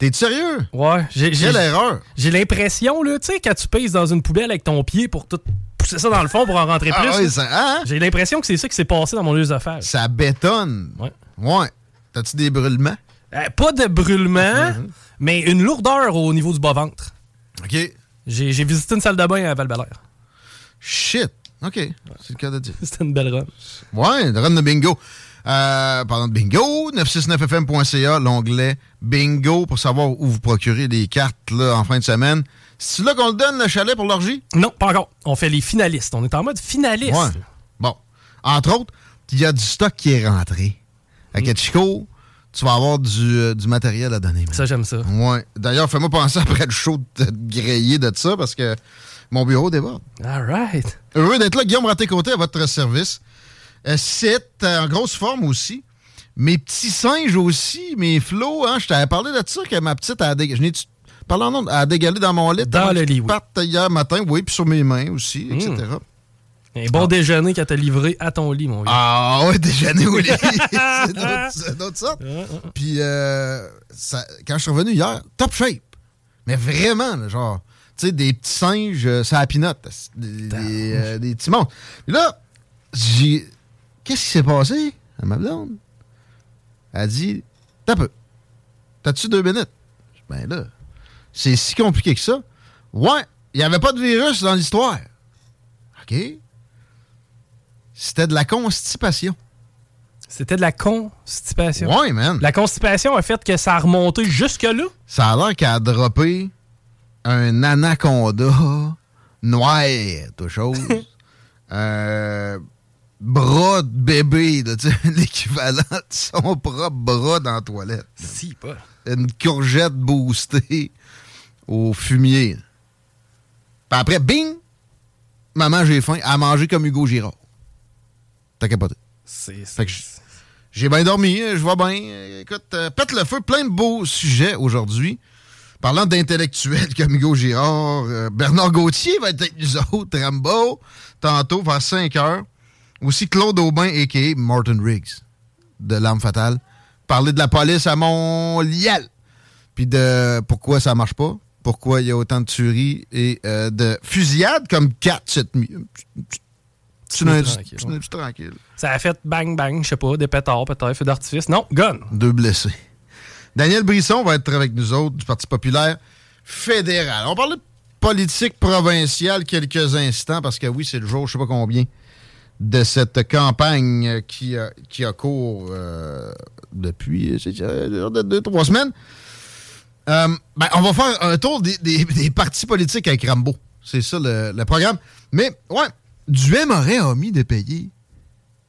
T'es sérieux? Ouais, j'ai j'ai- Quelle erreur! j'ai l'impression, là, tu sais, quand tu pèses dans une poubelle avec ton pied pour tout pousser ça dans le fond pour en rentrer plus, Ah là, ça, hein? j'ai l'impression que c'est ça qui s'est passé dans mon œsophage. Ça bétonne. Ouais. Ouais. T'as-tu des brûlements? Euh, pas de brûlement, Mm-hmm. mais une lourdeur au niveau du bas-ventre. OK. J'ai j'ai visité une salle de bain à val Shit. OK. C'est le cas de dire. C'était une belle run. Ouais, le run de bingo. Euh, parlant de bingo, 969fm.ca, l'onglet bingo pour savoir où vous procurez des cartes là, en fin de semaine. C'est là qu'on le donne, le chalet pour l'orgie? Non, pas encore. On fait les finalistes. On est en mode finaliste. Ouais. Bon. Entre autres, il y a du stock qui est rentré. Fait que Chico, tu vas avoir du, euh, du matériel à donner. man. Ça, j'aime ça. Ouais. D'ailleurs, fais-moi penser après le show de te griller de ça parce que mon bureau déborde. All right. Heureux d'être là, Guillaume Raté-Côté, à votre service. Euh, c'est euh, en grosse forme aussi. Mes petits singes aussi, mes flots, hein, je t'avais parlé de ça, que ma petite a dégalé. Je n'ai parlé en nom, elle a dégalé dans mon lit. Dans le lit, oui. hier matin, oui, puis sur mes mains aussi, etc. Un bon déjeuner qu'elle t'a livré à ton lit, mon gars. Ah ouais, déjeuner au lit. c'est d'autres- sortes. Puis euh, ça- quand je suis revenu hier, top shape. Mais vraiment, là, genre, tu sais, des petits singes, euh, ça pinote. Des, des, euh, des petits monstres. Puis là, j'ai. Qu'est-ce qui s'est passé à ma blonde? Elle dit, t'as peu. T'as-tu deux minutes? Ben là, c'est si compliqué que ça. Ouais, il n'y avait pas de virus dans l'histoire. OK? C'était de la constipation. C'était de la constipation. Ouais, man. La constipation a fait que ça a remonté jusque-là? Ça a l'air qu'elle a droppé un anaconda noir, tout chose. un bras de bébé, l'équivalent de son propre bras dans la toilette. Si, pas. Une courgette boostée au fumier. Puis après, bing! Maman, j'ai faim. À manger comme Hugo Girard. T'as capoté. C'est. Que J'ai bien dormi, je vois bien. Écoute, euh, pète le feu, plein de beaux sujets aujourd'hui. Parlant d'intellectuels comme Hugo Girard, euh, Bernard Gauthier va être avec nous autres, Rambo, tantôt vers 5 heures. Aussi Claude Aubin, a.k.a. Martin Riggs, de L'Arme Fatale. Parler de la police à Montréal. Puis de pourquoi ça marche pas, pourquoi il y a autant de tueries et euh, de fusillades comme 4 cette nuit. Tu n'as tranquille, tu tu tranquille. Ça a fait bang bang, je sais pas, des pétards peut-être, feu d'artifice. Non, gun. Deux blessés. Daniel Brisson va être avec nous autres du Parti populaire fédéral. On parle de politique provinciale quelques instants parce que oui, c'est le jour, je sais pas combien, de cette campagne qui a, qui a cours euh, depuis deux, trois semaines. Euh, ben, on va faire un tour des, des- des partis politiques avec Rambo. C'est ça le, le programme. Mais, ouais, Duhem aurait omis de payer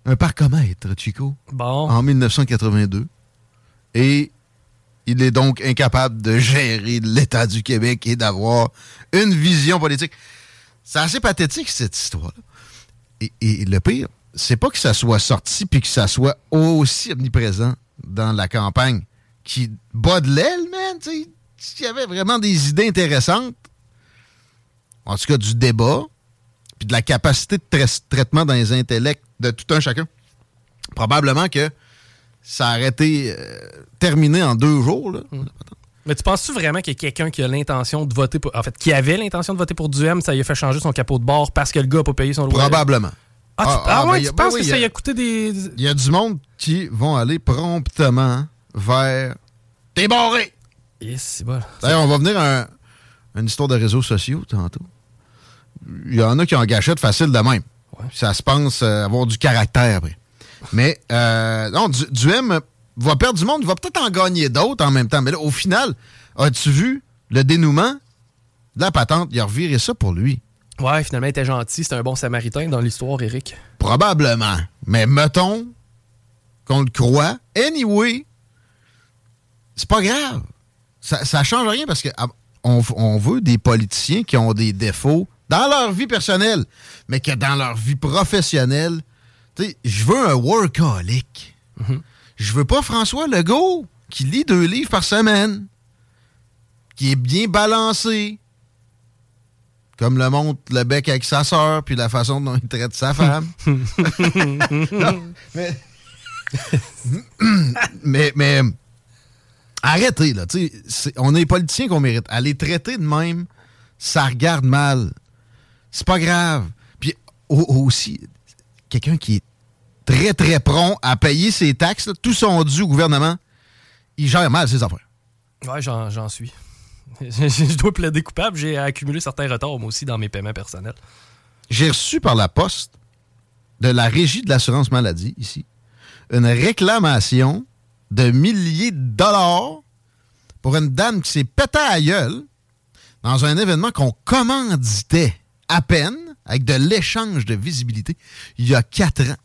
un parcomètre, Chico Bon. en 1982. Et il est donc incapable de gérer l'État du Québec et d'avoir une vision politique. C'est assez pathétique, cette histoire-là. Et, le pire, c'est pas que ça soit sorti puis que ça soit aussi omniprésent dans la campagne qui bat de l'aile, man. S'il y avait vraiment des idées intéressantes, en tout cas du débat, puis de la capacité de trai- traitement dans les intellects de tout un chacun, probablement que ça aurait été euh, terminé en deux jours. Là. Mais tu penses-tu vraiment qu'il y a quelqu'un qui a l'intention de voter pour. En fait, qui avait l'intention de voter pour Duhem, ça lui a fait changer son capot de bord parce que le gars n'a pas payé son loyer? Probablement. Ah, tu, Ah, ah ah, ouais, ben, tu a- penses ben oui, que y ça a- y a coûté des. Il y a du monde qui vont aller promptement vers T'es barré! Yes, c'est bon. D'ailleurs, on va venir à un- une histoire de réseaux sociaux tantôt. Il y en a qui ont gâchette facile de même. Ouais. Ça se pense euh, avoir du caractère après. Mais euh, non, du, Duhem va perdre du monde, il va peut-être en gagner d'autres en même temps. Mais là, au final, as-tu vu le dénouement de la patente? Il a reviré ça pour lui. Ouais, finalement, il était gentil. C'était un bon samaritain dans l'histoire, Eric. Probablement. Mais mettons qu'on le croit. Anyway, c'est pas grave. Ça, ça change rien parce que ah, on, on veut des politiciens qui ont des défauts dans leur vie personnelle, mais que dans leur vie professionnelle, tu sais, je veux un workaholic. Je veux pas François Legault qui lit deux livres par semaine, qui est bien balancé, comme le montre le bec avec sa sœur, puis la façon dont il traite sa femme. Non, mais, mais, mais arrêtez, là. c'est- on est les politiciens qu'on mérite. À les traiter de même, ça regarde mal. C'est pas grave. Puis au- aussi, quelqu'un qui est très, très prompt à payer ses taxes, là, tout son dû au gouvernement, il gère mal ses affaires. Ouais, j'en suis. Je dois plaider coupable. J'ai accumulé certains retards, moi aussi, dans mes paiements personnels. J'ai reçu par la poste de la Régie de l'assurance maladie, ici, une réclamation de milliers de dollars pour une dame qui s'est pété à la gueule dans un événement qu'on commanditait à peine avec de l'échange de visibilité il y a quatre ans.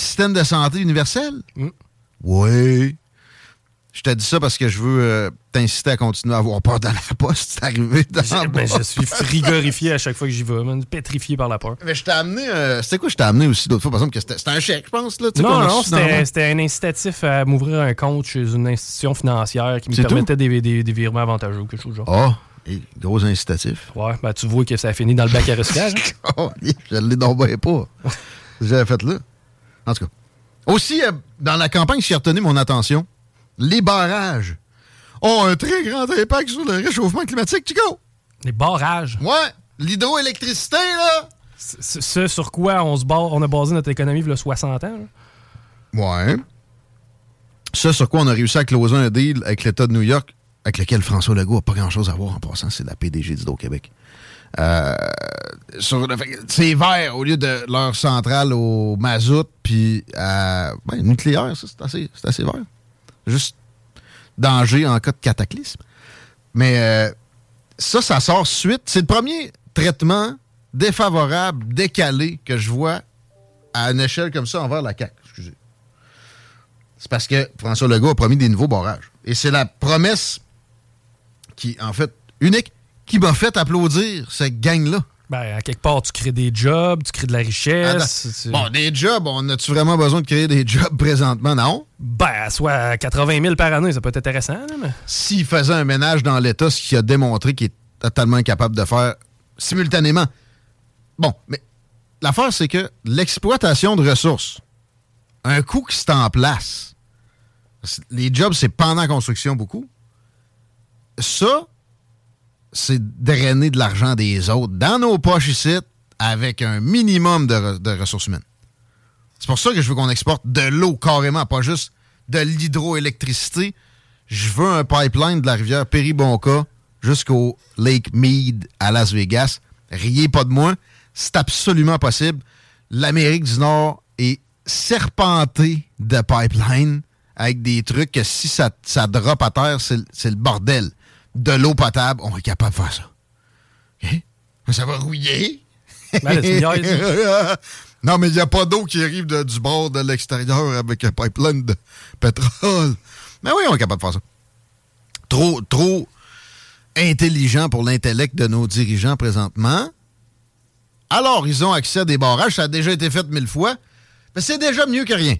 Système de santé universel? Mm. Oui. Je te dis ça parce que je veux euh, t'inciter à continuer à avoir peur dans la poste. C'est arrivé dans Je, ben, je suis frigorifié à chaque fois que j'y vais, man, pétrifié par la peur. Mais je t'ai amené. euh, c'était quoi je t'ai amené aussi l'autre fois? Par exemple, que c'était un chèque, je pense. Là, Non, non, c'était un incitatif à m'ouvrir un compte chez une institution financière qui me permettait des, des, des virements avantageux ou quelque chose genre. Ah, et gros incitatif. Ouais, ben tu vois que ça a fini dans le bac à recyclage. hein? Oh, je l'ai donc pas. J'avais fait là. En tout cas. Aussi, euh, dans la campagne qui a retenu mon attention, les barrages ont un très grand impact sur le réchauffement climatique, Chico. Les barrages. Ouais, l'hydroélectricité, là. Ce, ce sur quoi on, se base, on a basé notre économie il y a 60 ans. là. Ouais. Ce sur quoi on a réussi à closer un deal avec l'État de New York, avec lequel François Legault n'a pas grand-chose à voir en passant, c'est la PDG d'Hydro-Québec. Euh, c'est vert au lieu de leur centrale au mazout puis à ben, nucléaire, ça, c'est assez, assez vert. Juste danger en cas de cataclysme. Mais euh, ça, ça sort suite. C'est le premier traitement défavorable, décalé que je vois à une échelle comme ça envers la CAQ. Excusez. C'est parce que François Legault a promis des nouveaux barrages. Et c'est la promesse qui, en fait, unique, qui m'a fait applaudir cette gang-là. Ben, à quelque part, tu crées des jobs, tu crées de la richesse. tu- Bon, des jobs, on a-tu vraiment besoin de créer des jobs présentement? Non. Ben, soit 80 000 par année, ça peut être intéressant. mais... S'il faisait un ménage dans l'État, ce qu'il a démontré qu'il est totalement incapable de faire simultanément. Bon, mais l'affaire, c'est que l'exploitation de ressources, un coût qui se en place, les jobs, c'est pendant la construction beaucoup. Ça, c'est drainer de l'argent des autres dans nos poches ici avec un minimum de, re- de ressources humaines. C'est pour ça que je veux qu'on exporte de l'eau carrément, pas juste de l'hydroélectricité. Je veux un pipeline de la rivière Péribonka jusqu'au Lake Mead à Las Vegas. Riez pas de moi. C'est absolument possible. L'Amérique du Nord est serpentée de pipelines avec des trucs que si ça, ça drop à terre, c'est le bordel. De l'eau potable, on est capable de faire ça. Ça va rouiller. Ben, non, mais il n'y a pas d'eau qui arrive de- du bord de l'extérieur avec un pipeline de pétrole. Mais oui, on est capable de faire ça. Trop, trop intelligent pour l'intellect de nos dirigeants présentement. Alors, ils ont accès à des barrages. Ça a déjà été fait mille fois. Mais c'est déjà mieux que rien.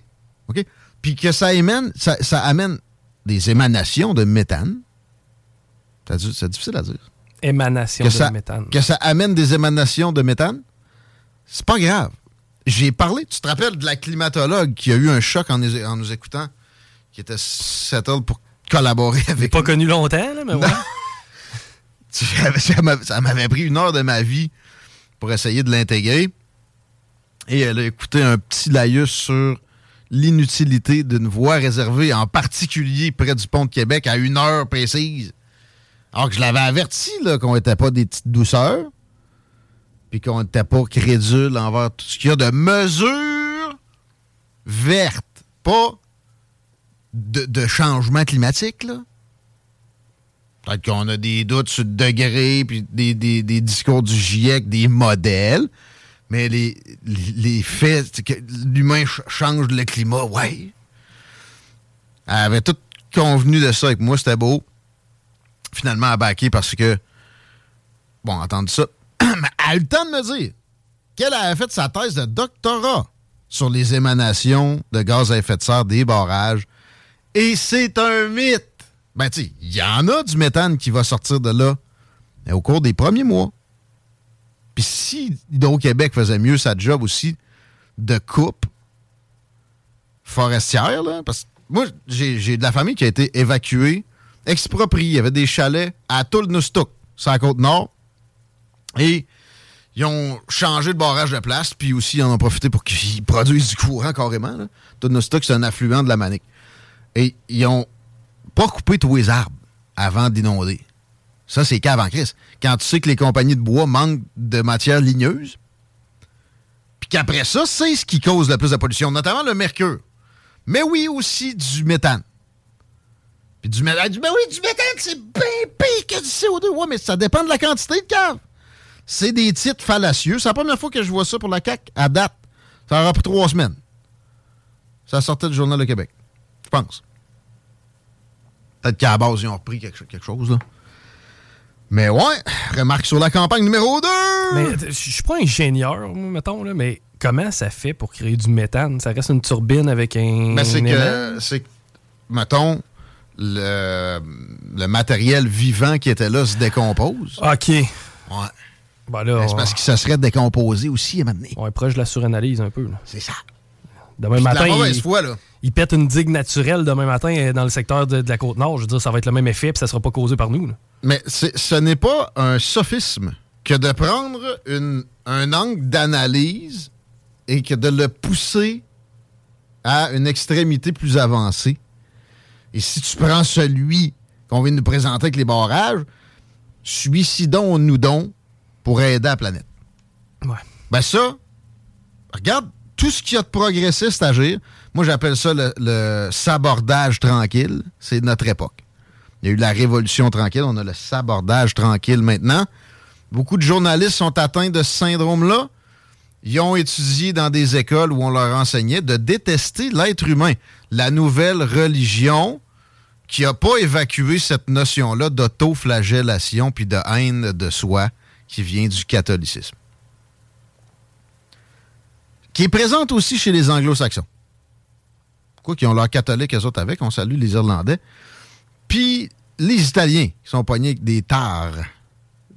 OK? Puis que ça amène, ça, ça amène des émanations de méthane. C'est difficile à dire Émanation que de ça, méthane. que ça amène des émanations de méthane, c'est pas grave. J'ai parlé, tu te rappelles de la climatologue qui a eu un choc en, nous- en nous écoutant, qui était settled pour collaborer avec pas connu longtemps, là, mais ouais. ça m'avait- ça m'avait pris une heure de ma vie pour essayer de l'intégrer. Et elle a écouté un petit laïus sur l'inutilité d'une voie réservée, en particulier près du pont de Québec, à une heure précise. Alors que je l'avais averti qu'on n'était pas des petites douceurs, puis qu'on n'était pas crédule envers tout ce qu'il y a de mesures vertes, pas de, changement climatique. Peut-être qu'on a des doutes sur le degré, puis des, discours du GIEC, des modèles. Mais les, les, faits, que l'humain change le climat, ouais. Elle avait tout convenu de ça avec moi, c'était beau. Finalement, à baquer parce que, bon, entendu ça, mais elle a eu le temps de me dire qu'elle avait fait sa thèse de doctorat sur les émanations de gaz à effet de serre des barrages. Et c'est un mythe. Ben, tu il y en a du méthane qui va sortir de là au cours des premiers mois. Puis si Hydro-Québec faisait mieux sa job aussi de coupe forestière, là, parce que moi, j'ai de la famille qui a été évacuée, expropriée. Il y avait des chalets à Tulnustuk, sur la côte nord. Et ils ont changé de barrage de place, puis aussi ils en ont profité pour qu'ils produisent du courant carrément. Tulnustuk, c'est un affluent de la Manique. Et ils ont pas coupé tous les arbres avant d'inonder. Ça, c'est en crise. Quand tu sais que les compagnies de bois manquent de matière ligneuse, puis qu'après ça, c'est ce qui cause le plus de pollution, notamment le mercure. Mais oui, aussi du méthane. Puis du méthane, ben oui, du méthane, c'est bien pire que du CO2. Ouais, mais ça dépend de la quantité de cave. C'est des titres fallacieux. C'est la première fois que je vois ça pour la CAQ à date. Ça aura pris trois semaines. Ça sortait du Journal de Québec. Je pense. Peut-être qu'à la base, ils ont repris quelque, quelque chose, là. Mais ouais, remarque sur la campagne numéro 2. Mais je suis pas ingénieur, mettons, là, mais comment ça fait pour créer du méthane? Ça reste une turbine avec un. Mais c'est que, c'est mettons, le, le, matériel vivant qui était là se décompose. OK. Ouais. Ben là, c'est parce que ça serait décomposé aussi à moment donné. Ouais, proche de la suranalyse un peu. C'est ça. Demain matin. La il, fois, là il pète une digue naturelle demain matin euh, dans le secteur de, la Côte-Nord. Je veux dire, ça va être le même effet, puis ça ne sera pas causé par nous. Mais ce n'est pas un sophisme que de prendre un angle d'analyse et que de le pousser à une extrémité plus avancée. Et si tu prends celui qu'on vient de nous présenter avec les barrages, suicidons-nous donc pour aider la planète. Ouais. Ben ça, regarde tout ce qu'il y a de progressiste à agir. Moi, j'appelle ça le, sabordage tranquille. C'est notre époque. Il y a eu la révolution tranquille. On a le sabordage tranquille maintenant. Beaucoup de journalistes sont atteints de ce syndrome-là. Ils ont étudié dans des écoles où on leur enseignait de détester l'être humain. La nouvelle religion qui n'a pas évacué cette notion-là d'autoflagellation puis de haine de soi qui vient du catholicisme. Qui est présente aussi chez les anglo-saxons quoi, qui ont leur catholique, eux autres avec? On salue les Irlandais. Puis les Italiens, qui sont poignés avec des tares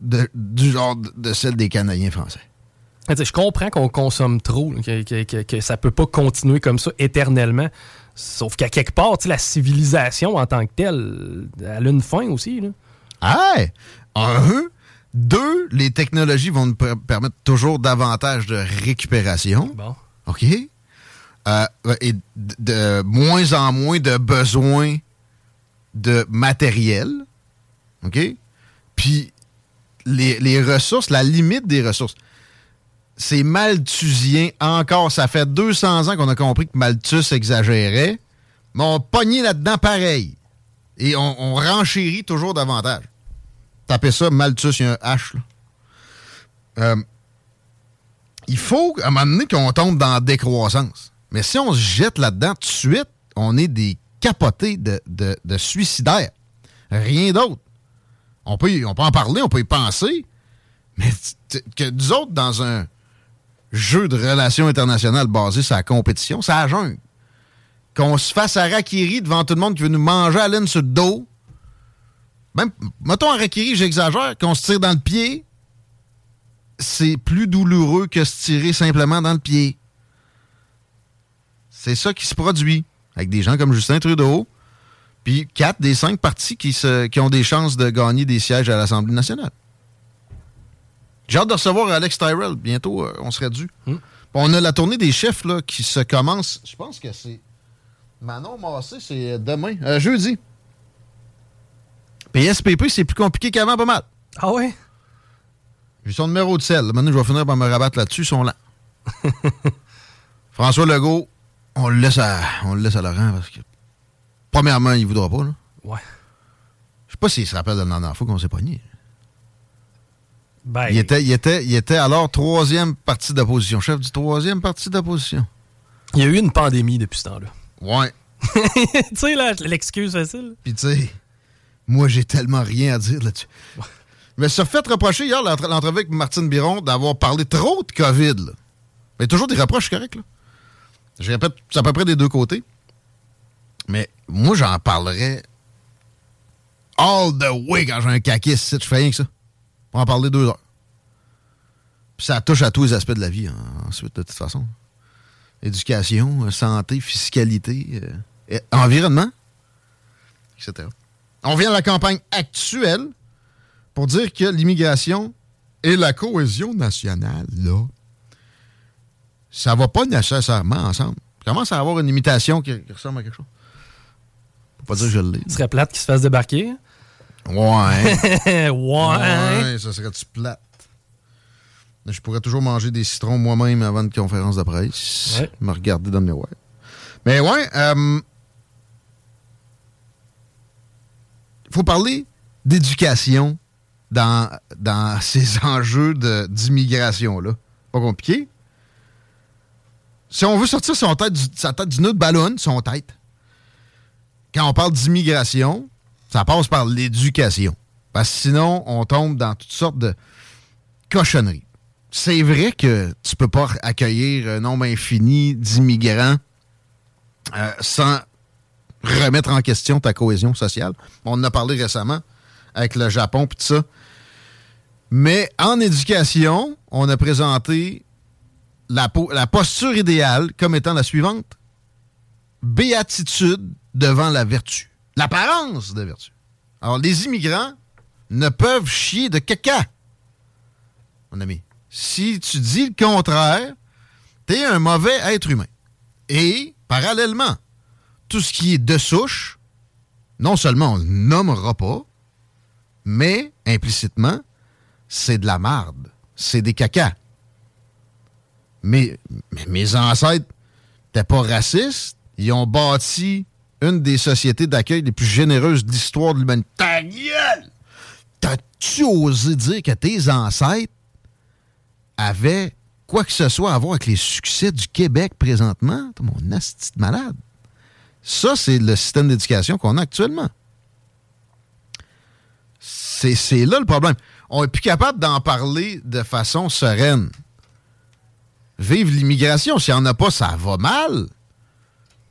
du genre de, celle des Canadiens français. Je comprends qu'on consomme trop, que, que, ça peut pas continuer comme ça éternellement. Sauf qu'à quelque part, la civilisation en tant que telle, elle a une fin aussi. Là. Ah! Un. Deux, les technologies vont nous permettre toujours davantage de récupération. Bon. OK? Euh, et de, moins en moins de besoins de matériel. OK? Puis les, ressources, la limite des ressources, c'est malthusien encore. Ça fait 200 ans qu'on a compris que Malthus exagérait, mais on pognait là-dedans pareil. Et on, renchérit toujours davantage. Tapez ça, Malthus, il y a un H. Là. Euh, il faut, à un moment donné, qu'on tombe dans la décroissance. Mais si on se jette là-dedans tout de suite, on est des capotés de, suicidaires. Rien d'autre. On peut, on peut en parler, on peut y penser, mais que nous autres, dans un jeu de relations internationales basé sur la compétition, ça a jungle. Qu'on se fasse à Rakiri devant tout le monde qui veut nous manger à laine sur le dos. Même, mettons à Rakiri, j'exagère, qu'on se tire dans le pied, c'est plus douloureux que se tirer simplement dans le pied. C'est ça qui se produit avec des gens comme Justin Trudeau, puis quatre des cinq partis qui ont des chances de gagner des sièges à l'Assemblée nationale. J'ai hâte de recevoir Alex Tyrell. Bientôt, euh, on serait dû. Hmm. On a la tournée des chefs là, qui se commence. Je pense que c'est. Manon Massé, c'est demain, euh, jeudi. PSPP, c'est plus compliqué qu'avant, pas mal. Ah ouais? J'ai son numéro de sel. Maintenant, je vais finir par me rabattre là-dessus. Ils sont là. François Legault, on le laisse à, on le laisse à Laurent parce que, premièrement, il voudra pas. Là. Ouais. Je sais pas s'il se rappelle de la dernière fois qu'on s'est pogné. Ben, Il, était, il, était, il était alors troisième parti d'opposition, chef du troisième parti d'opposition. il y a eu une pandémie depuis ce temps-là. Ouais. tu sais, là, l'excuse facile. Puis tu sais, moi, j'ai tellement rien à dire là-dessus. Mais ça fait reprocher hier l'entre- l'entrevue avec Martine Biron d'avoir parlé trop de COVID. Là. Mais toujours des reproches, c'est correct. Là. Je répète, c'est à peu près des deux côtés. Mais moi, j'en parlerais all the way quand j'ai un caquis ici. Je fais rien que ça. On va en parler deux heures. Ça touche à tous les aspects de la vie hein, ensuite, de toute façon. Éducation, euh, santé, fiscalité, euh, environnement, etc. On vient à la campagne actuelle pour dire que l'immigration et la cohésion nationale, là, ça va pas nécessairement ensemble. Il commence à avoir une imitation qui, qui ressemble à quelque chose. Faut pas dire que je l'ai. Ce serait plate qu'il se fasse débarquer. Ouais. ouais. ouais, ça serait-tu plate? Je pourrais toujours manger des citrons moi-même avant une conférence de presse. Ouais. Me regarder dans le miroir. Mais ouais, euh, faut parler d'éducation dans, dans ces enjeux d'immigration-là. Pas compliqué. Si on veut sortir son tête du- sa tête du nœud de ballon, son tête, quand on parle d'immigration, ça passe par l'éducation. Parce que sinon, on tombe dans toutes sortes de cochonneries. C'est vrai que tu peux pas accueillir un nombre infini d'immigrants euh, sans remettre en question ta cohésion sociale. On en a parlé récemment avec le Japon et tout ça. Mais en éducation, on a présenté la, la posture idéale comme étant la suivante. Béatitude devant la vertu. L'apparence de vertu. Alors, les immigrants ne peuvent chier de caca. Mon ami, si tu dis le contraire, t'es un mauvais être humain. Et, parallèlement, tout ce qui est de souche, non seulement on ne nommera pas, mais implicitement, c'est de la marde. C'est des cacas. Mais, mes ancêtres n'étaient pas racistes. Ils ont bâti une des sociétés d'accueil les plus généreuses de l'histoire de l'humanité. Ta gueule! T'as-tu osé dire que tes ancêtres avaient quoi que ce soit à voir avec les succès du Québec présentement? Mon asti de malade. Ça, c'est le système d'éducation qu'on a actuellement. C'est là le problème. On n'est plus capable d'en parler de façon sereine. Vive l'immigration. S'il n'y en a pas, ça va mal.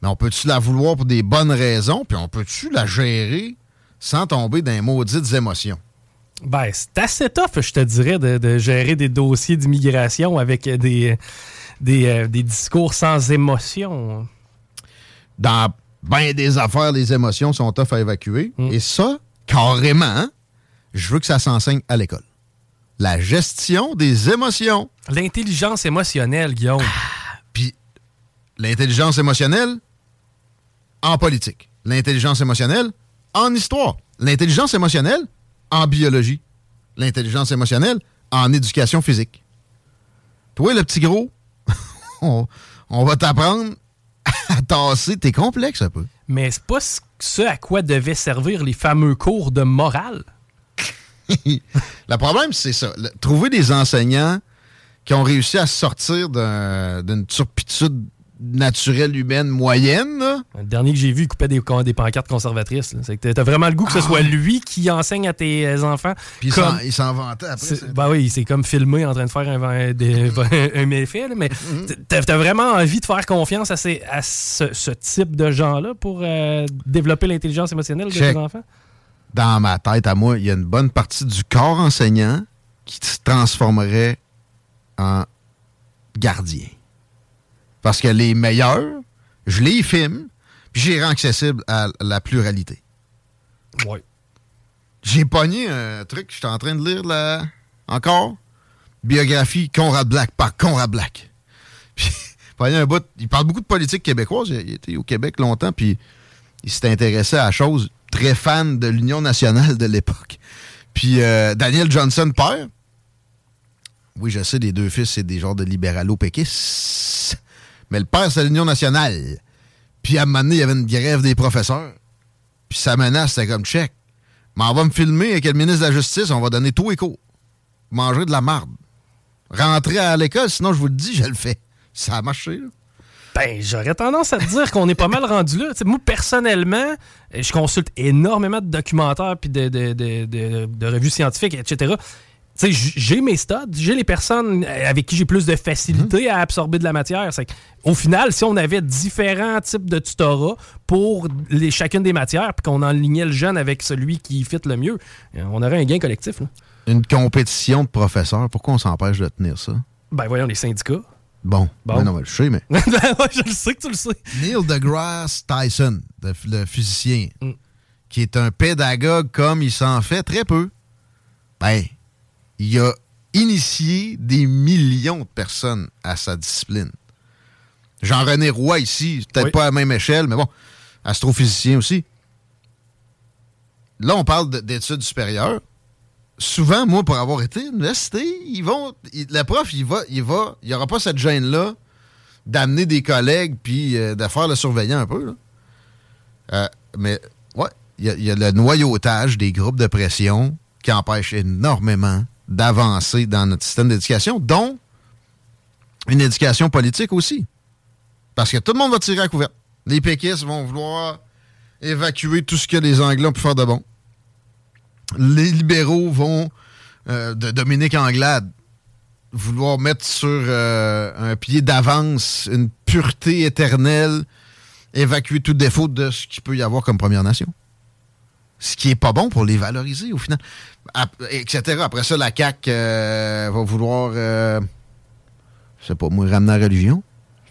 Mais on peut-tu la vouloir pour des bonnes raisons, puis on peut-tu la gérer sans tomber dans les maudites émotions? Ben, c'est assez tough, je te dirais, de, de gérer des dossiers d'immigration avec des, des, euh, des discours sans émotion. Dans bien des affaires, les émotions sont tough à évacuer. Mm. Et ça, carrément, hein, je veux que ça s'enseigne à l'école. La gestion des émotions. L'intelligence émotionnelle, Guillaume. Puis l'intelligence émotionnelle en politique. L'intelligence émotionnelle en histoire. L'intelligence émotionnelle en biologie. L'intelligence émotionnelle en éducation physique. Toi, le petit gros, on, on va t'apprendre à tasser tes complexes un peu. Mais c'est pas ce- à quoi devaient servir les fameux cours de morale. le problème, c'est ça. Le- trouver des enseignants qui ont réussi à sortir d'un- d'une turpitude naturelle humaine moyenne, là, Le dernier que j'ai vu, il coupait des, des pancartes conservatrices. là. C'est que t'as vraiment le goût que ce soit lui qui enseigne à tes euh, enfants. puis il comme- s'en- il s'en vantait après. Ben oui, c'est comme filmé en train de faire un, un- des- un méfait, là, mais t'as t'as vraiment envie de faire confiance à, ces, à ce, ce type de gens-là pour euh, développer l'intelligence émotionnelle de tes enfants? dans ma tête à moi, il y a une bonne partie du corps enseignant qui se transformerait en gardien. Parce que les meilleurs, je les filme, puis je les rends accessibles à la pluralité. Oui. J'ai pogné un truc, je suis en train de lire là encore. Biographie Conrad Black par Conrad Black. Puis, un bout, il parle beaucoup de politique québécoise. Il, il était au Québec longtemps, puis il s'est intéressé à la chose. Très fan de l'Union nationale de l'époque. Puis euh, Daniel Johnson, père. Oui, je sais, les deux fils, c'est des genres de libéralo-péquistes. Mais le père, c'est l'Union nationale. Puis à un moment donné, il y avait une grève des professeurs. Puis sa menace, c'était comme check. Mais on va me filmer avec le ministre de la Justice, on va donner tout écho. Manger de la marde. Rentrer à l'école, sinon je vous le dis, je le fais. Ça a marché, là. Ben, j'aurais tendance à te dire qu'on est pas mal rendu là. moi, personnellement, je consulte énormément de documentaires puis de revues scientifiques, etc j'ai mes studs, j'ai les personnes avec qui j'ai plus de facilité à absorber de la matière. Au final, si on avait différents types de tutorats pour les, chacune des matières, puis qu'on enlignait le jeune avec celui qui fit le mieux, on aurait un gain collectif. Une compétition de professeurs, pourquoi on s'empêche de tenir ça? Ben voyons, les syndicats. Bon, bon. non, je sais, mais... je le sais que tu le sais. Neil deGrasse Tyson, le, physicien, mm. qui est un pédagogue comme il s'en fait très peu. Ben, il a initié des millions de personnes à sa discipline. Jean-René Roy ici, peut-être pas à la même échelle, mais bon, astrophysicien aussi. Là, on parle d'études supérieures. Souvent, moi, pour avoir été à l'université, ils vont. le prof, il va, il va, il n'y aura pas cette gêne-là d'amener des collègues puis euh, de faire le surveillant un peu. Euh, mais ouais, il y, a le noyautage des groupes de pression qui empêche énormément d'avancer dans notre système d'éducation, dont une éducation politique aussi. Parce que tout le monde va tirer à couvert. Les péquistes vont vouloir évacuer tout ce que les Anglais ont pu faire de bon. Les libéraux vont, euh, de Dominique Anglade, vouloir mettre sur euh, un pied d'avance une pureté éternelle, évacuer tout défaut de ce qu'il peut y avoir comme Première Nation. Ce qui est pas bon pour les valoriser au final etc. Après ça, la CAQ euh, va vouloir, euh, je sais pas, moi, ramener la religion.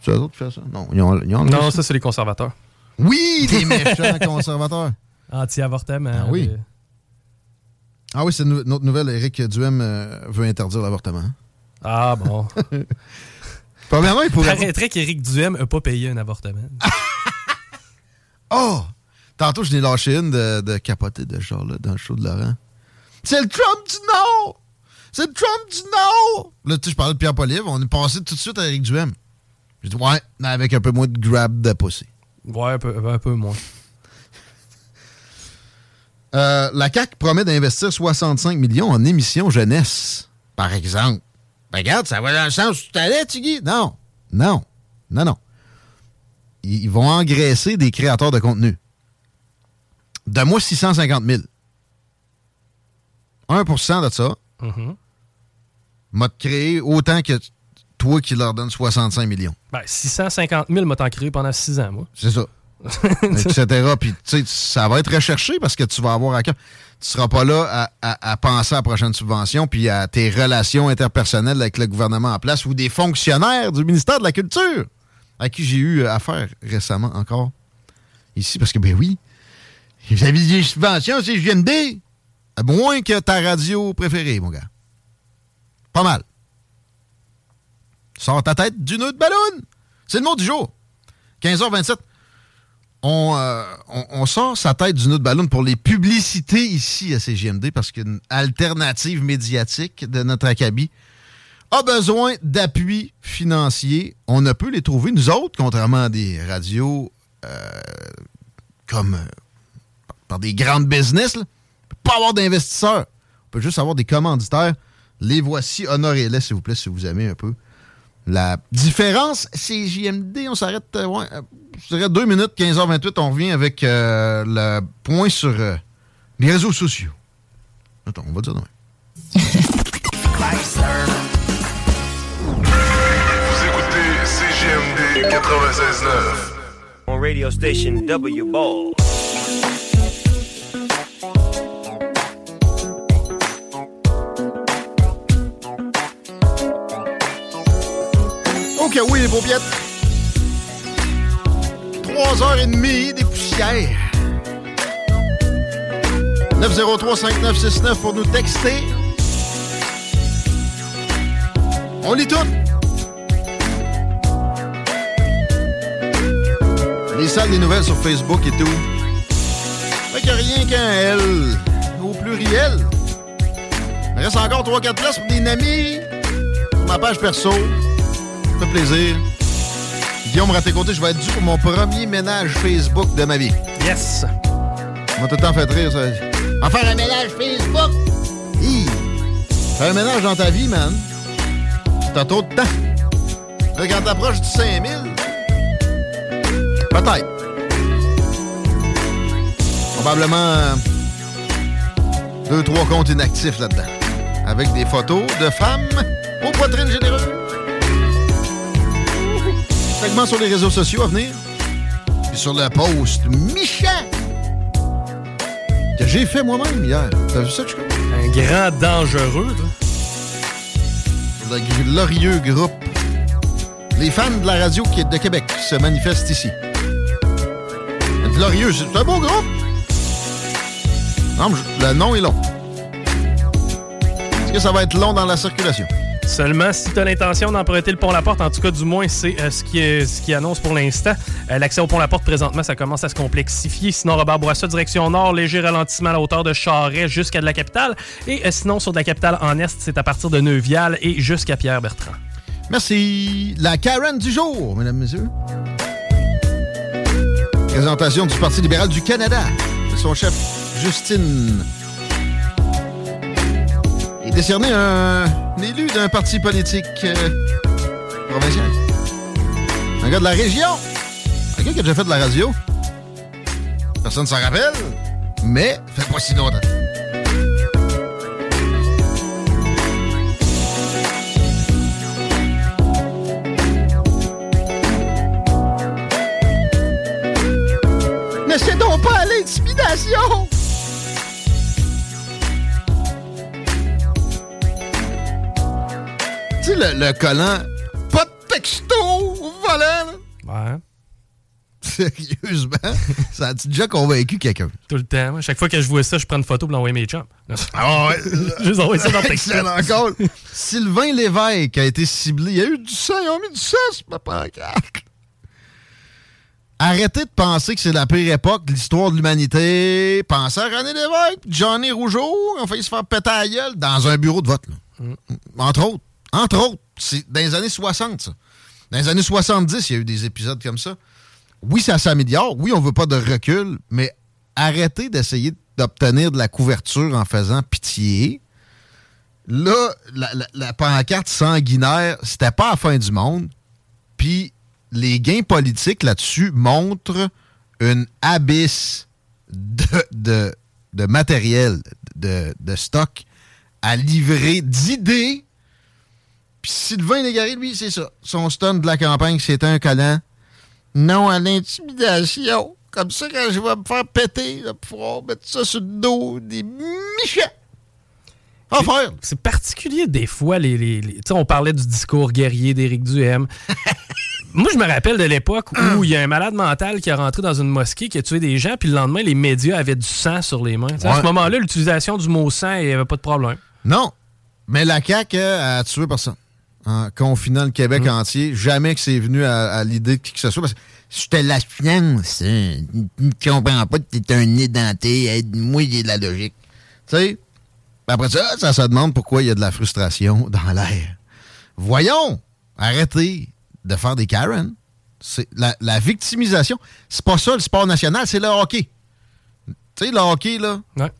C'est eux autres qui font ça? Non, ils ont, non ça, c'est les conservateurs. Oui, les méchants conservateurs. Anti-avortement. Ah oui. Ah oui, c'est notre nouvelle. Éric Duhem euh, veut interdire l'avortement. Ah bon. Premièrement, il pourrait... Paraîtrait qu'Éric Duhem n'a pas payé un avortement. oh! Tantôt, je n'ai lâché une de, de capoter de genre là, dans le show de Laurent. C'est le Trump du Nord! C'est le Trump du Nord! Là, tu sais, je parlais de Pierre Polive, on est passé tout de suite à Eric Duhem. J'ai dit, ouais, mais avec un peu moins de grab de poussée. Ouais, un peu, un peu moins. Euh, la CAC promet d'investir 65 millions en émissions jeunesse, par exemple. Ben, regarde, ça va dans le sens où tu allais, Tigui. Non, non, non, non. Ils vont engraisser des créateurs de contenu. De moi 650 000. 1% de ça mm-hmm. m'a créé autant que toi qui leur donne 65 millions. Ben, 650 000 m'a t'en créé pendant 6 ans, moi. C'est ça. etc. Puis, tu sais, ça va être recherché parce que tu vas avoir à cœur. Tu seras pas là à, penser à la prochaine subvention puis à tes relations interpersonnelles avec le gouvernement en place ou des fonctionnaires du ministère de la Culture à qui j'ai eu affaire récemment encore. Ici, parce que, ben oui, vous avez des subventions, c'est JMD. Moins que ta radio préférée, mon gars. Pas mal. Sors ta tête du nœud de ballon. C'est le mot du jour. 15h27. Euh, on, sort sa tête du nœud de ballon pour les publicités ici à CGMD parce qu'une alternative médiatique de notre acabit a besoin d'appui financier. On ne peut les trouver, nous autres, contrairement à des radios euh, comme euh, par des grandes business. Pas avoir d'investisseurs. On peut juste avoir des commanditaires. Les voici, honorez-les, s'il vous plaît, si vous aimez un peu. La différence, c'est JMD, on s'arrête, euh, ouais, euh, je dirais 2 minutes, 15h28, on revient avec euh, le point sur les réseaux sociaux. Attends, on va dire demain. Vous écoutez CGMD 96.9. On radio station W Ball. Que oui, les paupiètes. Trois heures et des poussières. 903-5969 pour nous texter. On lit tout. les salles des nouvelles sur Facebook et tout. Fait a rien qu'un L au pluriel. Il reste encore 3-4 places pour des amis sur ma page perso. Fait plaisir. Guillaume Raté-Côté, je vais être dû pour mon premier ménage Facebook de ma vie. Yes! On m'a tout le temps fait rire, ça. En faire un ménage Facebook! Hi! Faire un ménage dans ta vie, man. T'as trop de temps. Là, quand t'approches du 5000, peut-être. Probablement euh, deux, trois comptes inactifs là-dedans. Avec des photos de femmes aux poitrines généreuses. Segment sur les réseaux sociaux à venir. Puis sur le post Michel que j'ai fait moi-même hier. T'as vu ça, Chico? Un grand dangereux, toi. Le glorieux groupe. Les fans de la radio qui est de Québec se manifestent ici. Glorieux, c'est un beau groupe. Non, mais le nom est long. Est-ce que ça va être long dans la circulation? Seulement si tu as l'intention d'emprunter le pont La Porte, en tout cas du moins c'est euh, ce, qui ce qui annonce pour l'instant. Euh, L'accès au pont La Porte présentement, ça commence à se complexifier. Sinon, Robert Bourassa, direction nord, léger ralentissement à la hauteur de Charret jusqu'à de la capitale. Et euh, sinon, sur de la capitale en est, c'est à partir de Neuvial et jusqu'à Pierre-Bertrand. Merci. La Karen du jour, mesdames, messieurs. Présentation du Parti libéral du Canada. de Son chef, Justine. Il est décerné un élu d'un parti politique euh, provincial. Un gars de la région. Un gars qui a déjà fait de la radio. Personne ne s'en rappelle, mais fait pas si longtemps. Ne cédons pas à l'intimidation! Le, le collant, pas de texto au volant, là. Ouais. Sérieusement, ça a déjà convaincu quelqu'un? Tout le temps. moi. Chaque fois que je vois ça, je prends une photo pour l'envoyer mes chums. Ah ouais. je les envoie ça dans. Excellent call. Sylvain Lévesque a été ciblé. Il y a eu du sang. Ils ont mis du sang sur ma pancarte. Arrêtez de penser que c'est la pire époque de l'histoire de l'humanité. Pensez à René Lévesque, Johnny Rougeau. Ont failli se faire péter à la gueule dans un bureau de vote. là. Entre autres. Entre autres. C'est dans les années 60, ça. Dans les années 70, il y a eu des épisodes comme ça. Oui, ça s'améliore. Oui, on veut pas de recul, mais arrêtez d'essayer d'obtenir de la couverture en faisant pitié. Là, la pancarte sanguinaire, c'était pas la fin du monde. Puis les gains politiques là-dessus montrent une abysse de, de, de matériel, de, de stock à livrer d'idées. Puis Sylvain Légaré, lui, c'est ça. Son stun de la campagne, c'était un collant. Non à l'intimidation. Comme ça, quand je vais me faire péter, là, pour pouvoir mettre ça sur le dos des michets. En faire. C'est particulier des fois, les, les- les- tu sais, on parlait du discours guerrier d'Éric Duhem. Moi, je me rappelle de l'époque où il y a un malade mental qui a rentré dans une mosquée, qui a tué des gens, puis le lendemain, les médias avaient du sang sur les mains. À ce moment-là, l'utilisation du mot sang, il n'y avait pas de problème. Non. Mais la CAQ a tué personne. En confinant le Québec entier. Jamais que c'est venu à, à l'idée de qui que ce soit. Parce que je te la finance. hein. Tu comprends pas que t'es un édenté. Aide-moi, il y a de la logique. Tu sais? Après ça, ça se demande pourquoi il y a de la frustration dans l'air. Voyons! Arrêtez de faire des Karen. C'est la, la victimisation, c'est pas ça le sport national, c'est le hockey. Tu sais, le hockey, là, Ouais.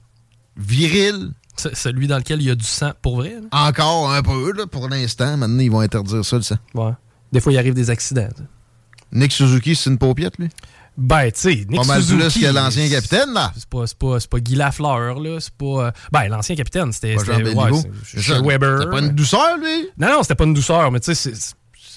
viril, Celui dans lequel il y a du sang pour vrai. là? encore un peu, là, pour l'instant. Maintenant, ils vont interdire ça, le sang. Ouais. Des fois, il arrive des accidents. Nick Suzuki, c'est une paupiette, lui? Ben, tu sais, Nick Pas mal Suzuki, plus que l'ancien capitaine, là. C'est pas, c'est pas, c'est pas Guy Lafleur, là. C'est pas. euh, Ben, l'ancien capitaine, c'était. Jean c'était- ouais, c'est- C'est. Weber. T'as pas une douceur, lui? Non, non, c'était pas une douceur, mais tu sais,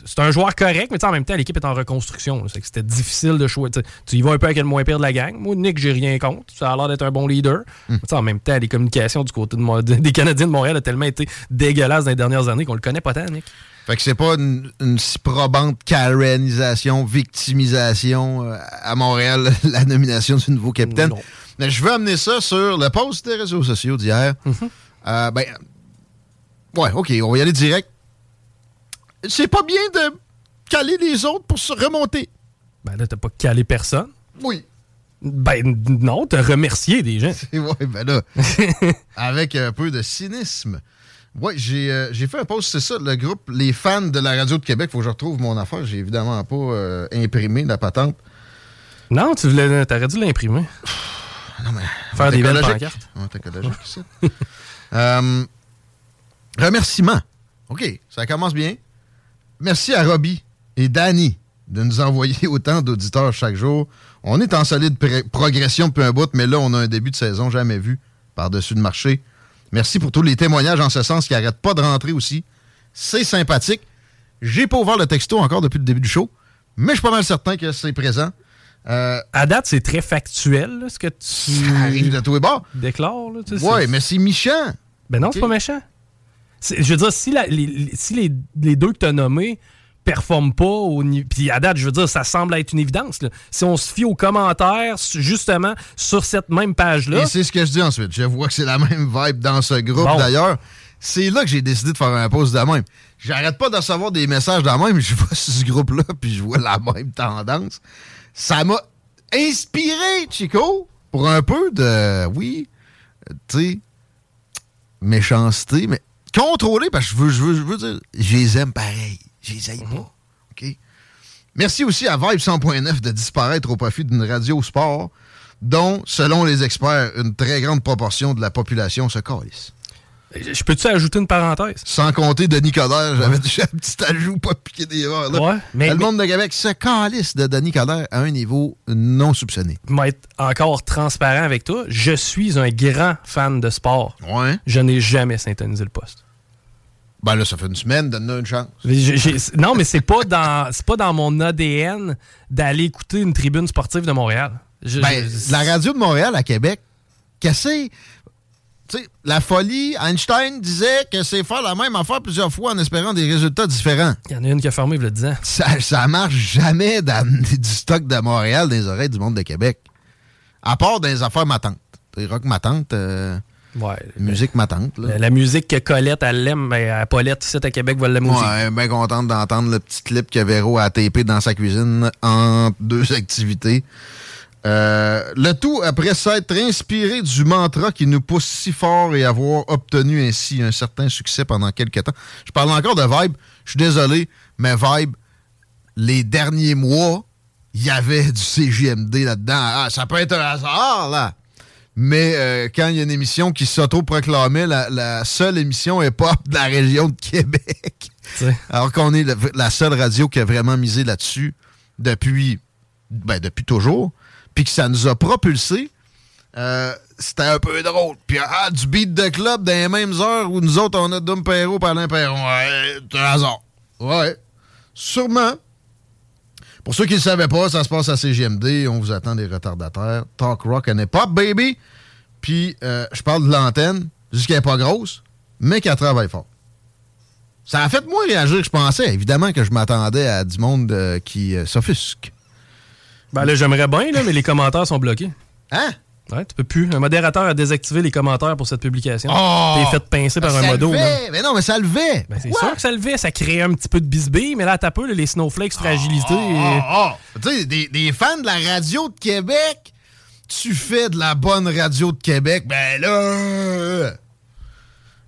c'est- un joueur correct, mais en même temps, l'équipe est en reconstruction. là. C'est que c'était difficile de choisir. Tu y vas un peu avec le moins pire de la gang. Moi, Nick, j'ai rien contre. Ça a l'air d'être un bon leader. Mais sais, en même temps, les communications du côté de des Canadiens de Montréal ont tellement été dégueulasses dans les dernières années qu'on le connaît pas tant, Nick. Fait que c'est pas une, une si probante Karenisation, victimisation euh, à Montréal, la nomination du nouveau capitaine. Non. Mais je veux amener ça sur le post des réseaux sociaux d'hier. Euh, ben, ouais, OK, on va y aller direct. C'est pas bien de caler les autres pour se remonter. Ben là, t'as pas calé personne. Oui. Ben non, t'as remercié des gens. ouais, ben là, avec un peu de cynisme. J'ai euh, j'ai fait un post, c'est ça, le groupe Les fans de la radio de Québec. Faut que je retrouve mon affaire. J'ai évidemment pas euh, imprimé la patente. Non, tu voulais, t'aurais dû l'imprimer. Non, mais. Faire des belles pancartes. On est ici. Euh, remerciements. OK, ça commence bien. Merci à Robbie et Danny de nous envoyer autant d'auditeurs chaque jour. On est en solide progression depuis un bout, mais là, on a un début de saison jamais vu par-dessus le marché. Merci pour tous les témoignages en ce sens qui n'arrêtent pas de rentrer aussi. C'est sympathique. J'ai pas ouvert le texto encore depuis le début du show, mais je suis pas mal certain que c'est présent. Euh, À date, c'est très factuel, là, ce que tu ça arrive de tous les bords. déclares. Là, tu sais, Ouais, c'est- mais c'est méchant. Ben non, c'est pas méchant. Je veux dire, si, la- les, si les, les deux que tu as nommés performent pas au niveau. Puis à date, je veux dire, ça semble être une évidence. là. Si on se fie aux commentaires, justement, sur cette même page-là. Et c'est ce que je dis ensuite. Je vois que c'est la même vibe dans ce groupe Bon. d'ailleurs. C'est là que j'ai décidé de faire un post de même. J'arrête pas de recevoir des messages de même. Je vois ce groupe-là, puis je vois la même tendance. Ça m'a inspiré, Chico, pour un peu de, oui, tu sais, méchanceté, mais contrôlé, parce que je veux, je veux, je veux dire, je les aime pareil. Je les aime pas. OK? Merci aussi à Vibe 100.9 de disparaître au profit d'une radio sport dont, selon les experts, une très grande proportion de la population se calisse. Je peux-tu ajouter une parenthèse? Sans compter Denis Coderre, j'avais déjà un petit ajout pas piqué des verres. Là. Ouais, mais- le mais- monde de Québec se calisse de Denis Coderre à un niveau non soupçonné. Je vais être encore transparent avec toi. Je suis un grand fan de sport. Ouais. Je n'ai jamais syntonisé le poste. Ben là, ça fait une semaine, donne-nous une chance. Non, mais c'est pas dans c'est pas dans mon ADN d'aller écouter une tribune sportive de Montréal. Je- Ben, je- la radio de Montréal à Québec, cassé. Tu sais, la folie, Einstein disait que c'est faire la même affaire plusieurs fois en espérant des résultats différents. Il y en a une qui a fermé a 10 ans. Ça, ça marche jamais d'amener du stock de Montréal dans les oreilles du monde de Québec. À part dans les affaires matantes. Rock matantes, euh, Ouais. musique matante. Là. La, musique que Colette, elle l'aime, mais à Paulette, ici à Québec, va l'aimer aussi. Ouais, bien contente d'entendre le petit clip que Véro a tapé dans sa cuisine en deux activités. Euh, le tout après s'être inspiré du mantra qui nous pousse si fort et avoir obtenu ainsi un certain succès pendant quelques temps. Je parle encore de Vibe. Je suis désolé, mais Vibe, les derniers mois, il y avait du CJMD là-dedans. Ah, ça peut être un hasard, là. Mais euh, quand il y a une émission qui s'auto-proclamait la, la seule émission hip-hop de la région de Québec, alors qu'on est le- la seule radio qui a vraiment misé là-dessus depuis, ben, depuis toujours, puis que ça nous a propulsé, euh, c'était un peu drôle. Puis ah, du beat de club dans les mêmes heures où nous autres, on a Dom Perrault par Perron. Ouais, c'est un hasard. Ouais, sûrement. Pour ceux qui ne le savaient pas, ça se passe à CGMD. On vous attend des retardataires. Talk rock and hip-hop, baby. Puis, euh, je parle de l'antenne, juste qu'elle n'est pas grosse, mais qu'elle travaille fort. Ça a fait moins réagir que je pensais. Évidemment que je m'attendais à du monde euh, qui euh, s'offusque. Ben là, j'aimerais bien, là, mais les commentaires sont bloqués. Hein? Ouais, tu peux plus. Un modérateur a désactivé les commentaires pour cette publication. Oh! T'es fait pincer par un ça modo. Mais non, mais ça le fait. Ben, c'est sûr que ça le fait. Ça crée un petit peu de bisbille, mais là, t'as peu, là, les snowflakes fragilisés. Oh, oh. Tu sais, des, des fans de la radio de Québec, tu fais de la bonne radio de Québec, ben là...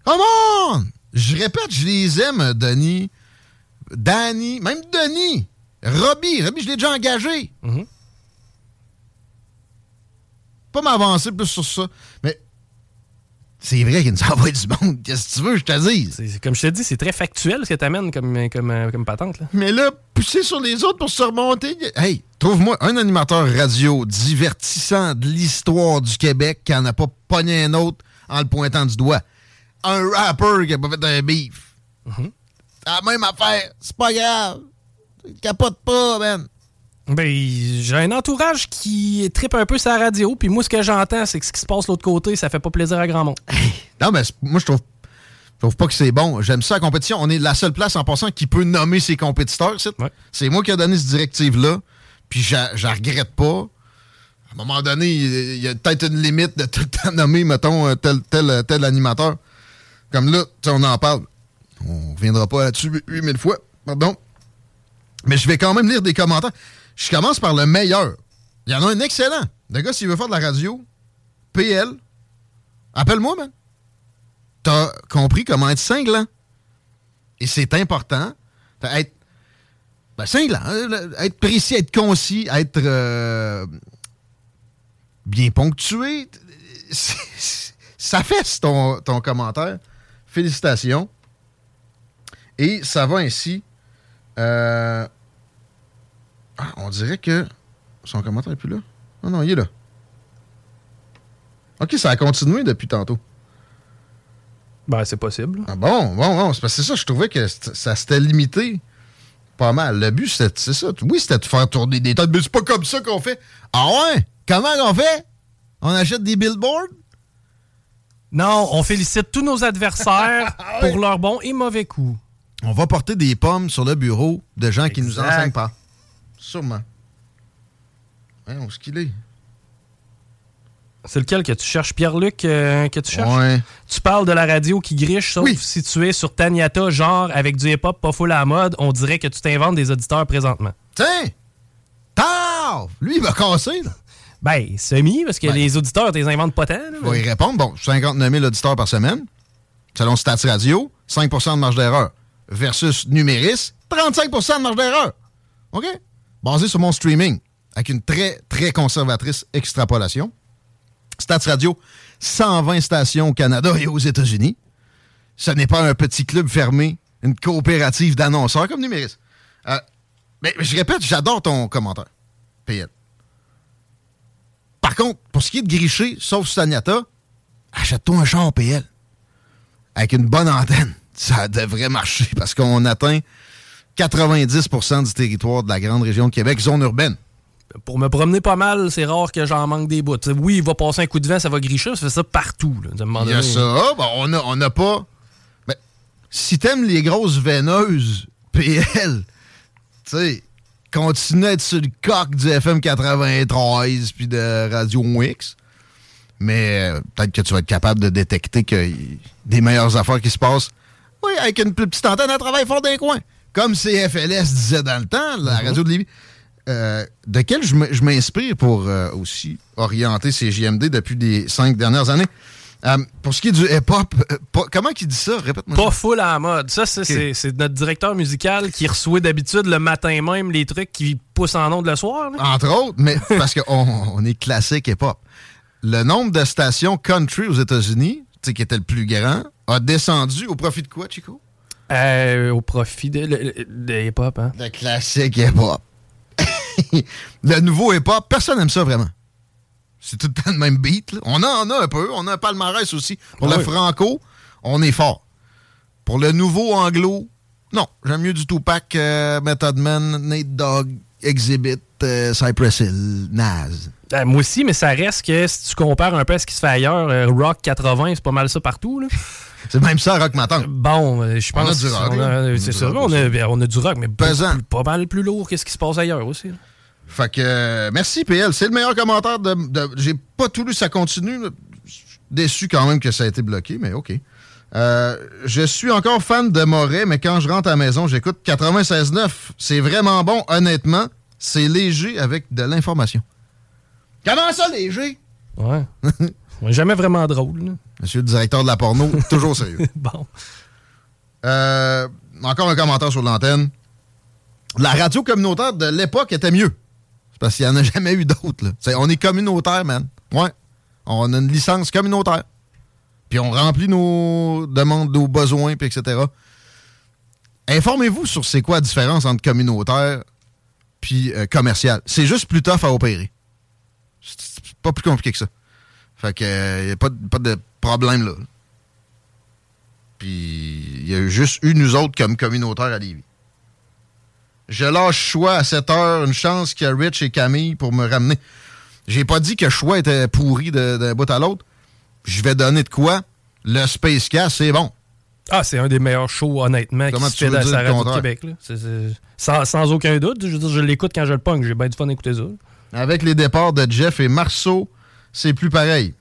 Come on! Je répète, je les aime, Denis. Danny, même Denis. Robbie, Robbie, je l'ai déjà engagé. Mhm. Pas m'avancer plus sur ça, mais c'est vrai qu'il nous envoie du monde. Qu'est-ce que tu veux, je te c'est- comme je te dis, c'est très factuel ce que t'amènes comme, comme, euh, comme patente. Là. Mais là, pousser sur les autres pour se remonter. Hey, trouve-moi un animateur radio divertissant de l'histoire du Québec qui en a pas pogné un autre en le pointant du doigt. Un rapper qui a pas fait un beef. C'est la même affaire. C'est pas grave. Capote pas, man. Ben, j'ai un entourage qui tripe un peu sa radio, puis moi, ce que j'entends, c'est que ce qui se passe de l'autre côté, ça fait pas plaisir à grand monde. Non, mais moi, je trouve, je trouve pas que c'est bon. J'aime ça la compétition. On est la seule place en passant qui peut nommer ses compétiteurs. c'est- Ouais. Moi qui ai donné cette directive-là. Puis je la regrette pas. À un moment donné, il y a peut-être une limite de tout le temps nommer, mettons, euh, tel, tel, tel animateur. Comme là, on en parle. On reviendra pas là-dessus 8000 fois. Pardon. Mais je vais quand même lire des commentaires. Je commence par le meilleur. Il y en a un excellent. Le gars, s'il veut faire de la radio, PL, appelle-moi, man. T'as compris comment être cinglant. Et c'est important. Être ben, cinglant. hein, Être précis, être concis, être euh, bien ponctué. Ça fesse ton, ton commentaire. Félicitations. Et ça va ainsi. Euh, ah, on dirait que son commentaire n'est plus là. Non, non, il est là. OK, ça a continué depuis tantôt. Ben, c'est possible. Ah bon, bon, bon. C'est parce que c'est ça, je trouvais que ça s'était limité pas mal. Le but, c'est ça. Oui, c'était de faire tourner des têtes, mais c'est pas comme ça qu'on fait. Ah ouais? Comment on fait? On achète des billboards? Non, on félicite tous nos adversaires pour leurs bons et mauvais coups. On va porter des pommes sur le bureau de gens qui nous Exact. enseignent pas. Sûrement. Ouais, où est-ce qu'il est? C'est lequel que tu cherches, Pierre-Luc, euh, que tu cherches? Ouais. Tu parles de la radio qui griche, sauf Oui. si tu es sur Taniata, genre avec du hip-hop pas full à la mode, on dirait que tu t'inventes des auditeurs présentement. Tiens! Taf! Lui, il va casser, là. Ben, semi, parce que Ben. les auditeurs, tu les inventes pas tant. là, mais- y répondre. Bon, 59 000 auditeurs par semaine. Selon Stats Radio, 5% de marge d'erreur. Versus Numéris, 35% de marge d'erreur. OK? Basé sur mon streaming, avec une très, très conservatrice extrapolation. Stats Radio, 120 stations au Canada et aux États-Unis. Ce n'est pas un petit club fermé, une coopérative d'annonceurs comme Numéris. Euh, mais, je répète, j'adore ton commentaire. PL. Par contre, pour ce qui est de gricher, sauf Stagnata, achète-toi un char PL. Avec une bonne antenne. Ça devrait marcher parce qu'on atteint 90% du territoire de la grande région de Québec, zone urbaine. Pour me promener pas mal, c'est rare que j'en manque des bouts. Oui, il va passer un coup de vent, ça va gricher, ça fait ça partout. là. Il y a ça. Bon, on n'a on pas. Mais si t'aimes les grosses veineuses PL, tu sais, continue à être sur le coq du FM 93 puis de Radio X. Mais euh, peut-être que tu vas être capable de détecter y a des meilleures affaires qui se passent. Oui, avec une plus petite antenne à travail fort d'un coin. Comme CFLS disait dans le temps, la radio de Lévis. Euh, de quel je m'inspire pour euh, aussi orienter ces JMD depuis les cinq dernières années? Euh, pour ce qui est du hip-hop, comment il dit ça? Répète-moi. Pas full à la mode. Ça, c'est notre directeur musical qui reçoit d'habitude le matin même les trucs qui poussent en ondes le soir. là. Entre autres, mais parce qu'on on est classique hip-hop. Le nombre de stations country aux États-Unis, tu sais, qui était le plus grand, a descendu au profit de quoi, Chico? Euh, au profit de, le- de hip-hop. Hein? Le classique hip-hop. le nouveau hip-hop, personne n'aime ça vraiment. C'est tout le temps le même beat. là. On en a un peu. On a un palmarès aussi. Pour Ah le oui. franco, on est fort. Pour le nouveau anglo, non. J'aime mieux du Tupac, euh, Method Man, Nate Dogg, Exhibit, euh, Cypress Hill, Nas. Euh, moi aussi, mais ça reste que si tu compares un peu à ce qui se fait ailleurs, rock 80, c'est pas mal ça partout. Là. C'est même ça, Rock Maton. Bon, euh, je On a pense du rock, a C'est ça, rock on a, on a du rock, mais Pesant. plus- pas mal plus lourd que ce qui se passe ailleurs aussi. là. Fait que, euh, merci PL. C'est le meilleur commentaire de. de- J'ai pas tout lu, ça continue. là. Je suis Déçu quand même que ça a été bloqué, mais OK. Euh, je suis encore fan de Moret, mais quand je rentre à la maison, j'écoute 96.9. C'est vraiment bon, honnêtement. C'est léger avec de l'information. Comment ça, léger? Ouais. Ouais, Jamais vraiment drôle. là. Monsieur le directeur de la porno, toujours sérieux. Bon. Euh, encore un commentaire sur l'antenne. La radio communautaire de l'époque était mieux. C'est parce qu'il n'y en a jamais eu d'autres. On est communautaire, man. Ouais. On a une licence communautaire. Puis on remplit nos demandes, nos besoins, puis etc. Informez-vous sur c'est quoi la différence entre communautaire puis euh, commercial. C'est juste plus tough à opérer. C'est pas plus compliqué que ça. Fait que n'y a pas, de- pas de problème là. Puis il y a juste eu nous autres comme communautaire à Lévis. Je lâche choix à 7 heures, une chance qu'il y a Rich et Camille pour me ramener. J'ai pas dit que choix était pourri d'un bout à l'autre. Je vais donner de quoi? Le Space Cast, c'est bon. Ah, c'est un des meilleurs shows, honnêtement, Comment qui se tu fait dans le radio de? Québec. là. Sans, sans aucun doute. Je je l'écoute quand je le punk. J'ai bien du fun d'écouter ça. Avec les départs de Jeff et Marceau, c'est plus pareil.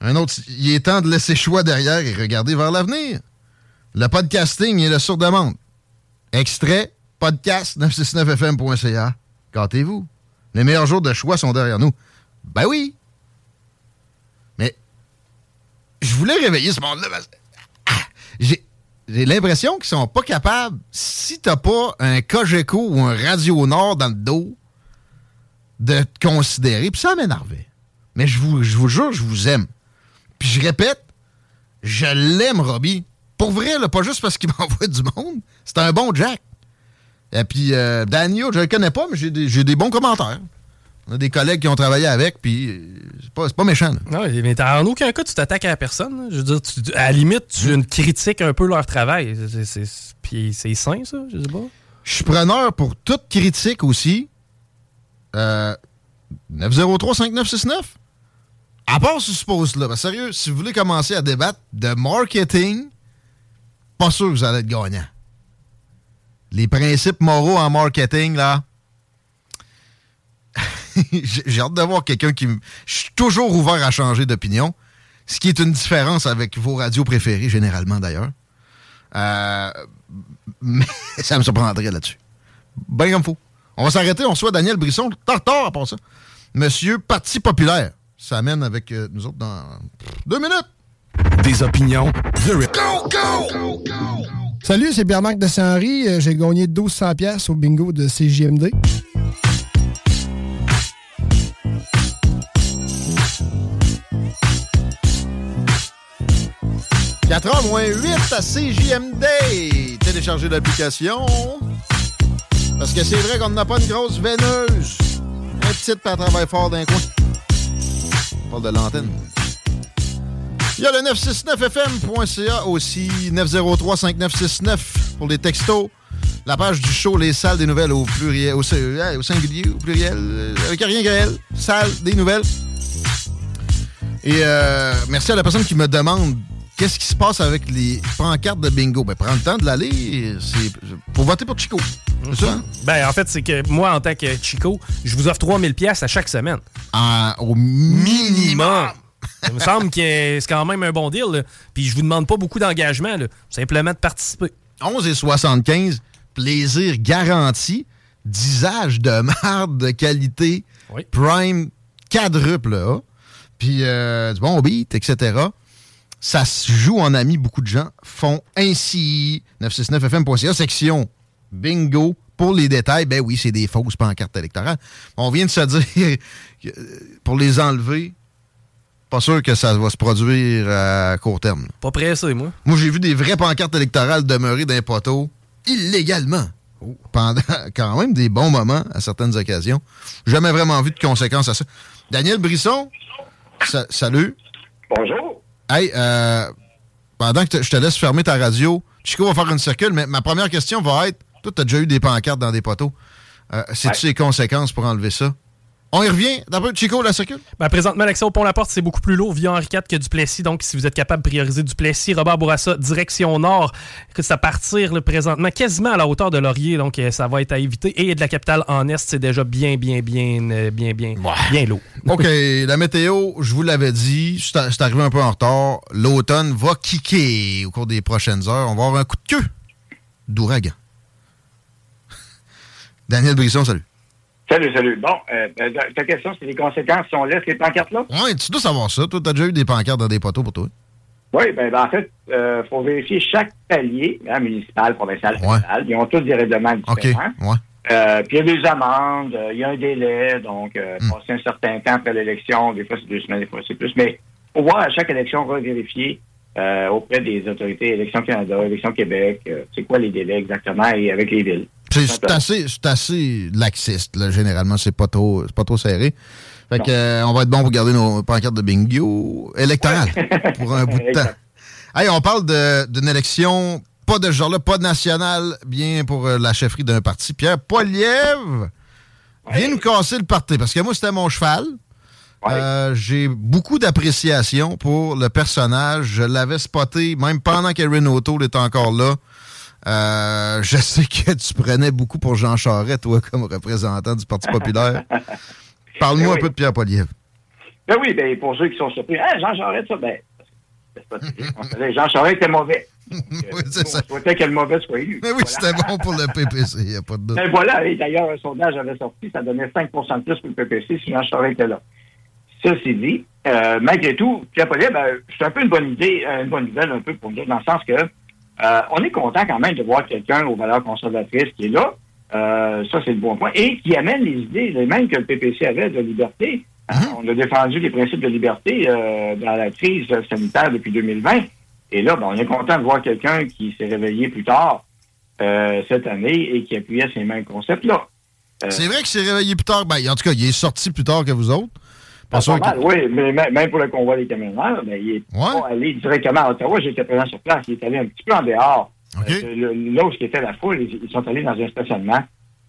Un autre, il est temps de laisser choix derrière et regarder vers l'avenir. Le podcasting et le sur-demande. Extrait, Podcast 969fm.ca. Gâtez-vous. Les meilleurs jours de choix sont derrière nous. Ben oui. Mais je voulais réveiller ce monde-là. parce- Ah, J'ai j'ai l'impression qu'ils sont pas capables, si t'as pas un Cogeco ou un Radio Nord dans le dos, de te considérer. Puis ça m'énervait. Mais je vous, je vous jure, je vous aime. Puis je répète, je l'aime, Robbie. Pour vrai, là, pas juste parce qu'il m'envoie du monde. C'est un bon Jack. Et puis, euh, Daniel, je le connais pas, mais j'ai des, des bons commentaires. On a des collègues qui ont travaillé avec, puis euh, c'est pas, pas méchant. là. Non, mais en aucun cas, tu t'attaques à la personne. là. Je veux dire, tu- à la limite, tu une critiques un peu leur travail. Puis c'est sain, ça, je sais pas. Je suis preneur pour toute critique aussi. Euh, 903-5969. À part ce post-là, ben, sérieux, si vous voulez commencer à débattre de marketing, pas sûr que vous allez être gagnant. Les principes moraux en marketing, là. J'ai hâte de voir quelqu'un qui. Je suis toujours ouvert à changer d'opinion, ce qui est une différence avec vos radios préférées, généralement d'ailleurs. Euh, mais ça me surprendrait là-dessus. Ben comme faut. On va s'arrêter, on reçoit Daniel Brisson. Tartare à part ça. Monsieur Parti populaire. Ça amène avec euh, nous autres dans deux minutes. Des opinions, The Rip. Salut, c'est Pierre-Marc de Saint-Henri. Euh, J'ai gagné 1200 pièces au bingo de CJMD. « 4h moins 8 à CJMD. Téléchargez l'application. Parce que c'est vrai qu'on n'a pas une grosse veineuse. Un petit pas travail fort d'un coin. On parle de l'antenne. Il y a le 969fm.ca aussi, 903-5969 pour les textos. La page du show Les Salles des Nouvelles au pluriel, au, euh, singulier, au pluriel, euh, avec rien qu'elle. Salles des Nouvelles. Et euh, merci à la personne qui me demande qu'est-ce qui se passe avec les pancartes de bingo. Ben, prends le temps de l'aller. C'est pour voter pour Chico. C'est ça? Ben, en fait, c'est que moi, en tant que Chico, je vous offre 3000 pièces à chaque semaine. En- au minimum. Ça me semble que c'est quand même un bon deal. là. Puis je vous demande pas beaucoup d'engagement. là. Simplement de participer. 11 et 75, plaisir garanti, disage de marde de qualité, Oui. prime quadruple A, puis euh, du bon beat, etc. Ça se joue en ami, beaucoup de gens font ainsi. 969fm.ca, section bingo. Pour les détails, ben oui, c'est des fausses pancartes électorales. On vient de se dire que euh, pour les enlever, pas sûr que ça va se produire à court terme. Pas pressé, moi. Moi, j'ai vu des vraies pancartes électorales demeurer d'un poteau illégalement. Pendant quand même des bons moments à certaines occasions. Jamais vraiment vu de conséquences à ça. Daniel Brisson, sa- salut. Bonjour. Hey, euh, pendant que je te laisse fermer ta radio, Chico va faire une circule, mais ma première question va être toi, tu as déjà eu des pancartes dans des poteaux. Euh, Sais-tu les conséquences pour enlever ça? On y revient. D'abord, Chico, la circule? Ben, présentement, l'accès au Pont-la-Porte, c'est beaucoup plus lourd via Henri IV que Duplessis. Donc, si vous êtes capable de prioriser Duplessis, Robert Bourassa, direction nord, écoute, ça partir là, présentement quasiment à la hauteur de Laurier. Donc, euh, ça va être à éviter. Et de la capitale en Est, c'est déjà bien, bien, bien, euh, bien, bien, bien lourd. OK, la météo, je vous l'avais dit, c'est c'est arrivé un peu en retard. L'automne va kicker au cours des prochaines heures. On va avoir un coup de queue d'ouragan. Daniel Brisson, salut. Salut, salut. Bon, euh, euh, ta question, c'est les conséquences si on laisse les pancartes là? Ouais, tu dois savoir ça. Toi, t'as déjà eu des pancartes dans des poteaux pour toi. Oui, ben, ben, en fait, il faut vérifier chaque palier, hein, municipal, provincial, fédéral. Ils ont tous des règlements OK, différents. ouais. Euh, puis il y a des amendes, euh, il y a un délai, donc euh, Hmm. passer un certain temps après l'élection, des fois c'est deux semaines, des fois c'est plus. Mais faut voir à chaque élection revérifier euh, auprès des autorités, Élection Canada, Élection Québec, euh, c'est quoi les délais exactement et avec les villes. C'est assez, assez laxiste, là, généralement. C'est pas trop, pas trop serré. Fait que, euh, on va être bon pour garder nos pancartes de bingo électorales pour un bout de temps. Hey, on parle de- d'une élection, pas de ce genre-là, pas nationale, bien pour euh, la chefferie d'un parti. Pierre Poilievre vient nous casser le parti, parce que moi, c'était mon cheval. Euh, J'ai beaucoup d'appréciation pour le personnage. Je l'avais spoté même pendant qu'Erin O'Toole était encore là. Euh, je sais que tu prenais beaucoup pour Jean Charest, toi, comme représentant du Parti populaire. Parle-moi Ben un peu de Pierre Poilievre. Ben oui, ben pour ceux qui sont surpris, ah, Jean Charest, ça, ben, C'est pas. On savait, Jean Charest était mauvais. oui, c'est ça. On souhaitait que le mauvais soit élu. Mais oui, Voilà. c'était bon pour le PPC, il n'y a pas de doute. Ben voilà, et d'ailleurs, un sondage avait sorti, ça donnait 5% de plus pour le PPC si Jean Charest était là. Ceci dit, euh, malgré tout, Pierre Poliev, ben, c'est un peu une bonne idée, euh, une bonne nouvelle un peu pour nous, dans le sens que euh, on est content quand même de voir quelqu'un aux valeurs conservatrices qui est là. Euh, ça, c'est le bon point. Et qui amène les idées, les mêmes que le PPC avait de liberté. Hein, On a défendu les principes de liberté euh, dans la crise sanitaire depuis 2020. Et là, ben, on est content de voir quelqu'un qui s'est réveillé plus tard euh, cette année et qui appuyait ces mêmes concepts-là. Euh, C'est vrai qu'il s'est réveillé plus tard. Ben, en tout cas, il est sorti plus tard que vous autres. Pas mal, oui, mais même pour le convoi des camionneurs, ben, il est pas allé directement à Ottawa. J'étais présent sur place. Il est allé un petit peu en dehors. Euh, là où était la foule, ils, ils sont allés dans un stationnement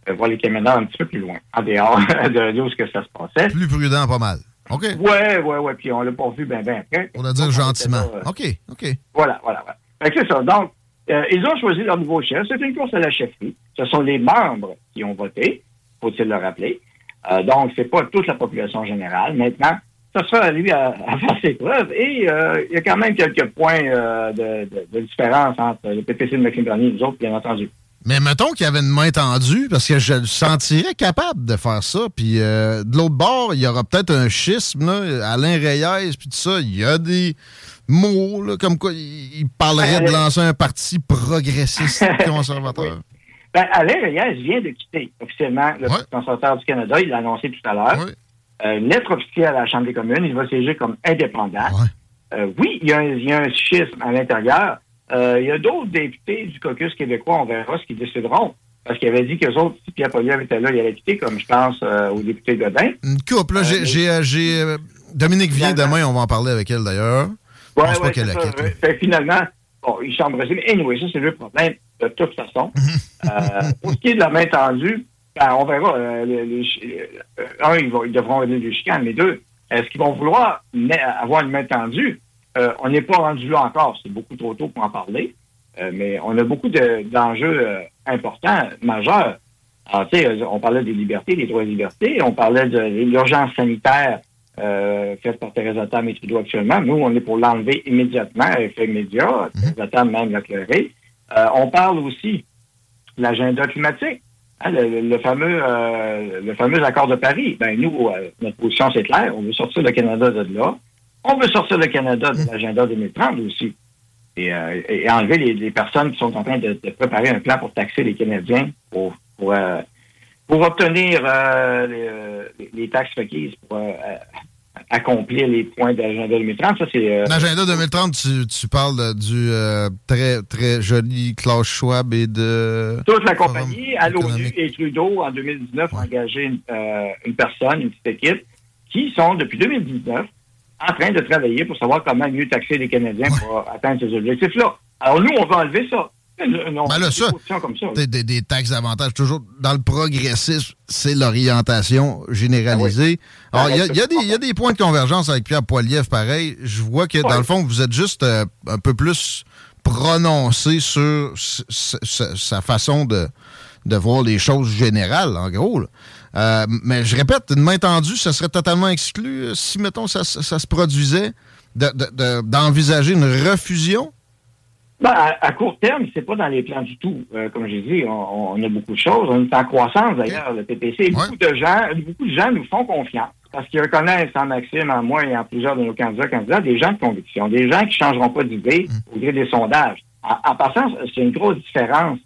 euh, voir les camionneurs un petit peu plus loin, en dehors de là où ce que ça se passait. Plus prudent, pas mal. OK. Ouais, ouais, ouais. Puis on l'a pas vu ben, ben après. On va dire gentiment. là, euh, OK, OK. Voilà, voilà, voilà. Fait que c'est ça. Donc, ils ont choisi leur nouveau chef. C'est une course à la chefferie. Ce sont les membres qui ont voté, faut-il le rappeler. Euh, donc, c'est pas toute la population générale. Maintenant, ça sera à lui à, à faire ses preuves. Et euh, il y a quand même quelques points euh, de, de- de différence entre le PPC de Maxime Bernier et nous autres, bien entendu. Mais mettons qu'il y avait une main tendue, parce que je le sentirais capable de faire ça. Puis euh, de l'autre bord, il y aura peut-être un schisme, là, Alain Reyes, puis tout ça. Il y a des mots, là, comme quoi il il parlerait de lancer un parti progressiste conservateur. Ben, Alain Reyes vient de quitter officiellement le Parti conservateur du Canada. Il l'a annoncé tout à l'heure. Euh, une lettre officielle à la Chambre des communes. Il va siéger comme indépendant. Euh, oui, il y, a un, il y a un schisme à l'intérieur. Euh, il y a d'autres députés du caucus québécois, on verra ce qu'ils décideront. Parce qu'il avait dit qu'eux autres, si Pierre Poliev était là, il allait quitter, comme je pense au député Godin. Une couple, là, j'ai- Dominique vient demain, on va en parler avec elle d'ailleurs. Je Ouais, pense pas ouais, qu'elle la quitte. Fait que finalement, bon, il semble anyway, ça, c'est le problème de toute façon. Euh, pour ce qui est de la main tendue, ben, on verra. euh, les- les chi- euh, un, ils, vont- ils devront venir du chicanes, mais deux, est-ce qu'ils vont vouloir avoir une main tendue? Euh, on n'est pas rendu là encore. C'est beaucoup trop tôt pour en parler. Euh, mais on a beaucoup de- d'enjeux importants, majeurs. Alors, on parlait des libertés, des droits et libertés. On parlait de l'urgence sanitaire faite par Theresa Tam et Trudeau actuellement. Nous, on est pour l'enlever immédiatement à effet immédiat. Theresa Tam même l'a. Euh, on parle aussi de l'agenda climatique. Hein, le, le- fameux euh, le fameux accord de Paris. Ben nous, euh, notre position, c'est clair. On veut sortir le Canada de là. On veut sortir le Canada de l'agenda 2030 aussi. Et, euh, et enlever les, les personnes qui sont en train de, de préparer un plan pour taxer les Canadiens pour, pour, euh, pour obtenir les, les- taxes requises pour accomplir les points de l'agenda 2030. Ça, c'est... euh, L'agenda 2030, tu, tu parles de- du euh, très, très joli Klaus Schwab et de... toute la compagnie, à l'ONU et Trudeau, en 2019, a engagé une, euh, une personne, une petite équipe, qui sont, depuis 2019, en train de travailler pour savoir comment mieux taxer les Canadiens pour atteindre ces objectifs-là. Alors, nous, on va enlever ça. Euh, non, Ben là, ça, positions comme ça. Des, des- des taxes d'avantage. Toujours dans le progressisme, c'est l'orientation généralisée. Ah il y a- y, des- il y a des points de convergence avec Pierre Poilievre, pareil. Je vois que, dans le fond, vous êtes juste euh, un peu plus prononcé sur sa façon de, de voir les choses générales, en gros. Euh, mais je répète, une main tendue, ça serait totalement exclu si, mettons, ça, ça- ça se produisait de- de- de- d'envisager une refusion. Ben, à, à court terme, c'est pas dans les plans du tout. Euh, comme j'ai dit, on, on a beaucoup de choses. On est en croissance d'ailleurs, le PPC. Beaucoup de gens, beaucoup de gens nous font confiance parce qu'ils reconnaissent en Maxime, en moi et en plusieurs de nos candidats, candidats, des gens de conviction, des gens qui changeront pas d'idée au gré des sondages. En, en passant, c'est une grosse différence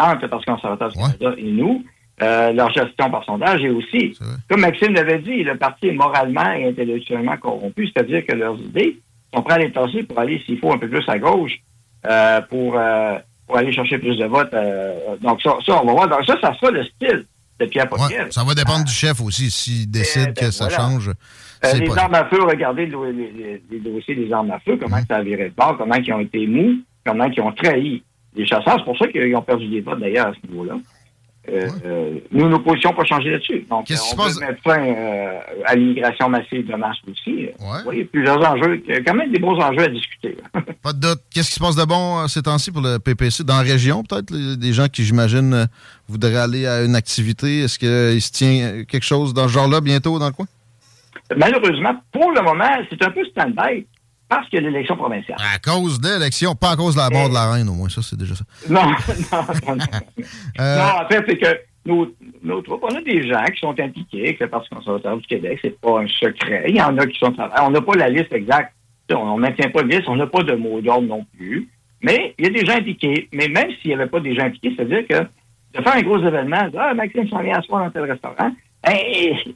entre le Parti conservateur du Canada et nous. Euh, leur gestion par sondage et aussi, comme Maxime l'avait dit, le parti est moralement et intellectuellement corrompu, c'est-à-dire que leurs idées sont prêts à les tasser pour aller, s'il faut, un peu plus à gauche, euh, pour, euh, pour aller chercher plus de votes. euh, donc ça, ça, on va voir. Donc ça, ça sera le style de Pierre Ouais, ça va dépendre du chef aussi. S'il décide que ça ben, voilà. change, Euh, les pas. armes à feu, regardez le- les, les- les dossiers des armes à feu, comment ça a viré de bord, comment ils ont été mous, comment ils ont trahi les chasseurs. C'est pour ça qu'ils ont perdu des votes d'ailleurs à ce niveau-là. Euh, euh, nous, nos positions pas changé là-dessus. Donc, Qu'est-ce qui on se passe- mettre fin euh, à l'immigration massive de masse aussi. Vous voyez, plusieurs enjeux, quand même des beaux enjeux à discuter. Pas de doute. Qu'est-ce qui se passe de bon euh, ces temps-ci pour le PPC? Dans la région, peut-être? Des gens qui, j'imagine, euh, voudraient aller à une activité. Est-ce qu'il se tient euh, quelque chose dans ce genre-là bientôt dans le coin? Malheureusement, pour le moment, c'est un peu stand-by parce que l'élection provinciale. À cause de l'élection, pas à cause de la mort de la reine, au moins, ça, c'est déjà ça. Non, non, non. non. Euh, Non, en fait, c'est que nos, nos troupes, on a des gens qui sont impliqués avec le Parti conservateur du Québec. C'est pas un secret. Il y en a qui sont. On n'a pas la liste exacte. On ne maintient pas de liste. On n'a pas de mot d'ordre non plus. Mais il y a des gens impliqués. Mais même s'il n'y avait pas des gens impliqués, c'est-à-dire que de faire un gros événement, de, ah, Maxime s'en vient à soir dans tel restaurant, ben,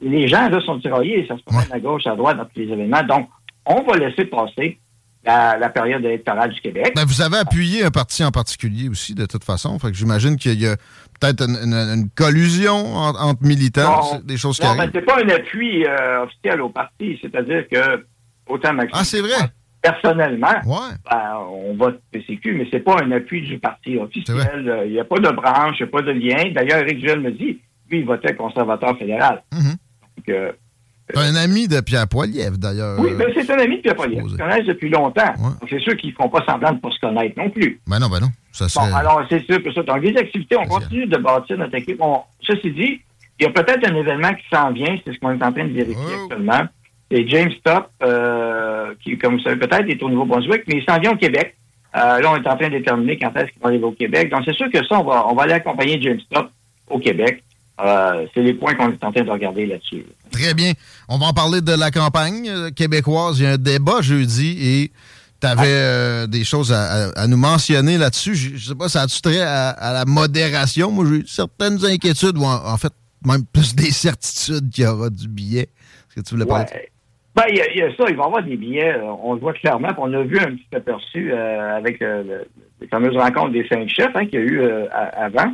les gens là, sont tiraillés. Ça se passe à gauche, à droite dans tous les événements. Donc, on va laisser passer la, la période électorale du Québec. Ben, vous avez appuyé un parti en particulier aussi, de toute façon. Fait que j'imagine qu'il y a peut-être une, une- une collusion en- entre militants, des choses qui Non, mais arrivent. c'est pas un appui euh, officiel au parti. C'est-à-dire que, autant Maxime. Ah, c'est vrai? Personnellement, Ouais. ben, on vote PCQ, mais c'est pas un appui du parti officiel. Euh, Il n'y a pas de branche, il n'y a pas de lien. D'ailleurs, Éric Duel me dit, lui, il votait conservateur fédéral. Mhm. Donc, euh, T'es un ami de Pierre Poilievre, d'ailleurs. oui, mais c'est un ami de Pierre Poilievre. Ils se connaissent depuis longtemps. Ouais. Donc, C'est sûr qu'ils ne font pas semblant de ne pas se connaître non plus. Ben non, ben non. Ça Bon, alors, c'est sûr que ça. Donc, les activités, on continue de bâtir notre équipe. On- ceci dit, il y a peut-être un événement qui s'en vient, c'est ce qu'on est en train de vérifier Oh. actuellement. C'est James Top, euh, qui, comme vous savez peut-être, est au Nouveau-Brunswick, mais il s'en vient au Québec. Euh, là, on est en train de déterminer quand est-ce qu'il va arriver au Québec. Donc, c'est sûr que ça, on va, on va aller accompagner James Top au Québec. Euh, c'est les points qu'on est en train de regarder là-dessus. Très bien. On va en parler de la campagne euh, québécoise. Il y a un débat jeudi et tu avais des choses à, à- à nous mentionner là-dessus. Je, je sais pas, ça a-tu trait à, à la modération? Moi, j'ai certaines inquiétudes, ou en, en fait, même plus des certitudes qu'il y aura du billet. Est-ce que tu voulais parler? Ben, il y, a- il y a ça, il va y avoir des billets, euh, on le voit clairement, on a vu un petit aperçu euh, avec euh, le- les fameuses rencontres des cinq chefs hein, qu'il y a eu euh, avant.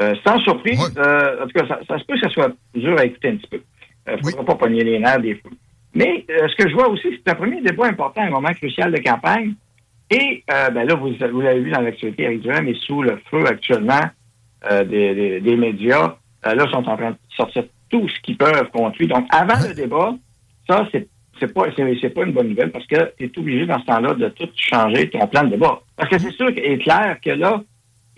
Euh, sans surprise, euh, en tout cas, ça, ça se peut que ça soit dur à écouter un petit peu. Il ne faudra pas pogner les nerfs des fous. Mais euh, ce que je vois aussi, c'est un premier débat important, un moment crucial de campagne. Et euh, ben là, vous, vous l'avez vu dans l'actualité, Eric Duhem est sous le feu actuellement euh, des, des- des médias. Euh, là, ils sont en train de sortir tout ce qu'ils peuvent contre lui. Donc, avant le débat, ça, c'est c'est pas c'est, pas une bonne nouvelle parce que tu es obligé dans ce temps-là de tout changer ton plan de débat. Parce que c'est sûr est clair que là,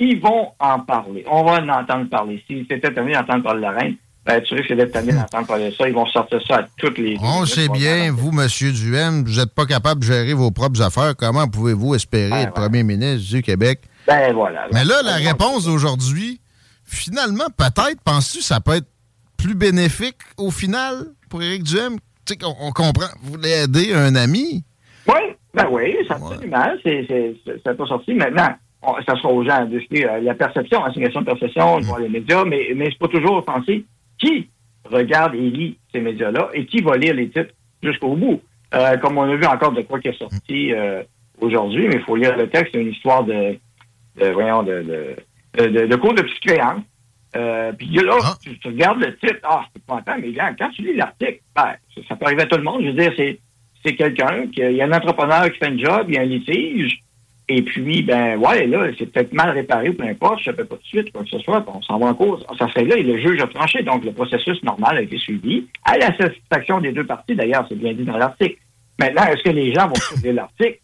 ils vont en parler. On va en entendre parler. Si c'était terminé d'entendre parler de la reine, ben, tu risques d'être terminé d'entendre parler de ça. Ils vont sortir ça à toutes les. On sait bien, vous, M. Duhem, vous n'êtes pas capable de gérer vos propres affaires. Comment pouvez-vous espérer Ouais, être ouais. premier ministre du Québec? Ben voilà. Mais là, la Ben, réponse d'aujourd'hui, finalement, peut-être, penses-tu, ça peut être plus bénéfique au final pour Éric Duhem? Tu sais, on, on comprend, vous voulez aider un ami? Oui, ben oui, c'est absolument. C'est, c'est, c'est, ça pas sorti. Maintenant, on- ça sera aux gens de décider euh, la perception, hein, une question de perception, voir les médias, mais, mais c'est pas toujours penser qui regarde et lit ces médias-là et qui va lire les titres jusqu'au bout. Euh, comme on a vu encore de quoi qui est sorti euh, aujourd'hui, mais il faut lire le texte, c'est une histoire de, de voyons, de, de, de, de cours de créance. Euh, puis là, Ah. tu, tu regardes le titre, ah, c'est pas content, mais là, quand tu lis l'article, ben, ça, ça peut arriver à tout le monde. Je veux dire, c'est, c'est quelqu'un qui, il y a un entrepreneur qui fait un job, il y a un litige, et puis, ben, ouais, là, c'est peut-être mal réparé ou peu importe, je ne sais pas tout de suite, quoi que ce soit, on s'en va en cause. Ça serait là, et le juge a tranché, donc le processus normal a été suivi, à la satisfaction des deux parties, d'ailleurs, c'est bien dit dans l'article. Maintenant, est-ce que les gens vont suivre l'article?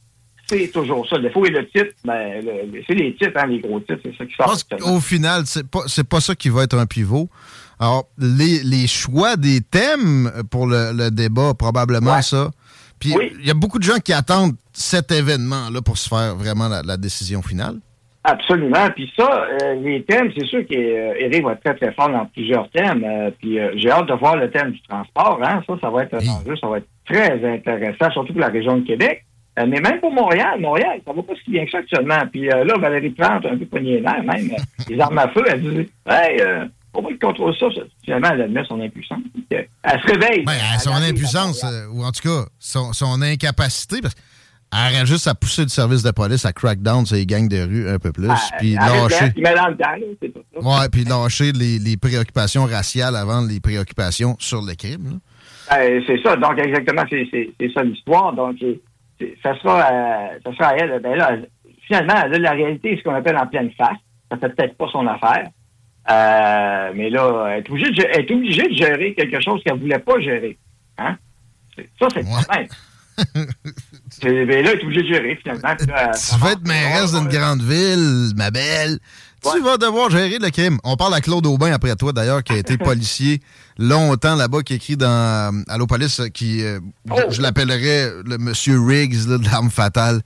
C'est toujours ça. Le faux et le titre, ben, le- c'est les titres, hein, les gros titres, c'est ça qui Je sort. pense qu'au final, c'est pas, c'est pas ça qui va être un pivot. Alors, les, les choix des thèmes pour le, le débat, probablement Ouais. ça. Puis, Oui. il y a beaucoup de gens qui attendent cet événement-là pour se faire vraiment la, la décision finale? Absolument. Puis ça, euh, les thèmes, c'est sûr qu'Éric va être très, très fort dans plusieurs thèmes. Euh, puis euh, j'ai hâte de voir le thème du transport. Hein. Ça, ça va être un enjeu, ça va être très intéressant, surtout pour la région de Québec. Euh, mais même pour Montréal, Montréal, ça va pas si bien que ça actuellement. Puis euh, là, Valérie Plante, un peu poignée nerfs, même, euh, les armes à feu, elle dit Hey, euh, on va contrôler ça. Finalement, elle admet son impuissance. Puis, euh, Elle se réveille. Ben, son impuissance, euh, ou en tout cas, son, son incapacité, parce qu'elle aurait juste à pousser le service de police à crackdown sur les gangs de rue un peu plus, Ah, puis lâcher. là, Il met dans le temps, là, c'est tout ça. Ouais, puis lâcher les, les préoccupations raciales avant les préoccupations sur le crime. Euh, c'est ça. Donc, exactement, c'est, c'est, c'est ça l'histoire. Donc, c'est- c'est- ça, sera, à- ça sera à elle. Ben là, finalement, là, la réalité est ce qu'on appelle en pleine face. Ça fait peut-être pas son affaire. Euh, mais là, elle est, obligée de, gé- elle est obligée de gérer quelque chose qu'elle voulait pas gérer. Hein? C'est- Ça, c'est le problème. Ben là, est obligée de gérer, finalement. Là, Tu marche. être mairesse d'une grande ville, ma belle. Tu vas devoir gérer le crime. On parle à Claude Aubin après toi, d'ailleurs, qui a été policier longtemps là-bas, qui écrit dans euh, Allo Police, euh, qui, euh, je- Oh. je, l'appellerais le monsieur Riggs là, de l'arme fatale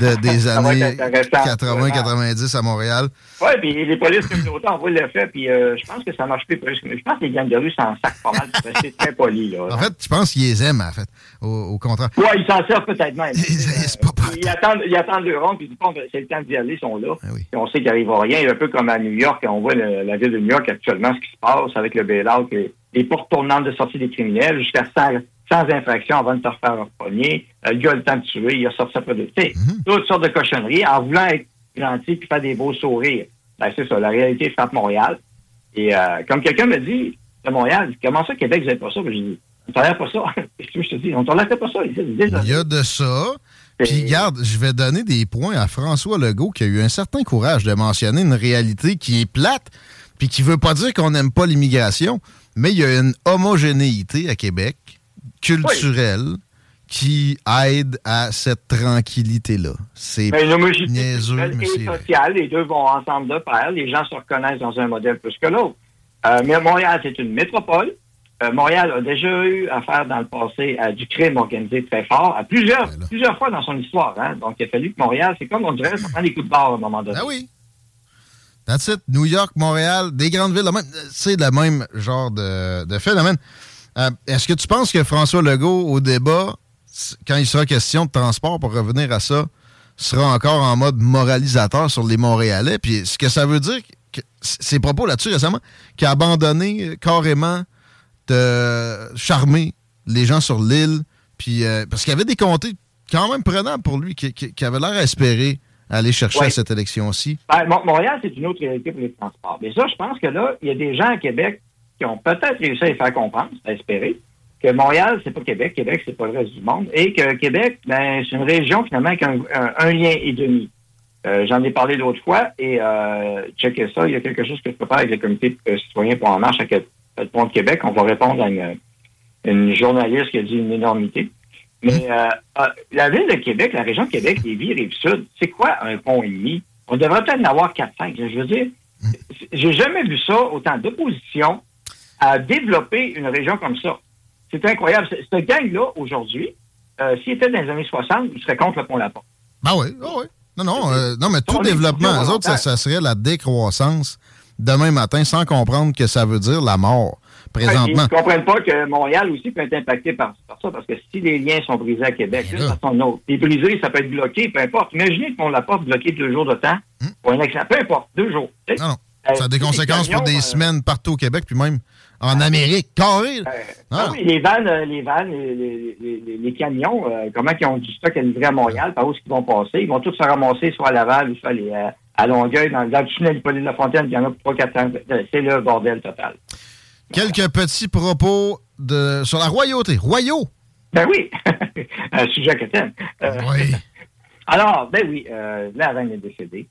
de- des années être intéressant, 80-90 à Montréal. Oui, puis les polices communautaires, on voit le fait, puis euh, je pense que ça marche plus. Je pense que les gangs de rue s'en sacent pas mal rester très polis. Là, En fait, je pense qu'ils les aiment, en fait, au, au contraire. Oui, ils s'en servent peut-être même. ils, attendent, ils attendent le rond, puis ils disent, bon, c'est le temps d'y aller, ils sont là. Puis on sait qu'il n'arrivera rien. Un peu comme à New York, on voit le- la ville de New York actuellement, ce qui se passe avec le bail-out, les, les portes tournantes de sortie des criminels, jusqu'à 100, 100 infractions avant de te refaire empoigner. Euh, le gars a le temps de tuer, il a sorti sa. Tu sais, toutes sortes de cochonneries en voulant être gentil puis faire des beaux sourires. Ben, c'est ça, la réalité frappe Montréal. Et euh, comme quelqu'un me dit, de Montréal, comment ça, Québec, vous n'avez pas ça? Ben, j'ai dit, on tolère pas ça. Qu'est-ce que je te dis? On tolère pas ça. ici. Il y a de ça. Puis, garde, je vais donner des points à François Legault qui a eu un certain courage de mentionner une réalité qui est plate, puis qui veut pas dire qu'on n'aime pas l'immigration, mais il y a une homogénéité à Québec, culturelle, qui aide à cette tranquillité-là. C'est une homogénéité niaiseux, mais et sociale, les deux vont ensemble de pair. Les gens se reconnaissent dans un modèle plus que l'autre. Euh, mais Montréal, c'est une métropole. Euh, Montréal a déjà eu affaire dans le passé à du crime organisé très fort, à plusieurs, plusieurs fois dans son histoire. Hein? Donc, il a fallu que Montréal, c'est comme on dirait, ça prend des coups de barre à un moment donné. Ah oui. New York, Montréal, des grandes villes, c'est le même genre de, phénomène. Euh, Est-ce que tu penses que François Legault, au débat, quand il sera question de transport, pour revenir à ça, sera encore en mode moralisateur sur les Montréalais? Puis ce que ça veut dire, que, ses propos là-dessus récemment, qu'il a abandonné euh, carrément de charmer les gens sur l'île, puis euh, parce qu'il y avait des comtés quand même prenables pour lui, qui, qui- qui avaient l'air à aller chercher Ouais. à cette élection-ci. Ben, Mon- Montréal, c'est une autre réalité pour les transports. Mais ça, je pense que là, il y a des gens à Québec qui ont peut-être réussi à les faire comprendre, à espérer, que Montréal, c'est pas Québec, Québec, c'est pas le reste du monde, et que Québec, ben, c'est une région finalement avec un, un- un lien et demi. Euh, J'en ai parlé l'autre fois, et euh, checkez ça, il y a quelque chose que je peux faire avec le comité euh, citoyen pour en marche à à Pont de Québec. On va répondre à une, une journaliste qui a dit une énormité. Mais euh, euh, la ville de Québec, la région de Québec, Lévis, Rive-Sud, c'est quoi un pont et demi? On devrait peut-être en avoir 4-5. Je veux dire, j'ai jamais vu ça, autant d'opposition à développer une région comme ça. C'est incroyable. Ce- gang-là, aujourd'hui, euh, s'il était dans les années 60, il serait contre le pont La Porte. Ben oui, ah oui. Non, non, euh, non, mais tout développement, eux autres, ça, ça serait la décroissance demain matin sans comprendre que ça veut dire la mort présentement. Ils ne comprennent pas que Montréal aussi peut être impacté par, par ça, parce que si les liens sont brisés à Québec, Ben d'une façon ou d'une autre, brisés, ça peut être bloqué, peu importe. Imaginez qu'on la porte bloquée deux jours de temps pour un accident, peu importe, deux jours. Hmm. Non, non. Euh, Ça a des conséquences pour des euh, semaines partout au Québec, puis même en Amérique. Carré! là. Ah oui, les vannes, euh, les vannes, les, les, les- les camions, euh, comment ils ont du stock à livrer à Montréal, par où est-ce qu'ils vont passer? Ils vont tous se ramasser soit à Laval ou soit euh, à Longueuil, dans, dans le tunnel de la Fontaine, il y en a pour 3 4 ans. C'est le bordel total. Quelques petits propos de, sur la royauté. Royaux! Ben oui, un sujet que t'aimes. Euh, oui. Alors, ben oui, euh, la reine est décédée.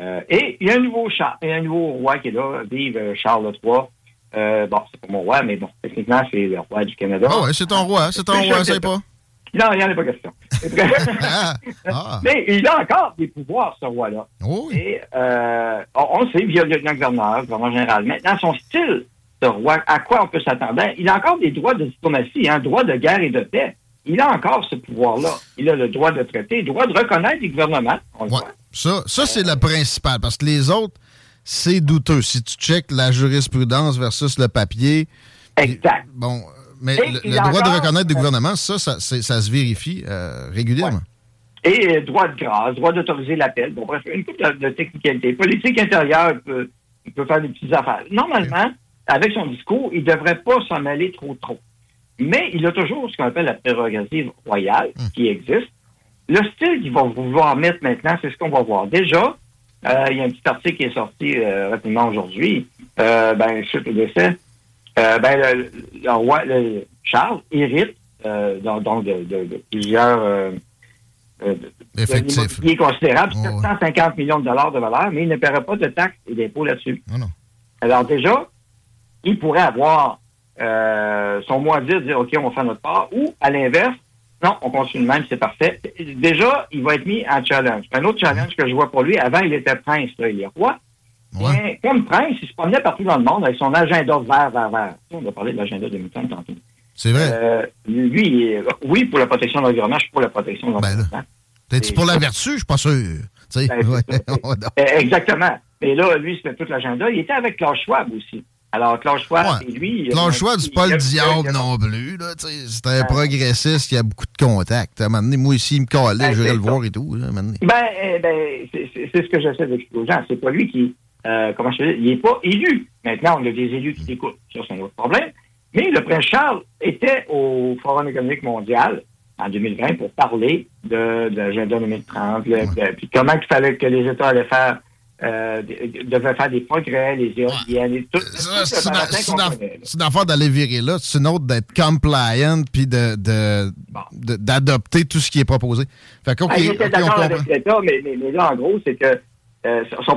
Euh, et il y a un nouveau chat, il y a un nouveau roi qui est là, vive Charles III. Bon, c'est pas mon roi, mais bon, techniquement, c'est le roi du Canada. Ah ouais, c'est ton roi, c'est ton roi, c'est pas? Non, il n'y en a pas question. Ah. Mais il a encore des pouvoirs, ce roi-là. Et euh, on, on le sait, via le lieutenant-gouverneur, le gouverneur général. Maintenant, son style de roi, à quoi on peut s'attendre? Ben, il a encore des droits de diplomatie, hein, droit de guerre et de paix. Il a encore ce pouvoir-là. Il a le droit de traiter, le droit de reconnaître les gouvernements. On le Ouais. voit. Ça, ça c'est la principale, parce que les autres, c'est douteux. Si tu checkes la jurisprudence versus le papier. Exact. Bon, mais Et le, droit de reconnaître du gouvernement, ça, ça, se vérifie euh, régulièrement. Et euh, droit de grâce, droit d'autoriser l'appel. Bon, bref, une couple de, de technicalités. Politique intérieure, peut, il peut faire des petites affaires. Normalement, avec son discours, il ne devrait pas s'en mêler trop, trop. Mais il a toujours ce qu'on appelle la prérogative royale qui existe. Le style qu'il va vouloir mettre maintenant, c'est ce qu'on va voir. Déjà, euh, il y a un petit article qui est sorti euh, rapidement aujourd'hui, euh, ben, suite au décès. Euh, ben, le, le roi le- Charles hérite de, de- de plusieurs Effectif. de l'immobilier considérable, 750 millions de dollars de valeur, mais il ne paierait pas de taxes et d'impôts là-dessus. Non, non. Alors déjà, il pourrait avoir euh, son mot à dire, dire OK, on va faire notre part, ou à l'inverse, non, on continue de même, c'est parfait. Déjà, il va être mis en challenge. Un autre challenge que je vois pour lui, avant, il était prince, là, il est roi. Bien, comme prince, il se promenait partout dans le monde avec son agenda vert, vert, vert. On va parler de l'agenda 2005 tantôt. C'est vrai. Euh, lui, est- oui, pour la protection de l'environnement, je suis pour la protection de Ben l'environnement. T'es-tu pour la vertu? Je suis pas sûr. Ben, ouais. Euh, exactement. Mais là, lui, c'était tout l'agenda. Il était avec Klaus Schwab aussi. Alors, Klaus Schwab et lui... Claude Schwab, c'est pas le diable non plus. C'est un progressiste qui a beaucoup de contacts. À un moment donné, moi ici, il me calait, Ben, je vais le voir et tout. là. Ben, eh ben c'est ce que j'essaie d'expliquer aux gens. C'est pas lui qui, euh, comment je dis, il n'est pas élu. Maintenant, on a des élus qui l'écoutent. Ça, c'est un autre problème. Mais le prince Charles était au Forum économique mondial en 2020 pour parler de, de l'agenda 2030, le- de- puis comment il fallait que les États allaient faire, euh, de- devaient faire des progrès, les éoliennes, et tout, C'est une, affaire d'aller virer là. C'est une autre d'être compliant puis de, d'adopter tout ce qui est proposé. Fait que, OK, Ah, d'accord avec l'État, mais, mais là, en gros, c'est que euh, son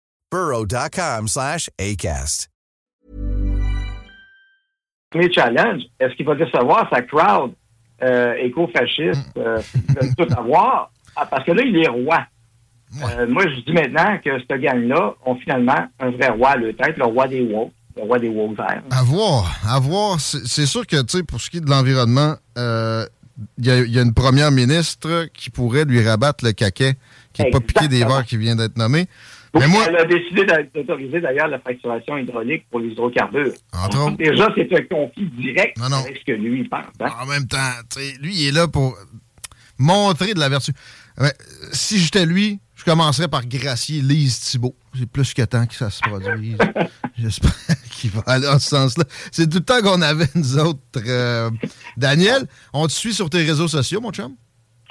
burrow.com slash ACAST. premier challenge, est-ce qu'il va décevoir sa crowd euh, éco-fasciste, euh, qui veulent tout avoir? Ah, parce que là, il est roi. Euh, moi, je dis maintenant que cette gang-là ont finalement un vrai roi à leur tête, le roi des woke, le roi des woke verts. À voir, à voir. C'est sûr que, tu sais, pour ce qui est de l'environnement, euh, il y, y a une première ministre qui pourrait lui rabattre le caquet, qui n'est pas piqué des verres qui vient d'être nommé. Mais moi, Elle a décidé d'a- d'autoriser d'ailleurs la fracturation hydraulique pour les hydrocarbures. Entre autres. Déjà, c'est un conflit direct Non, non. avec ce que lui pense. hein? en même temps, lui, il est là pour montrer de la vertu. Ouais, si j'étais lui, je commencerais par gracier Lise Thibault. C'est plus que temps que ça se produise. J'espère qu'il va aller en ce sens-là. C'est tout le temps qu'on avait, nous autres. euh, Daniel, on te suit sur tes réseaux sociaux, mon chum?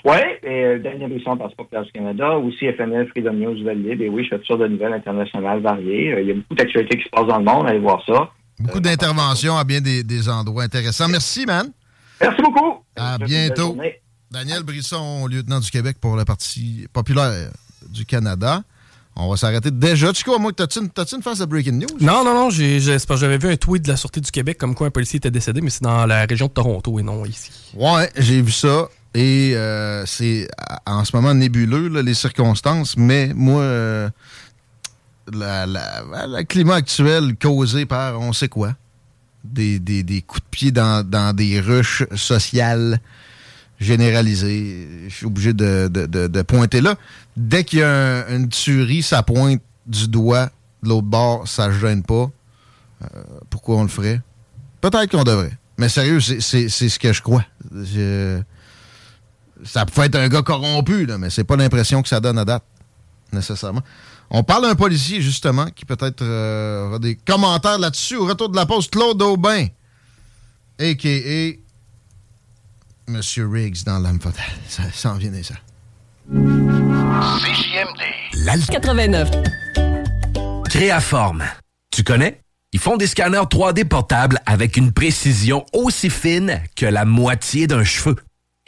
Oui, et euh, Daniel Brisson, Passeport Classe du Canada, aussi FNL, Freedom News, Nouvelle Libre. Et oui, je fais toutes de nouvelles internationales variées. Euh, il y a beaucoup d'actualités qui se passent dans le monde, allez voir ça. Beaucoup d'interventions à bien des, des endroits intéressants. Merci, man. Merci beaucoup. À Je bientôt. Daniel Brisson, lieutenant du Québec pour la partie populaire du Canada. On va s'arrêter déjà. Chico, à moi, t'as-tu une, une phase de breaking news? Non, non, non, j'avais vu un tweet de la Sûreté du Québec comme quoi un policier était décédé, mais c'est dans la région de Toronto et non ici. Ouais, j'ai vu ça. Et euh, c'est en ce moment nébuleux, là, les circonstances, mais moi, euh, la- le climat actuel causé par on sait quoi, des, des- coups de pied dans, dans des ruches sociales généralisées, je suis obligé de, de- pointer là. Dès qu'il y a un- une tuerie, ça pointe du doigt de l'autre bord, ça ne gêne pas. Euh, pourquoi on le ferait? Peut-être qu'on devrait. Mais sérieux, c'est ce que je crois. Ça peut être un gars corrompu, là, mais c'est pas l'impression que ça donne à date, nécessairement. On parle d'un policier, justement, qui peut-être euh, aura des commentaires là-dessus. Au retour de la pause, Claude Aubin, a.k.a. Monsieur Riggs dans l'âme fatale. Ça s'en vient ça. L'Al 89. Créaforme. Tu connais? Ils font des scanners 3D portables avec une précision aussi fine que la moitié d'un cheveu.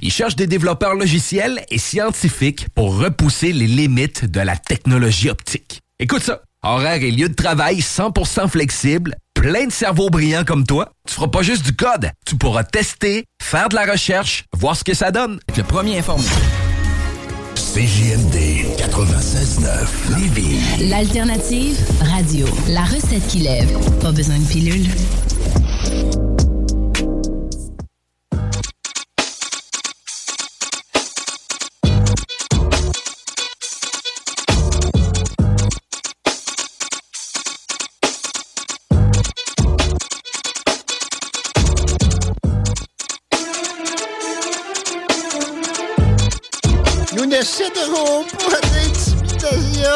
Ils cherchent des développeurs logiciels et scientifiques pour repousser les limites de la technologie optique. Écoute ça. Horaire et lieu de travail 100% flexible, plein de cerveaux brillants comme toi. Tu feras pas juste du code, tu pourras tester, faire de la recherche, voir ce que ça donne. Le premier informé. CJMD 96.9 Lévis. L'alternative radio. La recette qui lève. Pas besoin de pilule. Ne céderons pas d'intimidation.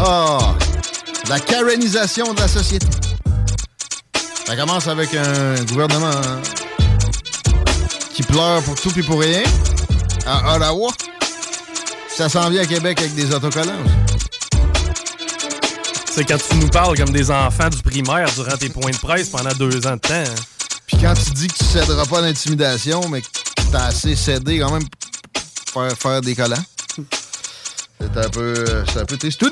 oh, la carenisation de la société. Ça commence avec un gouvernement hein, qui pleure pour tout et pour rien à Ottawa. Ça s'en vient à Québec avec des autocollants. C'est quand tu nous parles comme des enfants du primaire durant tes points de presse pendant deux ans de temps. hein. Puis quand tu dis que tu céderas pas d'intimidation, mais que t'as assez cédé quand même pour faire, des collants. C'est un peu. C'est un peu triste. Tout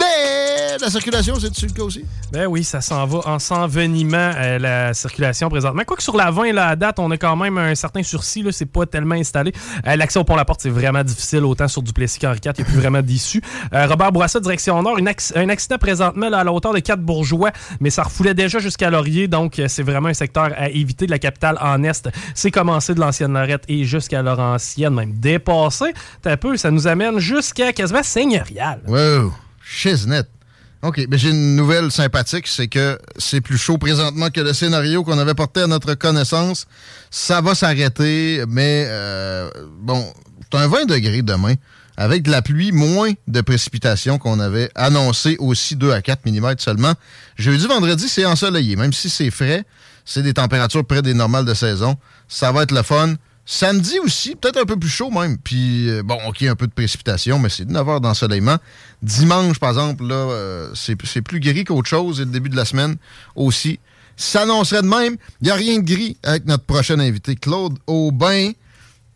La circulation, c'est dessus le cas aussi? Ben oui, ça s'en va en s'envenimant euh, la circulation présentement. Quoique sur la 20, là, à date, on a quand même un certain sursis. Là, c'est pas tellement installé. Euh, L'accès au pont La Porte, c'est vraiment difficile. Autant sur Duplessis qu'Henri IV, il n'y a plus vraiment d'issue. Euh, Robert Bourassa, direction Nord, une un accident présentement là, à la hauteur de 4 bourgeois, mais ça refoulait déjà jusqu'à Laurier. Donc, euh, c'est vraiment un secteur à éviter de la capitale en Est. C'est commencé de l'ancienne Lorette et jusqu'à Laurentienne, même dépassé. T'as un peu, ça nous amène jusqu'à quasiment Seigneurial. Wow, shiznit. OK, mais j'ai une nouvelle sympathique, c'est que c'est plus chaud présentement que le scénario qu'on avait porté à notre connaissance. Ça va s'arrêter, mais euh, bon, c'est un 20 degrés demain, avec de la pluie, moins de précipitations qu'on avait annoncé aussi 2 à 4 mm seulement. Jeudi, vendredi, c'est ensoleillé, même si c'est frais, c'est des températures près des normales de saison. Ça va être le fun. Samedi aussi, peut-être un peu plus chaud même. Puis, euh, bon, OK, un peu de précipitation, mais c'est 9 heures d'ensoleillement. Dimanche, par exemple, là, euh, c'est plus gris qu'autre chose et le début de la semaine aussi. S'annoncerait de même. Il n'y a rien de gris avec notre prochain invité, Claude Aubin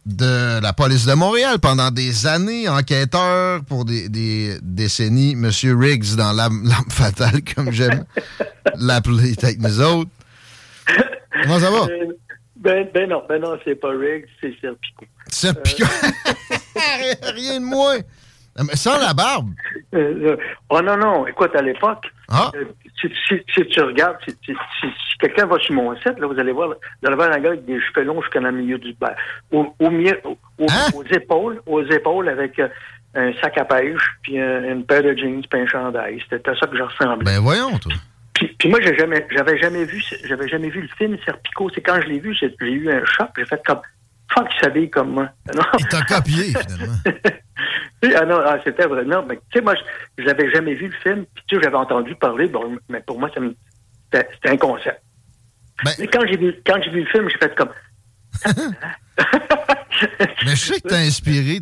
de la police de Montréal pendant des années, enquêteur pour des, des décennies, Monsieur Riggs dans l'âme fatale, comme j'aime l'appeler avec nous autres. Comment ça va? Euh, Ben, ben non, ben non, c'est pas Riggs, c'est Serpico. Serpico. Rien de moins. Mais sans la barbe. Euh, euh, oh non, non, écoute, à l'époque, Ah. euh, si, si- si tu regardes, si, quelqu'un va sur mon site, là, vous allez voir, vous allez voir un gars avec des cheveux longs jusqu'à la milieu du au, au milieu, au- au- Hein? aux épaules, aux épaules avec euh, un sac à pêche, puis un- une paire de jeans, puis un chandail. C'était à ça que je ressemblais. Ben voyons, toi. Puis, puis moi, j'ai jamais, j'avais jamais vu, j'avais jamais vu le film Serpico. C'est quand je l'ai vu, j'ai eu un choc. J'ai fait comme, fuck, il s'habille comme moi. Non. Il t'a copié, finalement. ah non, ah, c'était vrai. Non, mais tu sais, moi, je n'avais jamais vu le film. Puis tu sais, j'avais entendu parler. Bon, mais pour moi, c'était un concept. mais quand j'ai vu, quand j'ai vu le film, j'ai fait comme, Mais je sais que t'as inspiré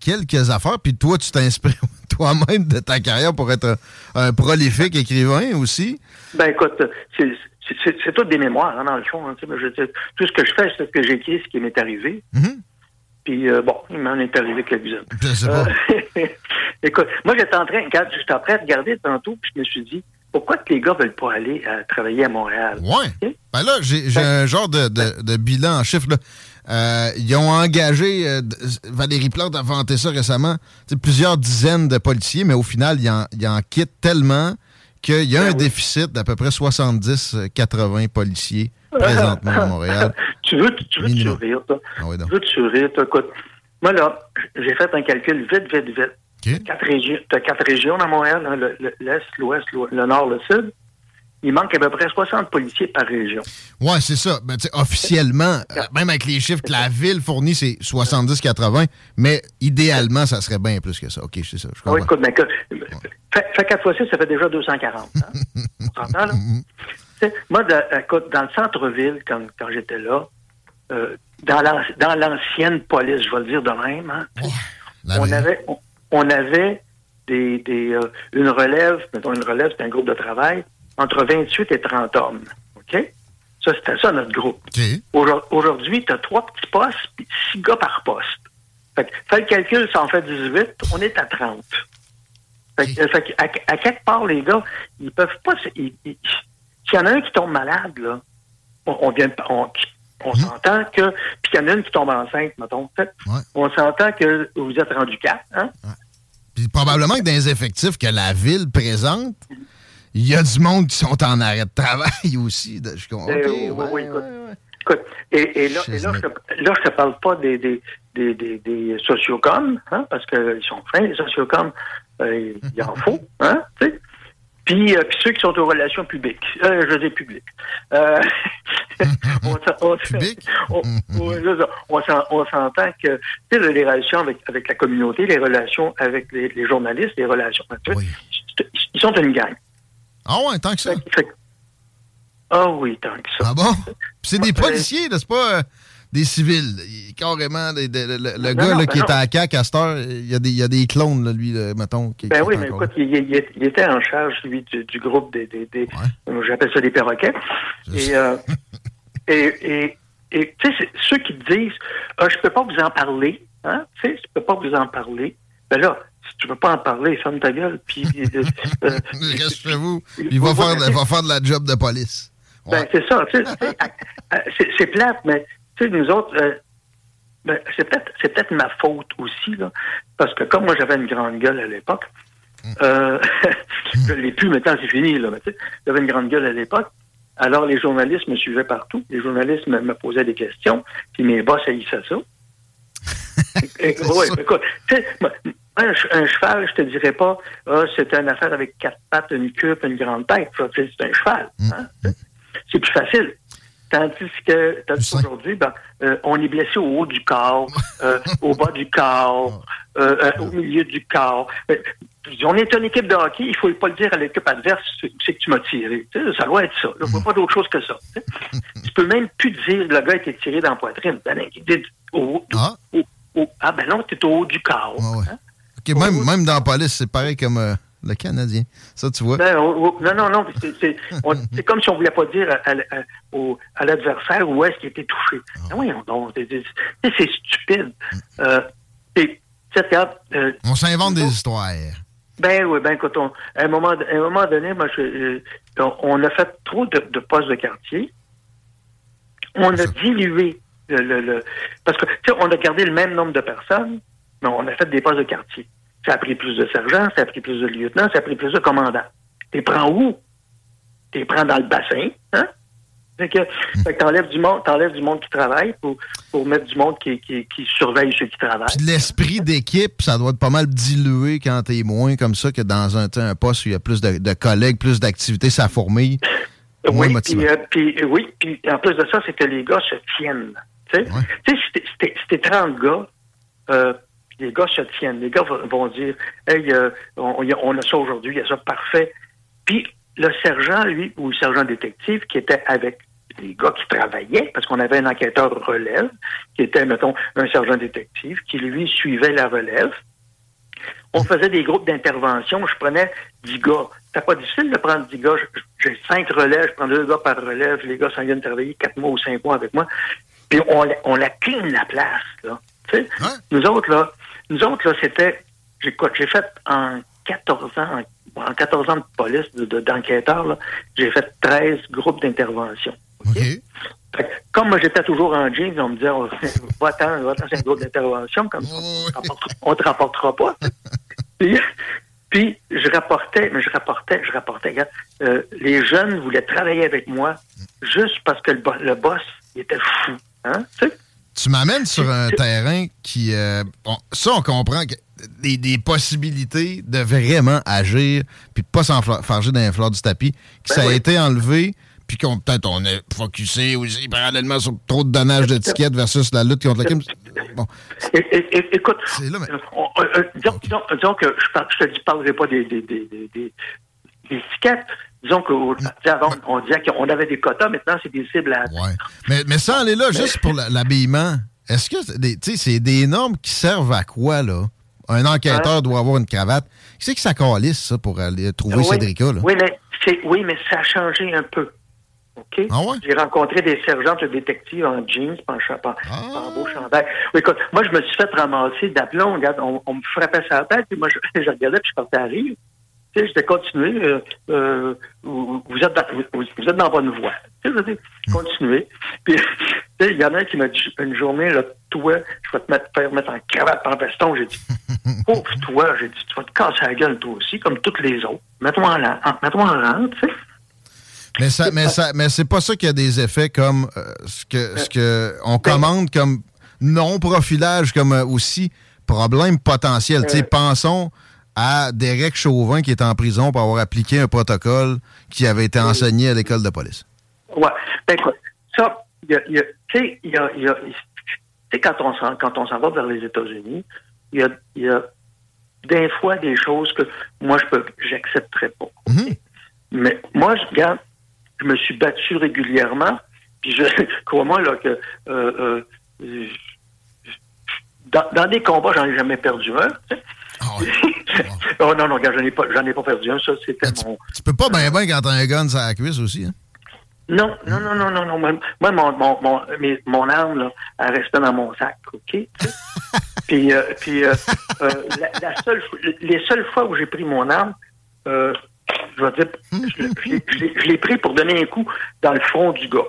quelques affaires, puis toi, tu t'inspires toi-même de ta carrière pour être un, un prolifique écrivain aussi. ben écoute, c'est c'est- c'est- c'est tout des mémoires, hein, dans le fond. hein, je- tout ce que je fais, c'est ce que j'écris, ce qui m'est arrivé. Puis euh, bon, il m'en est arrivé quelques-unes. Je sais pas. Euh, écoute, moi j'étais en train, regarde, j'étais en train de regarder tantôt, puis je me suis dit, pourquoi que les gars veulent pas aller euh, travailler à Montréal? Ouais. Ben là, j'ai un genre de, de- de bilan en chiffres. là. Euh, ils ont engagé, euh, Valérie Plante a vanté ça récemment, tu plusieurs dizaines de policiers, mais au final, ils en, ils en quittent tellement qu'il y a un déficit d'à peu près 70-80 policiers présentement à Montréal. tu veux, tu veux te sourire, toi? Ah oui. Tu veux te sourire, toi? Écoute, moi, là, j'ai fait un calcul vite, vite, vite. Quatre régions, t'as quatre régions dans Montréal, hein, le- le- l'Est, l'Ouest, l'O- le Nord, le Sud. Il manque à peu près 60 policiers par région. Ouais, c'est ça. Ben, officiellement, euh, même avec les chiffres que la ville fournit, c'est 70-80, mais idéalement, ça serait bien plus que ça. OK, c'est ça. Je Ah comprends. oui, écoute, mais que, fait, fait 4 fois 6, ça fait déjà 240. Hein? On s'entend, là? Moi, de- écoute, dans le centre-ville, quand, quand j'étais là, euh, dans l'an- dans l'ancienne police, je vais le dire de même, hein, on, avait, on, on avait des, des, euh, une relève, mettons une relève, c'est un groupe de travail, entre 28 et 30 hommes. OK? Ça, c'était ça, notre groupe. Aujourd- Aujourd'hui, tu as trois petits postes, puis six gars par poste. Fait que, fais le calcul, ça en fait 18, on est à 30. Fait que- fait que à, à quelque part, les gars, ils peuvent pas. S'il y en a un qui tombe malade, là, on, on vient on, on s'entend que. Puis qu'il y en a une qui tombe enceinte, mettons. fait, On s'entend que vous êtes rendu quatre, hein? Puis probablement que dans les effectifs que la ville présente, il y a du monde qui sont en arrêt de travail aussi. de- je comprends. OK, oui, oui, écoute. Écoute, et, et là, et là, je te, là, je te parle pas des, des, des, des, des sociocoms, hein, parce qu'ils sont fins, les sociocoms, euh, il en faut, hein, tu sais. Puis, euh, puis ceux qui sont aux relations publiques, euh, je dis publiques. Euh, on, on, on- s'entend que tu sais, les relations avec, avec la communauté, les relations avec les, les journalistes, les relations. sais, Ils sont une gang. Ah ouais, tant que ça. Ah oui, tant que ça. Ah bon? Puis c'est des Ouais. policiers, c'est pas euh, des civils. Il- carrément, des- des- le, le Non, gars non, là, ben qui est non. à la CAQ à cette heure, il y, a des, il y a des clones, là, lui, là, mettons. Qui, Ben qui oui, mais écoute, il, était en charge, lui, du, du groupe des... des, des- J'appelle ça des perroquets. Et, euh, et, et, et, tu sais, ceux qui disent ah, je peux pas vous en parler, hein, tu sais, je peux pas vous en parler. Ben là, tu veux pas en parler, ferme ta gueule, puis... euh, euh, Reste chez vous. Il va faire, de- va faire de la job de police. Ben, c'est ça. tu sais, euh, c'est- plate, mais tu sais, nous autres, euh, ben, c'est peut-être c'est peut-être ma faute aussi, là, parce que comme moi, j'avais une grande gueule à l'époque, euh, je l'ai plus maintenant, c'est fini, là, mais tu sais, j'avais une grande gueule à l'époque, alors les journalistes me suivaient partout, les journalistes me, me posaient des questions, puis mes boss haïssaient ça. Écoute, moi, un, ch- un cheval, je te dirais pas, ah, c'est une affaire avec quatre pattes, une puis une grande tête. tu C'est un cheval. hein, tu sais. C'est plus facile. Tandis que qu'aujourd'hui, ben, euh, on est blessé au haut du corps, euh, au bas du corps, euh, euh, au milieu du corps. On est une équipe de hockey, il faut pas le dire à l'équipe adverse, c'est que tu m'as tiré. Tu ça doit être ça. Il n'y a pas d'autre chose que ça. tu sais. tu peux même plus dire le gars a été tiré dans la poitrine. Ben, non, il dit au- au- au- ah ben non, t'es au haut du corps. hein? Même, même dans la police, c'est pareil comme euh, le Canadien. Ça, tu vois. Ben, oh, oh, non, non, non. C'est, comme si on voulait pas dire à, à- à- au- à l'adversaire où est-ce qu'il était touché. Ah oui, donc, c'est, stupide. Euh, euh, On s'invente des histoires. ben oui, ben écoute, on- à, un moment, à un moment donné, moi, je- je- on- a fait trop de, de postes de quartier. On a dilué le, le- le- parce que on a gardé le même nombre de personnes, mais on a fait des postes de quartier. Ça a pris plus de sergents, ça a pris plus de lieutenants, ça a pris plus de commandants. T'es prends où? T'es prends dans le bassin, hein? Fait que, fait que t'enlèves du monde, t'enlèves du monde qui travaille pour, pour mettre du monde qui, qui, qui surveille ceux qui travaillent. Puis l'esprit d'équipe, ça doit être pas mal dilué quand t'es moins comme ça que dans un, un poste où il y a plus de, de collègues, plus d'activités, ça fourmille. Moins Oui, puis, euh, puis, euh, oui, puis en plus de ça, c'est que les gars se tiennent. Tu sais, Tu sais, si t'es- si t'es- si t'es 30 gars, euh, les gars se tiennent. Les gars vont- dire, hey, euh, on, a- on a ça aujourd'hui, il y a ça parfait. Puis le sergent, lui, ou le sergent détective, qui était avec les gars qui travaillaient, parce qu'on avait un enquêteur relève, qui était, mettons, un sergent détective, qui lui suivait la relève. On faisait des groupes d'intervention. Je prenais 10 gars. C'était pas difficile de prendre 10 gars. J'ai 5 relèves. Je prends deux gars par relève. Les gars s'en viennent travailler 4 mois ou 5 mois avec moi. Puis on, la- on la clean la place. Là. Nous autres, là, nous autres, là, c'était. J'ai quoi, j'ai fait en 14 ans, en, en 14 ans de police, de- de- d'enquêteur, là, j'ai fait 13 groupes d'intervention. Fait que, comme moi, j'étais toujours en jeans, on me disait, oh, va-t'en, va-t'en, c'est un groupe d'intervention, comme ça, on te rapportera- on te rapportera pas. puis, puis, je rapportais, mais je rapportais, je rapportais, regarde, euh, les jeunes voulaient travailler avec moi juste parce que le, le boss, il était fou. Hein? Tu sais? Tu m'amènes sur un terrain qui. euh, bon, ça, on comprend que des, des possibilités de vraiment agir, puis de pas s'enfarger dans les fleurs du tapis, que Ben ça a été enlevé, puis qu'on peut-être on est focusé aussi parallèlement sur trop de donnage d'étiquettes versus la lutte contre le crime. Bon, É- é- é- écoute, on- euh, disons, disons- disons que je, je te dis, parlerai pas des, des, des- des étiquettes. Disons qu'au- avant, on disait qu'on avait des quotas, maintenant c'est des cibles à Ouais. Mais, mais sans aller là, juste pour l'habillement, est-ce que c'est des, tu sais, c'est des normes qui servent à quoi, là? Un enquêteur doit avoir une cravate. Qui c'est que ça calisse, ça, pour aller trouver oui, Cédrica, là? Oui, mais oui, mais ça a changé un peu. OK? Ah ouais? J'ai rencontré des sergentes de détectives en jeans, en, en, en beau chandail. Oui, écoute, moi, je me suis fait ramasser d'aplomb. Regarde, on, on me frappait sur la tête, puis moi, je, je regardais, puis je partais à rire. Tu sais, continué. euh, euh, vous, vous êtes dans, vous, vous êtes dans la bonne voie. Tu sais. Puis, tu sais, il y en a un qui m'a dit une journée, là, toi, je vais te mettre, faire mettre en cravate, en veston. J'ai dit, pauvre toi, j'ai dit, tu vas te casser la gueule, toi aussi, comme toutes les autres. Mets-toi en rang, mets-toi en rang, tu sais. Mais ça, mais ça, mais c'est pas ça qui a des effets comme euh, ce que ce que on commande comme non profilage comme aussi problème potentiel. Tu sais, pensons à Derek Chauvin qui est en prison pour avoir appliqué un protocole qui avait été enseigné à l'école de police. Ouais. Ben, écoute, ça, il y a- tu sais, y a, y a- quand on s'en, quand on s'en va vers les États-Unis, il y a, il y a des fois des choses que moi, je peux, pas. Mais moi, je regarde, je me suis battu régulièrement, puis je, crois-moi, là, que, euh, euh, dans, dans des combats, j'en ai jamais perdu un. Sais. oh non, non, regarde, j'en ai pas, j'en ai pas perdu un. Ça, c'était mon, Tu peux pas bien bien quand t'as un gun sur la cuisse aussi. Hein? non, non, non, non, non, non. Moi, mon, mon, mon, mes- mon arme, là, elle restait dans mon sac, OK? puis, euh, puis euh, euh, la, la seule, les seules fois où j'ai pris mon arme, je vais dire, je, l'ai- pris pour donner un coup dans le front du gars.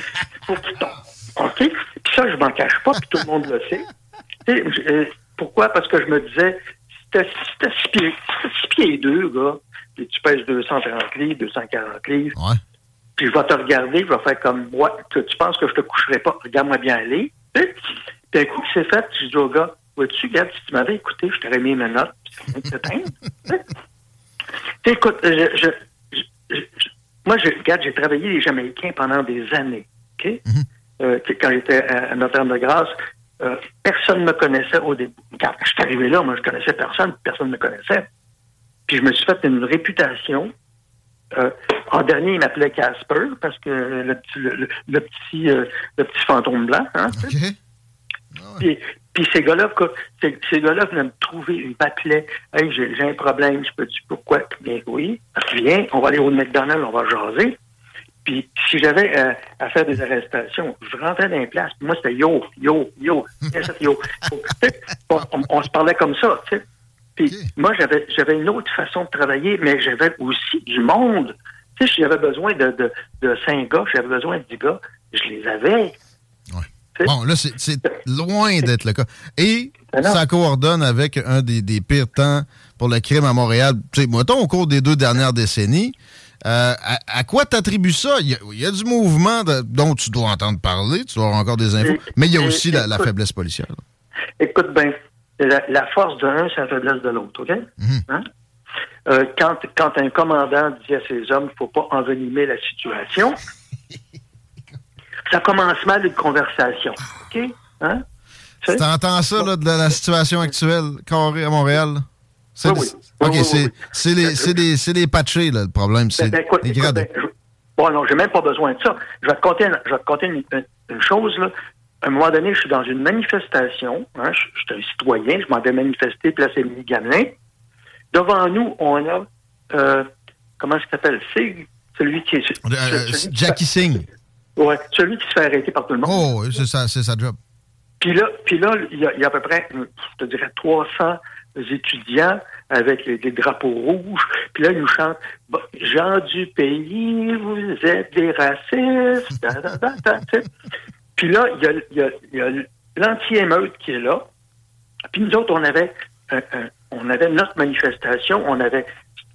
pour qu'il tombe. OK? Puis ça, je m'en cache pas, puis tout le monde le sait. Pourquoi? Parce que je me disais, t'as si t'as six pieds, pieds deux, gars, et tu pèses 230 livres, 240 livres, puis je vais te regarder, je vais faire comme moi, tu penses que je te coucherai pas, regarde-moi bien aller. Tu? Puis un coup que c'est fait, je dis au gars, vois-tu, regarde, si tu m'avais écouté, je t'aurais mis mes notes, puis. Tu? Tu sais, écoute, je, je, je- je- moi, je, regarde, j'ai travaillé les Jamaïcains pendant des années, OK? Euh, que- quand j'étais à, à Notre-Dame-de-Grâce, euh, personne ne me connaissait au début. Quand je suis arrivé là, moi, je connaissais personne, personne ne me connaissait. Puis je me suis fait une réputation. Euh, en dernier, il m'appelait Casper parce que le petit, le, le- le petit, euh, le petit fantôme blanc. Hein, sais. Puis, puis ces gars-là, ces, ces gars-là venaient me trouver, ils m'appelaient. Hey, j'ai, j'ai un problème, je peux dire pourquoi? Bien oui, viens, on va aller au McDonald's, on va jaser. Puis si j'avais euh, à faire des arrestations, je rentrais dans les places. Puis moi, c'était yo, yo, yo, on, on- on se parlait comme ça, tu sais. Puis moi, j'avais j'avais une autre façon de travailler, mais j'avais aussi du monde. Tu sais, si j'avais besoin de, de, de cinq gars, j'avais besoin de dix gars, je les avais. Bon, là, c'est loin d'être le cas. Et ça coordonne avec un des, des pires temps pour le crime à Montréal. Tu sais, mettons, au cours des deux dernières décennies. Euh, à, à quoi t'attribues ça? Il y, a, il y a du mouvement de- dont tu dois entendre parler, tu dois avoir encore des infos, mais il y a aussi la, la faiblesse policière. Écoute bien, la, la force de l'un, c'est la faiblesse de l'autre, OK? Hein? Euh, quand, quand un commandant dit à ses hommes, il ne faut pas envenimer la situation, ça commence mal une conversation, OK? Hein? Tu entends ça là, de la, la situation actuelle, carré à Montréal? C'est Oui, oui. Oui, OK, oui, c'est oui. les, c'est les patchés, là, le problème. C'est Ben, ben, écoute, gradés. ben, je- bon, non, j'ai même pas besoin de ça. Je vais te conter, une- je vais te conter une, une- chose, là. À un moment donné, je suis dans une manifestation, hein, je, je suis un citoyen, je m'en vais manifester, place Émilie Gamelin. Devant nous, on a, euh, comment ça s'appelle? C'est celui qui est... Euh, celui qui Jackie Singh. ouais, celui qui se fait arrêter par tout le monde. Oh, oui, c'est ça, c'est sa job. Puis là, puis là, il y, a, il y a à peu près, euh, je te dirais, 300 étudiants avec les, drapeaux rouges. Puis là, ils nous chantent Bon, Gens du pays, vous êtes des racistes. Puis là, il y a, l'anti-émeute qui est là. Puis nous autres, on avait, on avait notre manifestation, on avait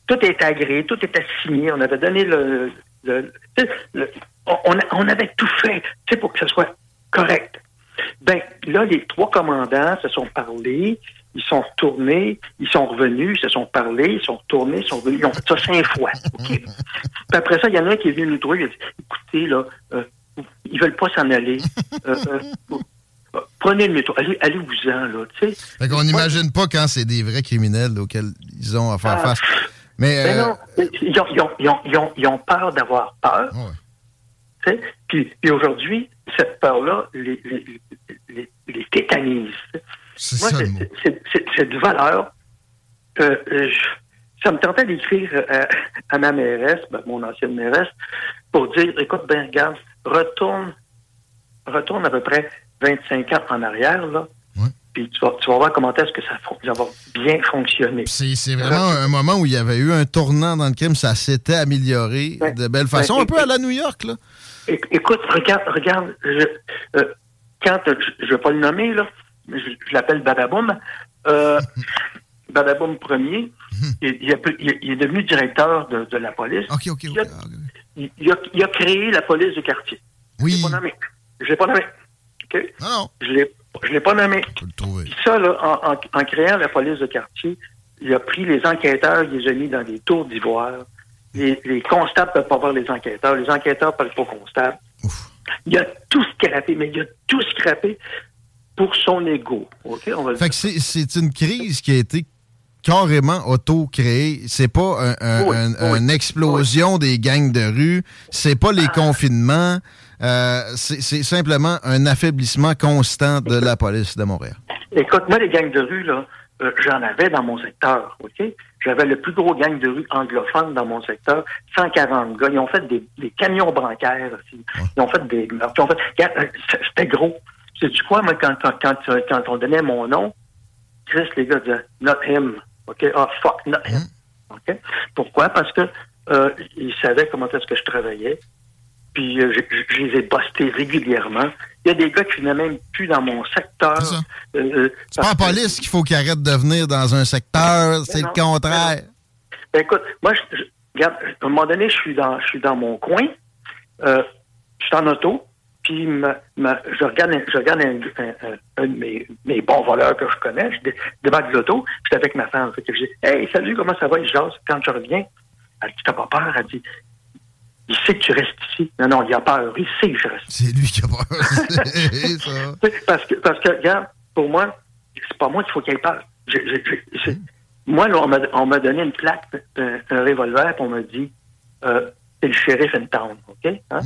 tout était agréé, tout était signé, on avait donné le, on, avait tout fait, pour que ce soit correct. Ben là, les trois commandants se sont parlés, ils sont retournés, ils sont revenus, ils se sont parlés, ils sont retournés, ils sont revenus, ils ont fait ça cinq fois. OK? Puis après ça, il y en a un qui est venu nous trouver, il a dit écoutez, là, euh, ils veulent pas s'en aller. Euh, euh, euh, prenez le métro, allez, allez-vous-en, là, tu sais. Fait qu'on n'imagine pas quand c'est des vrais criminels auxquels ils ont à faire Ah. face. Mais, Ben non, ils ont, ils ont- ils ont- ils ont- ils ont peur d'avoir peur. Tu sais, Puis, puis aujourd'hui, cette peur-là les, les, les- les tétanise. Moi, ça, le c'est- c'est- c'est c'est de valeur. Euh, je- ça me tentait d'écrire euh, à, à ma mairesse, ben, mon ancienne mairesse, pour dire, écoute, ben, regarde, retourne, retourne à peu près 25 ans en arrière, là. Puis tu vas, tu vas voir comment est-ce que ça, va bien fonctionner. C'est c'est vraiment un moment où il y avait eu un tournant dans le crime, ça s'était amélioré de belle façon, Ouais, un peu à la New York, là. Écoute, regarde, regarde, je, euh, quand je ne vais pas le nommer, là, je, je l'appelle Badaboum. Euh, Badaboum premier, il, il a est devenu directeur de, de la police. OK, OK, Il a, il- il a- il a créé la police du quartier. Oui. Je l'ai pas nommé. Je l'ai pas nommé. Non, non. Je je l'ai pas nommé. Puis ça, là, en, en- en créant la police de quartier, il a pris les enquêteurs, il les a mis dans des tours d'ivoire. Les, les constables ne peuvent pas voir les enquêteurs. Les enquêteurs ne parlent pas constables. Il a tout scrappé, mais il a tout scrappé pour son ego. On va Fait que c'est- une crise qui a été carrément auto-créée. C'est pas un- un- Oui, un- oui. une explosion des gangs de rue. C'est pas les confinements. Euh, c'est simplement un affaiblissement constant de la police de Montréal. Écoute, moi, les gangs de rue, là, euh, j'en avais dans mon secteur, OK? J'avais le plus gros gang de rue anglophone dans mon secteur, 140 gars. Ils ont fait des, des camions bancaires aussi. Ils ont fait des meurtres. Ils ont fait... Euh, C'était gros. Sais-tu quoi, moi, quand, quand, quand, euh, quand on donnait mon nom, Chris, les gars disaient « not him ». OK? Ah, fuck, not him. OK? Pourquoi? Parce que euh, ils savaient comment est-ce que je travaillais. Puis euh, je, je- je les ai bustés régulièrement. Il y a des gars qui venaient même plus dans mon secteur. Euh, euh, C'est pas la police qu'il faut qu'il arrête de venir dans un secteur. C'est le contraire. Ben, écoute, moi, je, regarde, à un moment donné, je suis dans, je suis dans mon coin, je suis en auto, puis je regarde, un- je regarde un, un- un- un de mes, mes bons voleurs que je connais, je dé- débarque de l'auto, j'étais avec ma femme, fait que je dis, hey, salut, comment ça va? Il jase. Quand je reviens, elle dit, t'as pas peur? Elle dit, il sait que tu restes ici. Non, non, il a peur. Il sait que je reste C'est lui qui a peur. Ça. parce que, parce que, regarde, pour moi, c'est pas moi qu'il faut qu'il ait peur. Je- je- je- c'est- Moi, là, on m'a- on m'a donné une plaque, un, revolver, puis on m'a dit, euh, c'est le shérif in town, OK? Hein?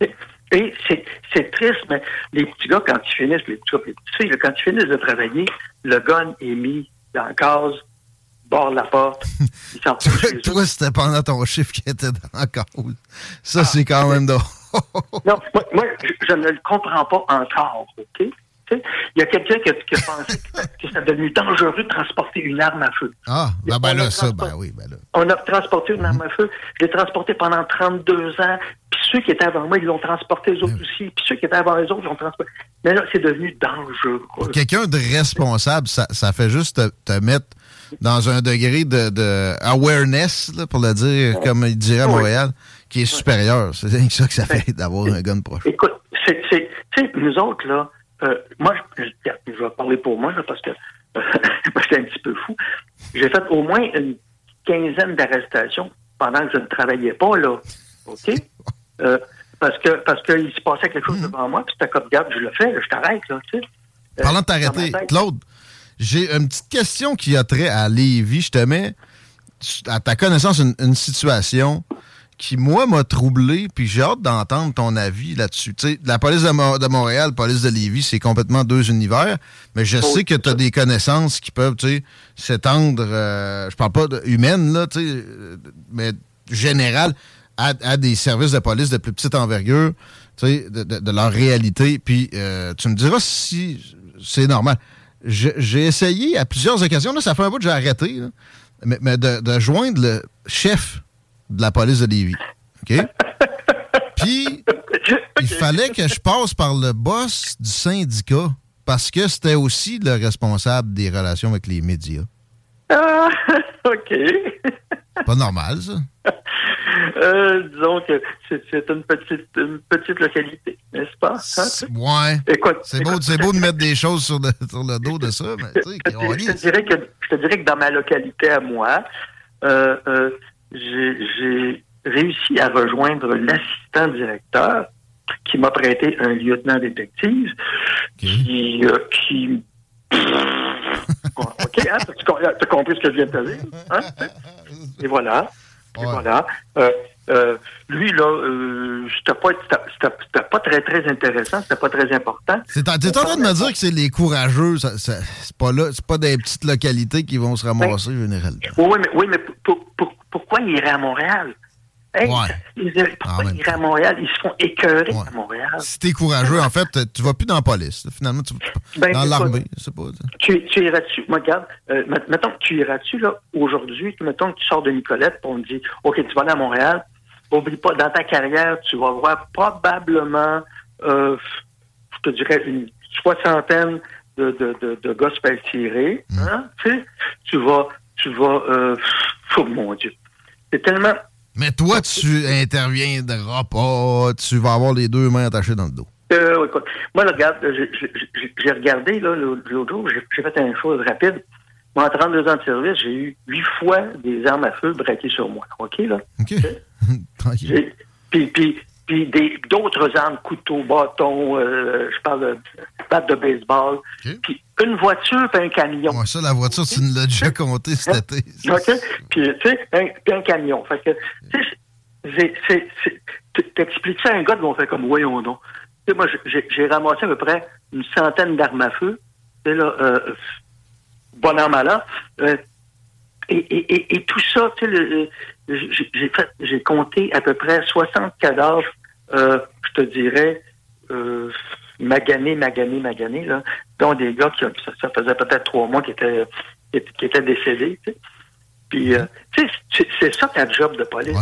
Et, et c'est c'est triste, mais les petits gars, quand ils finissent, les petits gars, les petites filles, quand ils finissent de travailler, le gun est mis dans la case, bord de la porte, ils s'en. Toi, c'était pendant ton chiffre qui était dans la cause. Ça, c'est quand même drôle. Non, moi, moi, je, je ne le comprends pas encore, OK? Il y a quelqu'un qui, a- qui a pensé que, c'est devenu dangereux de transporter une arme à feu. Ah, ben, ben là, ça, ben oui, ben là. On a transporté une arme à feu. Je l'ai transporté pendant 32 ans. Puis ceux qui étaient avant moi, ils l'ont transporté les autres aussi. Puis ceux qui étaient avant les autres, ils l'ont transporté. Mais là, c'est devenu dangereux. Quelqu'un de responsable, ça, ça fait juste te, te mettre dans un degré de, de awareness, là, pour le dire, comme il dirait à. Montréal, qui est supérieur. C'est ça que ça fait d'avoir un gun proche. Écoute, c'est, c'est, tu sais, nous autres, là, euh, moi, je, je- je vais parler pour moi, là, parce que euh, moi, j'étais un petit peu fou. J'ai fait au moins une quinzaine d'arrestations pendant que je ne travaillais pas, là. OK? Euh, parce que parce qu'il se passait quelque chose devant moi, puis c'était comme, regarde, je le fais, là, je t'arrête, là, tu sais. Euh, Parlant de t'arrêter. Claude, j'ai une petite question qui a trait à Lévis. Je te mets, à ta connaissance, une, une situation qui, moi, m'a troublé, puis j'ai hâte d'entendre ton avis là-dessus. Tu sais, la police de, Mo- de Montréal, la police de Lévis, c'est complètement deux univers, mais je sais que tu as des connaissances qui peuvent, tu sais, s'étendre, euh, je parle pas de humaines, là, tu sais, mais générales, à, à des services de police de plus petite envergure, tu sais, de, de- de leur réalité, puis euh, tu me diras si c'est normal. J'ai essayé à plusieurs occasions, là, ça fait un bout que j'ai arrêté, là, mais, de joindre le chef de la police de Lévis. OK? Puis, il fallait que je passe par le boss du syndicat parce que c'était aussi le responsable des relations avec les médias. Ah, OK. Pas normal, ça. Euh, disons que c'est, une petite une petite localité, n'est-ce pas? Hein? Ouais. C'est beau, beau de mettre des choses sur le, sur le dos de ça, mais tu sais, je, te- je te dirais que je te dirais que dans ma localité à moi, euh, euh, j'ai réussi à rejoindre l'assistant directeur qui m'a prêté un lieutenant détective qui euh, qui OK, hein, t'as-tu com- t'as compris ce que je viens de te dire? Hein? Et voilà. Et voilà. Euh, euh, lui, là, euh, c'était pas, c'était- pas très, très intéressant, c'était pas très important. C'est en- en train de me dire que c'est les courageux, ça- ça- c'est pas là, c'est pas des petites localités qui vont se ramasser généralement. Oui, oui, mais, oui, mais pour- pourquoi il irait à Montréal? Hey, Ouais. ils disent, pourquoi ils iraient à Montréal? Ils se font écœurer à Montréal. Si t'es courageux, en fait, tu vas plus dans la police. Finalement, tu Ben, dans l'armée, pas. Tu, tu iras-tu, moi, regarde, euh, met- mettons que tu iras-tu, là, aujourd'hui, mettons que tu sors de Nicolette, on te dit, OK, tu vas aller à Montréal, oublie pas, dans ta carrière, tu vas voir probablement, euh, je te dirais, une soixantaine de, de, de, se faire tirer, hein, tu vas, tu vas, euh, oh mon Dieu, c'est tellement, Mais toi, tu interviendras pas. Tu vas avoir les deux mains attachées dans le dos. Euh, écoute, moi, là, regarde, j'ai- regardé, là, l'autre jour, j'ai fait une chose rapide. Moi, en 32 ans de service, j'ai eu huit fois des armes à feu braquées sur moi. OK, là? OK. Puis, puis, puis des- d'autres armes, couteaux, bâtons, euh, je parle de batte de baseball. Puis une voiture, puis un camion. Ouais, ça, la voiture, tu nous l'as déjà compté cet été. OK? Puis, tu sais, un, puis un camion. Fait que, tu sais, t'expliques ça à un gars, ils vont faire comme, voyons donc. Tu sais, moi, j'ai ramassé à peu près une centaine d'armes à feu. Tu sais, là, euh, bon an, mal an. Euh, et, et, et, et tout ça, tu sais, j'ai compté à peu près 60 cadavres, euh, je te dirais, euh, maganés, maganés, maganés, là, dont des gars qui, ça, ça faisait peut-être trois mois qui étaient, qui étaient- qui étaient décédés. Puis, euh, tu sais, c'est- c'est ça ta job de police.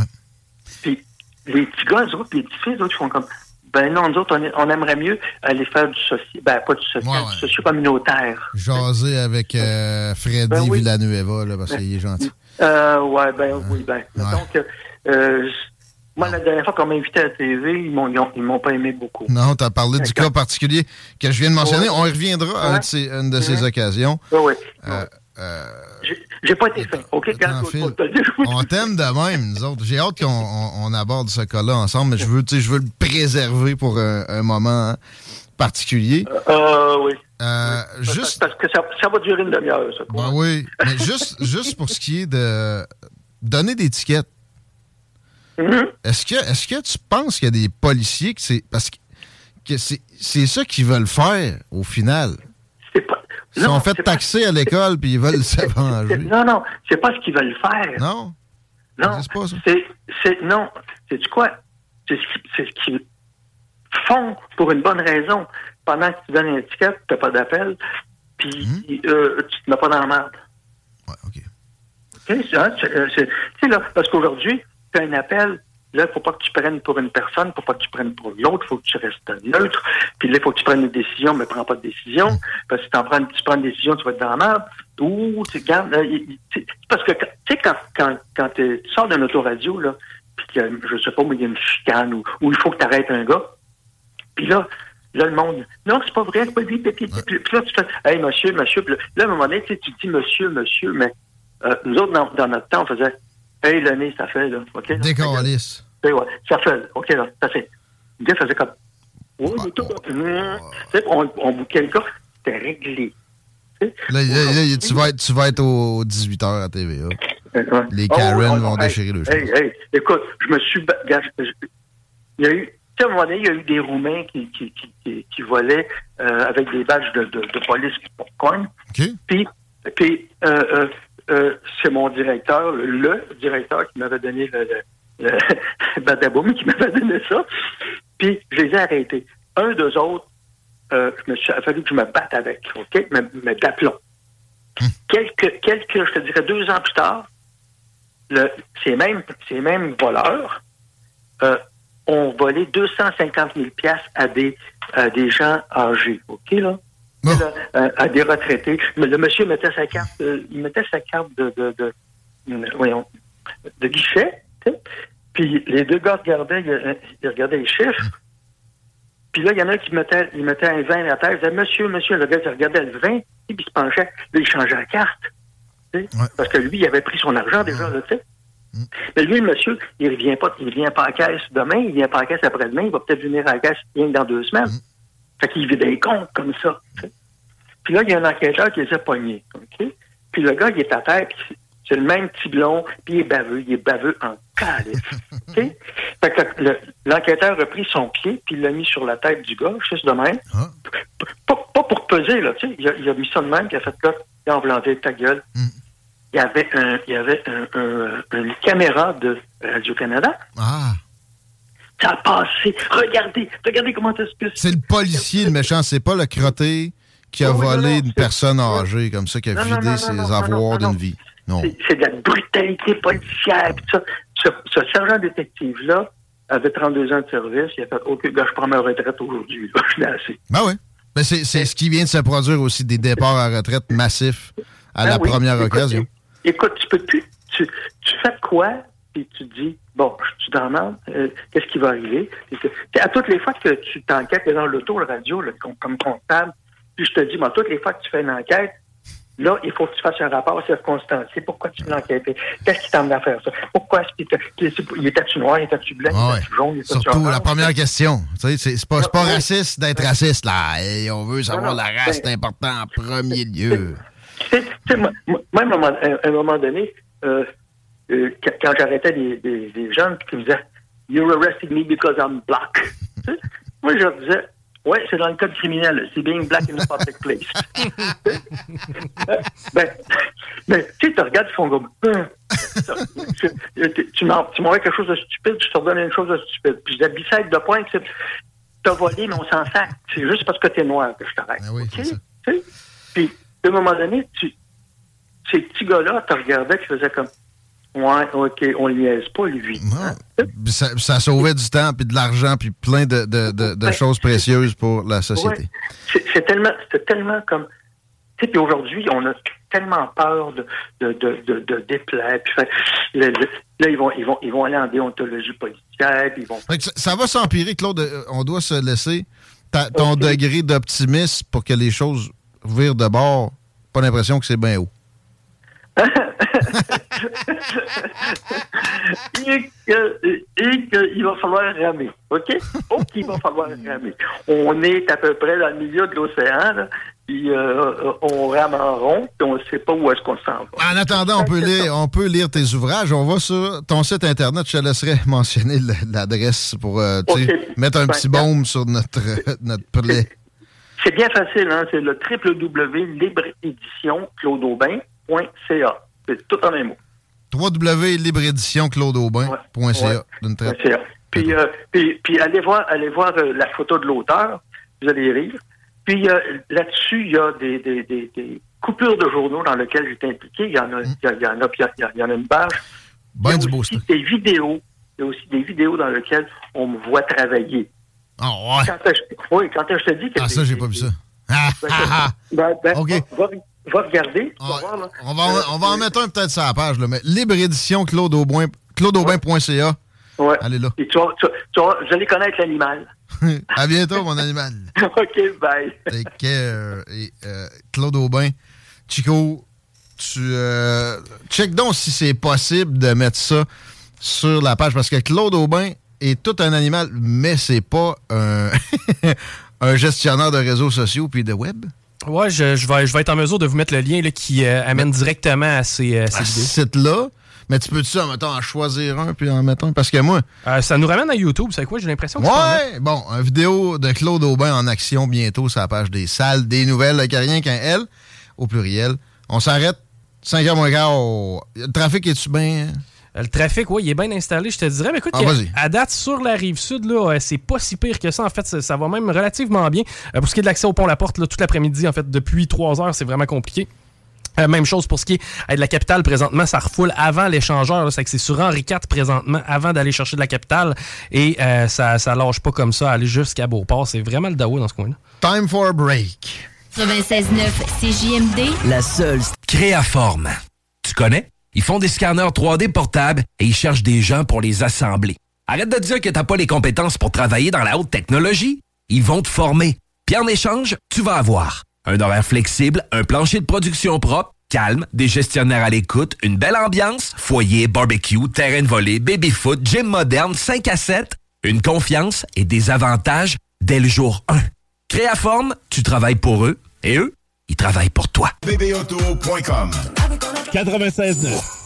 Puis, les petits gars, eux autres, puis les petites filles, eux autres, ils font comme, ben non, nous autres, on, est- on aimerait mieux aller faire du social, ben pas du social, du socio-communautaire. Jaser avec euh, Freddy Ben oui. Villanueva, là, parce qu'il est gentil. Euh, ouais, ben oui, ben. Donc, euh, moi, la dernière fois qu'on m'a invité à la TV, ils m'ont, ils ont- ils m'ont pas aimé beaucoup. Non, tu as parlé du cas particulier que je viens de mentionner. Ouais. On y reviendra à un de ces- une de ces occasions. Oui, oui. Euh, euh, J'ai- pas été fin. OK, on t'aime de même, nous autres. J'ai hâte qu'on on- on aborde ce cas-là ensemble, mais je veux, je veux le préserver pour un, un moment hein, particulier. Euh, oui. Euh, juste, Parce que ça, ça va durer une demi-heure, ça. ben oui, mais juste, juste pour ce qui est de donner des tickets. Mm-hmm. Est-ce que, est-ce que tu penses qu'il y a des policiers que c'est parce que, c'est, ça qu'ils veulent faire au final? Ils sont non, fait pas- taxer à l'école puis ils veulent se venger. Non, non, c'est pas ce qu'ils veulent faire. Non? Non. C'est, non. C'est du quoi? C'est ce qui- c'est ce qu'ils font pour une bonne raison. Pendant que tu donnes un ticket, tu n'as pas d'appel, puis euh, tu te mets pas dans la merde. OK, c'est, hein, c'est, euh, c'est- tu sais, là, parce qu'aujourd'hui, un appel, là, il faut pas que tu prennes pour une personne, il faut pas que tu prennes pour l'autre, il faut que tu restes neutre, puis là, il faut que tu prennes une décision, mais prends pas de décision, parce que si prends, tu prends une décision, tu vas être dans la merde. Ou, tu c'est parce que, tu sais, quand, quand, quand tu sors d'un autoradio, là, puis que, je sais pas, mais il y a une chicane, ou, il faut que tu arrêtes un gars, puis là, là, le monde, non, c'est pas vrai, c'est pas lui, puis, là, tu fais, hey, monsieur, monsieur, puis là, à un moment donné, tu dis monsieur, monsieur, mais euh, nous autres, dans notre temps, on faisait, hey, nez, ça fait, là, OK? tu sais, ouais, ça fait, OK, là, ça fait. Le gars faisait comme, ouais, mais tout, hum. Tu sais, on, on bouquait le gars, c'était réglé. Là, là, là, tu, vas être, tu vas être aux 18h à TVA. Les Oh, Karen oh, vont hey, déchirer le hey, hey, écoute, je me suis. Il y a eu. Tu sais, à un moment donné, il y a eu des Roumains qui, qui, qui, qui, volaient euh, avec des badges de, de, de police popcorn. Puis, puis euh, euh, euh, c'est mon directeur, le, le directeur qui m'avait donné le, le, le badaboum, qui m'avait donné ça. Puis, je les ai arrêtés. Un d'eux autres, euh, je me suis, il a fallu que je me batte avec, OK? Mais, mais d'aplomb. Quelques, quelques, je te dirais, deux ans plus tard, le, ces, mêmes, ces mêmes voleurs euh, ont volé 250 000 piastres à des, à des gens âgés, OK, là? Euh, à des retraités. Mais le monsieur mettait sa carte, euh, il mettait sa carte de, de, de, euh, voyons, de guichet. Puis les deux gars regardaient, ils, regardaient les chiffres. Puis là, il y en a un qui mettait, il mettait un vin à la terre. Il disait, monsieur, monsieur, le gars, il regardait le vin, puis il se penchait. Là, il changeait la carte. Parce que lui, il avait pris son argent déjà, là, tu sais. Mais lui, le monsieur, il revient pas, il vient pas à la caisse demain, il vient pas à la caisse après-demain, il va peut-être venir à la caisse rien que dans deux semaines. Fait qu'il vit des comptes comme ça. Puis là, il y a un enquêteur qui les a pognés. OK? Puis le gars, il est à terre, puis c'est le même petit blond, puis il est baveux. Il est baveux en calice. Fait que le- l'enquêteur a pris son pied, puis il l'a mis sur la tête du gars, juste de même. P- Pas, pas pour peser, là, tu sais. Il a, il a mis ça de même, puis il a fait là, il a envelanté ta gueule. Il y avait, un, il y avait un- un- une caméra de Radio-Canada. Ah. Ça a passé. Regardez, regardez comment est-ce que C'est le policier, le méchant. C'est pas le crotté qui a oui, volé non, une personne âgée comme ça, qui a Non, vidé non, ses avoirs d'une vie. Non. C'est- de la brutalité policière. pis ça. Ce, ce sergent détective-là avait 32 ans de service. Il a fait OK, gars, je prends ma retraite aujourd'hui. Je l'ai assez. Ben oui. Ben c'est ce qui vient de se produire aussi, des départs à retraite massifs à Ben la oui. première Écoute, occasion. Écoute, tu peux plus. Tu, tu fais quoi? Puis tu dis, bon, je suis dans euh, qu'est-ce qui va arriver? Que- à toutes les fois que tu t'enquêtes t'es dans l'auto, le radio, comme comptable, puis je te dis, moi, toutes les fois que tu fais une enquête, là, il faut que tu fasses un rapport circonstancié. Pourquoi tu l'as enquêté? Qu'est-ce qui t'amène à faire ça? Pourquoi est-ce qu'il était- il était-tu noir, il était-tu blanc, Ah il ouais. était-tu jaune, il Surtout la première question. Tu sais, C'est pas, raciste d'être raciste, là. Et on veut savoir Non, non, la race, c'est important en premier lieu. Tu sais, moi, à un moment, à un moment donné, euh, euh, quand, j'arrêtais des, des, des jeunes qui me disaient You're arresting me because I'm black. Moi, je leur disais Ouais, c'est dans le code criminel. C'est being black in a public place. Ben, ben, tu sais, tu regardes, ils font comme Hein, tu, tu, tu m'en- tu m'envoies quelque chose de stupide, je te redonne une chose de stupide. Puis je dis Bicêtre de pointe, c'est t'as volé, mais on s'en sac. C'est juste parce que t'es noir que je t'arrête. Tu sais? Puis, à un moment donné, tu, ces petits gars-là, tu regardais, tu faisais comme Ouais, OK, on le niaise pas, lui. Ça, ça sauvait du temps, puis de l'argent, puis plein de, de- de- de Ouais. choses précieuses pour la société. Ouais. C'est tellement, tellement comme. Tu sais, aujourd'hui, on a tellement peur de, de, de, de, de déplaire. Puis, fait, le- le- là, ils vont, ils, vont, ils vont aller en déontologie policière, puis ils vont. Ça, ça va s'empirer, Claude. Euh, On doit se laisser ta- ton degré d'optimisme pour que les choses virent de bord. Pas l'impression que c'est bien haut. et qu'il va falloir ramer. OK? Oh, qu'il va falloir ramer. On est à peu près dans le milieu de l'océan, puis euh, on rame en rond, puis on ne sait pas où est-ce qu'on s'en va. En attendant, on peut, lire, on peut lire tes ouvrages. On va sur ton site Internet. Je te laisserai mentionner l'adresse pour euh, Ok. mettre un petit baume sur notre, notre plaie. C'est bien facile, hein? C'est le www.libreéditionclaudeaubin.ca. C'est tout en un mot. www.libreéditionclaudeaubin.ca. .ca. Puis, euh, puis, puis allez voir, allez voir euh, la photo de l'auteur, vous allez rire. Puis euh, là-dessus, il y a des, des, des, des coupures de journaux dans lesquelles j'étais impliqué. Il y en a, il y a- il y en a, puis il y a- il y a- en une page. Ben il y a du beau des vidéos. Il y a aussi des vidéos dans lesquelles on me voit travailler. Ah ouais. Quand je, oui, quand je te dis que Ah, ça, j'ai pas vu ça. Ah, Ben, ah, ah. ben, ben, OK. va, va regarder. tu vas Ouais. voir, là. On va, en- on va en mettre un peut-être sur la page, là, mais libre édition Claude Aubin, claudeaubin.ca. Ouais. Allez là. Et tu vas, tu, vas- tu vas- vous allez connaître l'animal. à bientôt, mon animal. OK, bye. Take care. Et, euh, Claude Aubin, Chico, tu euh, check donc si c'est possible de mettre ça sur la page parce que Claude Aubin est tout un animal, mais c'est pas un, un gestionnaire de réseaux sociaux puis de web. Ouais, je, je vais, je vais être en mesure de vous mettre le lien là, qui euh, amène directement à ces, euh, ces À ce vidéos. site-là, mais tu peux-tu, en mettant, en choisir un puis en mettre un? Parce que moi, Euh, ça nous ramène à YouTube, c'est quoi? J'ai l'impression que c'est. Ouais, bon, une vidéo de Claude Aubin en action bientôt sur la page des salles, des nouvelles, avec rien qu'un L, au pluriel. On s'arrête, 5h moins quart. Le trafic est-tu bien? Euh, Le trafic, oui, il est bien installé, je te dirais. Mais écoute, Ah, a- à date, sur la rive sud, là, euh, c'est pas si pire que ça. En fait, ça, ça va même relativement bien. Euh, pour ce qui est de l'accès au pont La Porte, là, toute l'après-midi, en fait, depuis 3 heures, c'est vraiment compliqué. Euh, même chose pour ce qui est euh, de la capitale présentement, ça refoule avant l'échangeur. C'est que c'est sur Henri IV présentement, avant d'aller chercher de la capitale. Et euh, ça, ça lâche pas comme ça, aller jusqu'à Beauport. C'est vraiment le Dawa dans ce coin-là. Time for a break. 96.9 CJMD. La seule Créaforme. Tu connais? Ils font des scanners 3D portables et ils cherchent des gens pour les assembler. Arrête de dire que t'as pas les compétences pour travailler dans la haute technologie. Ils vont te former. Puis en échange, tu vas avoir un horaire flexible, un plancher de production propre, calme, des gestionnaires à l'écoute, une belle ambiance, foyer, barbecue, terrain de volée, baby-foot, gym moderne, 5 à 7, une confiance et des avantages dès le jour 1. Créaforme, tu travailles pour eux et eux, ils travaillent pour toi. bbauto.com 96.9.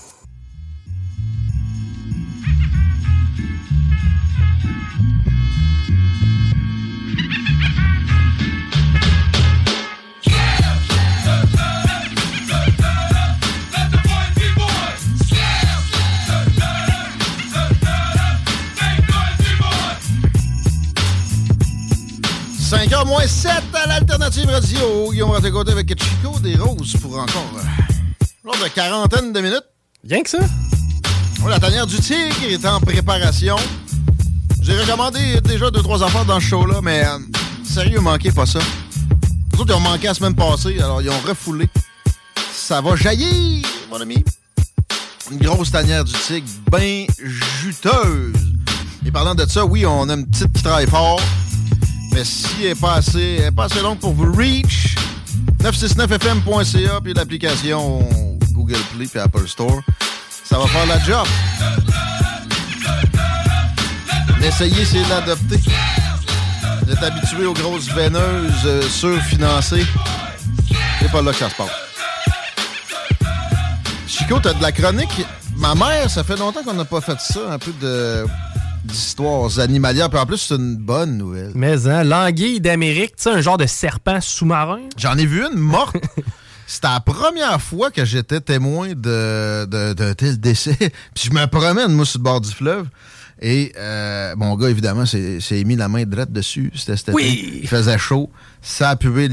moins 7 à l'Alternative Radio. Guillaume Raté-Côté avec Chico des Roses pour encore genre de quarantaine de minutes. Rien que ça. Oh, la tanière du tigre est en préparation. J'ai recommandé déjà deux, trois affaires dans ce show-là, mais euh, sérieux, manquez pas ça. Les autres, ils ont manqué la semaine passée, alors ils ont refoulé. Ça va jaillir, mon ami. Une grosse tanière du tigre, bien juteuse. Et parlant de ça, oui, on a une petite qui travaille fort. Mais si elle n'est pas assez, elle est pas assez longue pour vous reach, 969fm.ca puis l'application Google Play puis Apple Store, ça va faire la job. L'essayer, c'est l'adopter. Vous êtes habitué aux grosses veineuses euh, surfinancées. C'est pas là que ça se passe. Chico, t'as de la chronique? Ma mère, ça fait longtemps qu'on n'a pas fait ça. Un peu de d'histoires animalières. Puis en plus, c'est une bonne nouvelle. Mais, hein, l'anguille d'Amérique, tu sais, un genre de serpent sous-marin? J'en ai vu une morte. C'était la première fois que j'étais témoin de, de, d'un tel décès. Puis je me promène, moi, sur le bord du fleuve. Et euh, mon gars, évidemment, s'est mis la main droite dessus. C'était. Oui. Il faisait chaud. Ça a pué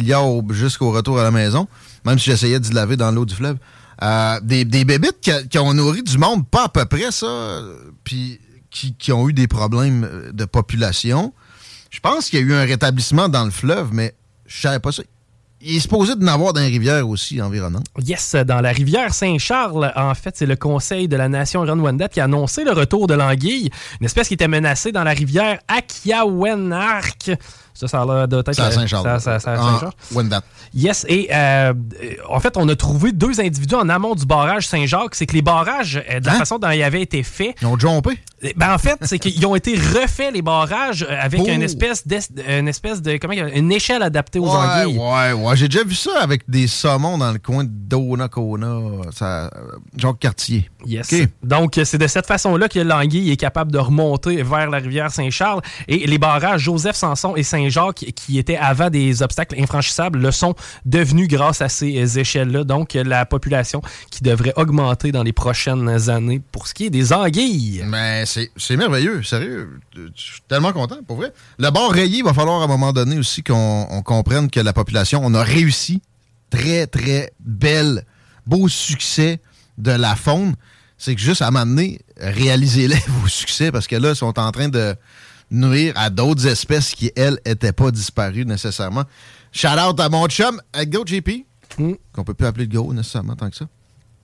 jusqu'au retour à la maison. Même si j'essayais d'y laver dans l'eau du fleuve. Euh, des, des bébites qui, qui ont nourri du monde, pas à peu près ça. Puis qui, qui ont eu des problèmes de population. Je pense qu'il y a eu un rétablissement dans le fleuve, mais je savais pas ça. Il est supposé d'en avoir dans les rivières aussi environnantes. Yes, dans la rivière Saint-Charles, en fait, c'est le Conseil de la Nation Rwanda qui a annoncé le retour de l'anguille, une espèce qui était menacée dans la rivière Akiawenark. Ça, ça a l'air de C'est à Saint-Charles. Ça, ça- ça- En Saint-Charles. Wendat. Yes, et euh, en fait, on a trouvé deux individus en amont du barrage Saint-Jacques. C'est que les barrages, euh, de la Hein? façon dont ils avaient été faits, Ils ont jumpé. eh Ben en fait, c'est qu'ils ont été refaits les barrages euh, avec Oh. une espèce une espèce de comment une échelle adaptée aux Ouais, anguilles. ouais, ouais. J'ai déjà vu ça avec des saumons dans le coin de Donnacona. Ça, Jacques Cartier. Yes. Donc, c'est de cette façon-là que l'anguille est capable de remonter vers la rivière Saint-Charles. Et les barrages Joseph Sanson et Saint-Jacques, qui étaient avant des obstacles infranchissables, le sont devenus grâce à ces échelles-là. Donc, la population qui devrait augmenter dans les prochaines années pour ce qui est des anguilles. Mais c'est c'est merveilleux, sérieux. Je suis tellement content, pour vrai. Le bord rayé, il va falloir à un moment donné aussi qu'on on comprenne que la population, on a réussi. Très, très belle, beau succès de la faune. C'est que juste à un moment donné, réalisez-les vos succès parce que là, ils sont en train de nuire à d'autres espèces qui, elles, n'étaient pas disparues nécessairement. Shout out à mon chum, à Go JP, qu'on peut plus appeler de Go nécessairement tant que ça.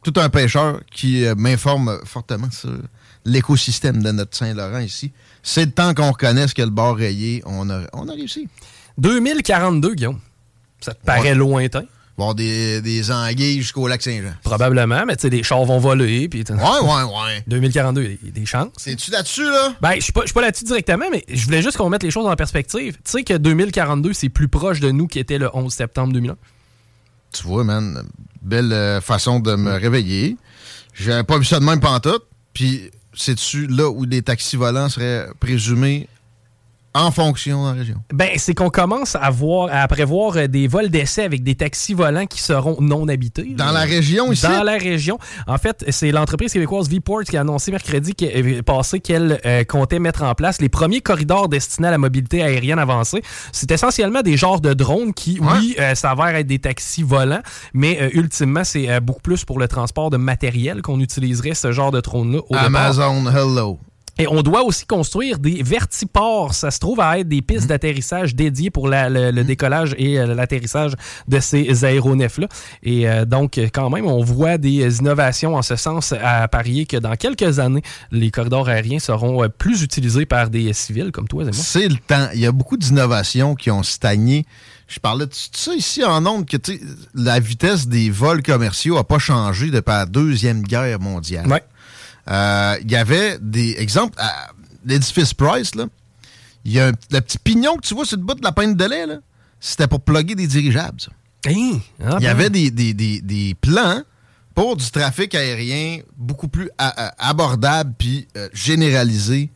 Tout un pêcheur qui euh, m'informe fortement sur l'écosystème de notre Saint-Laurent ici. C'est le temps qu'on reconnaisse que le bord rayé, on a, on a réussi. 2042, Guillaume. Ça te paraît Ouais. lointain? Avoir des, des anguilles jusqu'au lac Saint-Jean. Probablement, mais tu sais, des chars vont voler. Puis, Ouais, ouais, ouais. 2042, il y a des chances. C'est-tu là-dessus, là? Ben, je suis pas, pas là-dessus directement, mais je voulais juste qu'on mette les choses en perspective. Tu sais que 2042, c'est plus proche de nous qu'était le 11 septembre 2001. Tu vois, man, belle euh, façon de me réveiller. J'avais pas vu ça de même pantoute. Puis, c'est-tu là où les taxis volants seraient présumés en fonction de la région? Ben, c'est qu'on commence à voir, à prévoir euh, des vols d'essai avec des taxis volants qui seront non habités. Dans là. la région ici? Dans la région. En fait, c'est l'entreprise québécoise Vport qui a annoncé mercredi qu'elle- euh, passé qu'elle euh, comptait mettre en place les premiers corridors destinés à la mobilité aérienne avancée. C'est essentiellement des genres de drones qui, oui, euh, s'avèrent être des taxis volants, mais euh, ultimement, c'est beaucoup plus pour le transport de matériel qu'on utiliserait ce genre de drone-là départ. Amazon, hello. Et on doit aussi construire des vertiports. Ça se trouve à être des pistes d'atterrissage dédiées pour la- le, le décollage et euh, l'atterrissage de ces aéronefs-là. Et euh, donc, quand même, on voit des innovations en ce sens à parier que dans quelques années, les corridors aériens seront euh, plus utilisés par des civils comme toi et moi. C'est le temps. Il y a beaucoup d'innovations qui ont stagné. Je parlais de ça ici en ondes que la vitesse des vols commerciaux n'a pas changé depuis la Deuxième Guerre mondiale. Ouais. Euh, Il y avait des exemples. à L'édifice Price, là, il y a un- le petit pignon que tu vois sur le bout de la pinte de lait, là, c'était pour plugger des dirigeables. Hein? Ah, Il y ben. avait des, des- des- des plans pour du trafic aérien beaucoup plus a- a- abordable puis euh, généralisé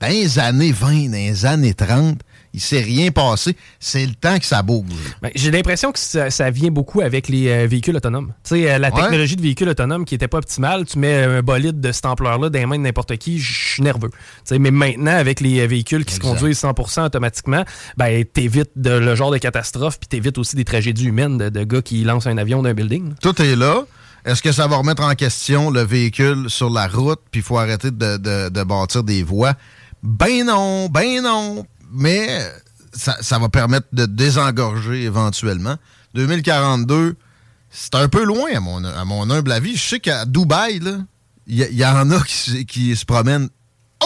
dans les années 20, dans les années 30. Il s'est rien passé. C'est le temps que ça bouge. Ben, J'ai l'impression que ça, ça vient beaucoup avec les euh, véhicules autonomes. Tu sais, euh, la Ouais. technologie de véhicules autonomes qui était pas optimale, tu mets un bolide de cette ampleur-là dans les mains de n'importe qui, je suis nerveux. Mais maintenant, avec les euh, véhicules qui se conduisent 100% automatiquement, ben, t'évites le genre de catastrophe, puis t'évites aussi des tragédies humaines de, de gars qui lancent un avion d'un building. Tout est là. Est-ce que ça va remettre en question le véhicule sur la route, puis il faut arrêter de, de- de bâtir des voies? Ben non, ben non. Mais ça, ça va permettre de désengorger éventuellement. 2042, c'est un peu loin à mon, à mon humble avis. Je sais qu'à Dubaï, il y, en a qui, se- qui se promènent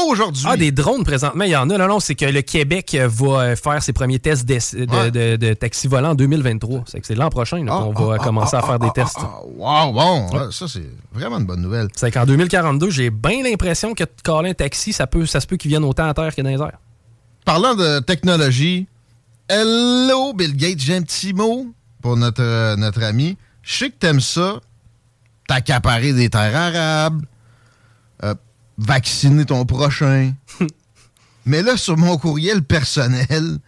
aujourd'hui. Ah, des drones présentement, il y en a. Non, non, c'est que le Québec va faire ses premiers tests de, Ouais. de- de taxi volant en 2023. C'est que c'est l'an prochain là, qu'on va commencer à faire des tests. Wow, bon, ouais, ça c'est vraiment une bonne nouvelle. C'est qu'en 2042, j'ai bien l'impression que de caler un taxi, ça, peut, ça se peut qu'il vienne autant à terre que dans les airs. Parlant de technologie, hello Bill Gates, j'ai un petit mot pour notre, notre ami. Je sais que t'aimes ça, t'accaparer des terres arables, euh, vacciner ton prochain. Mais là, sur mon courriel personnel,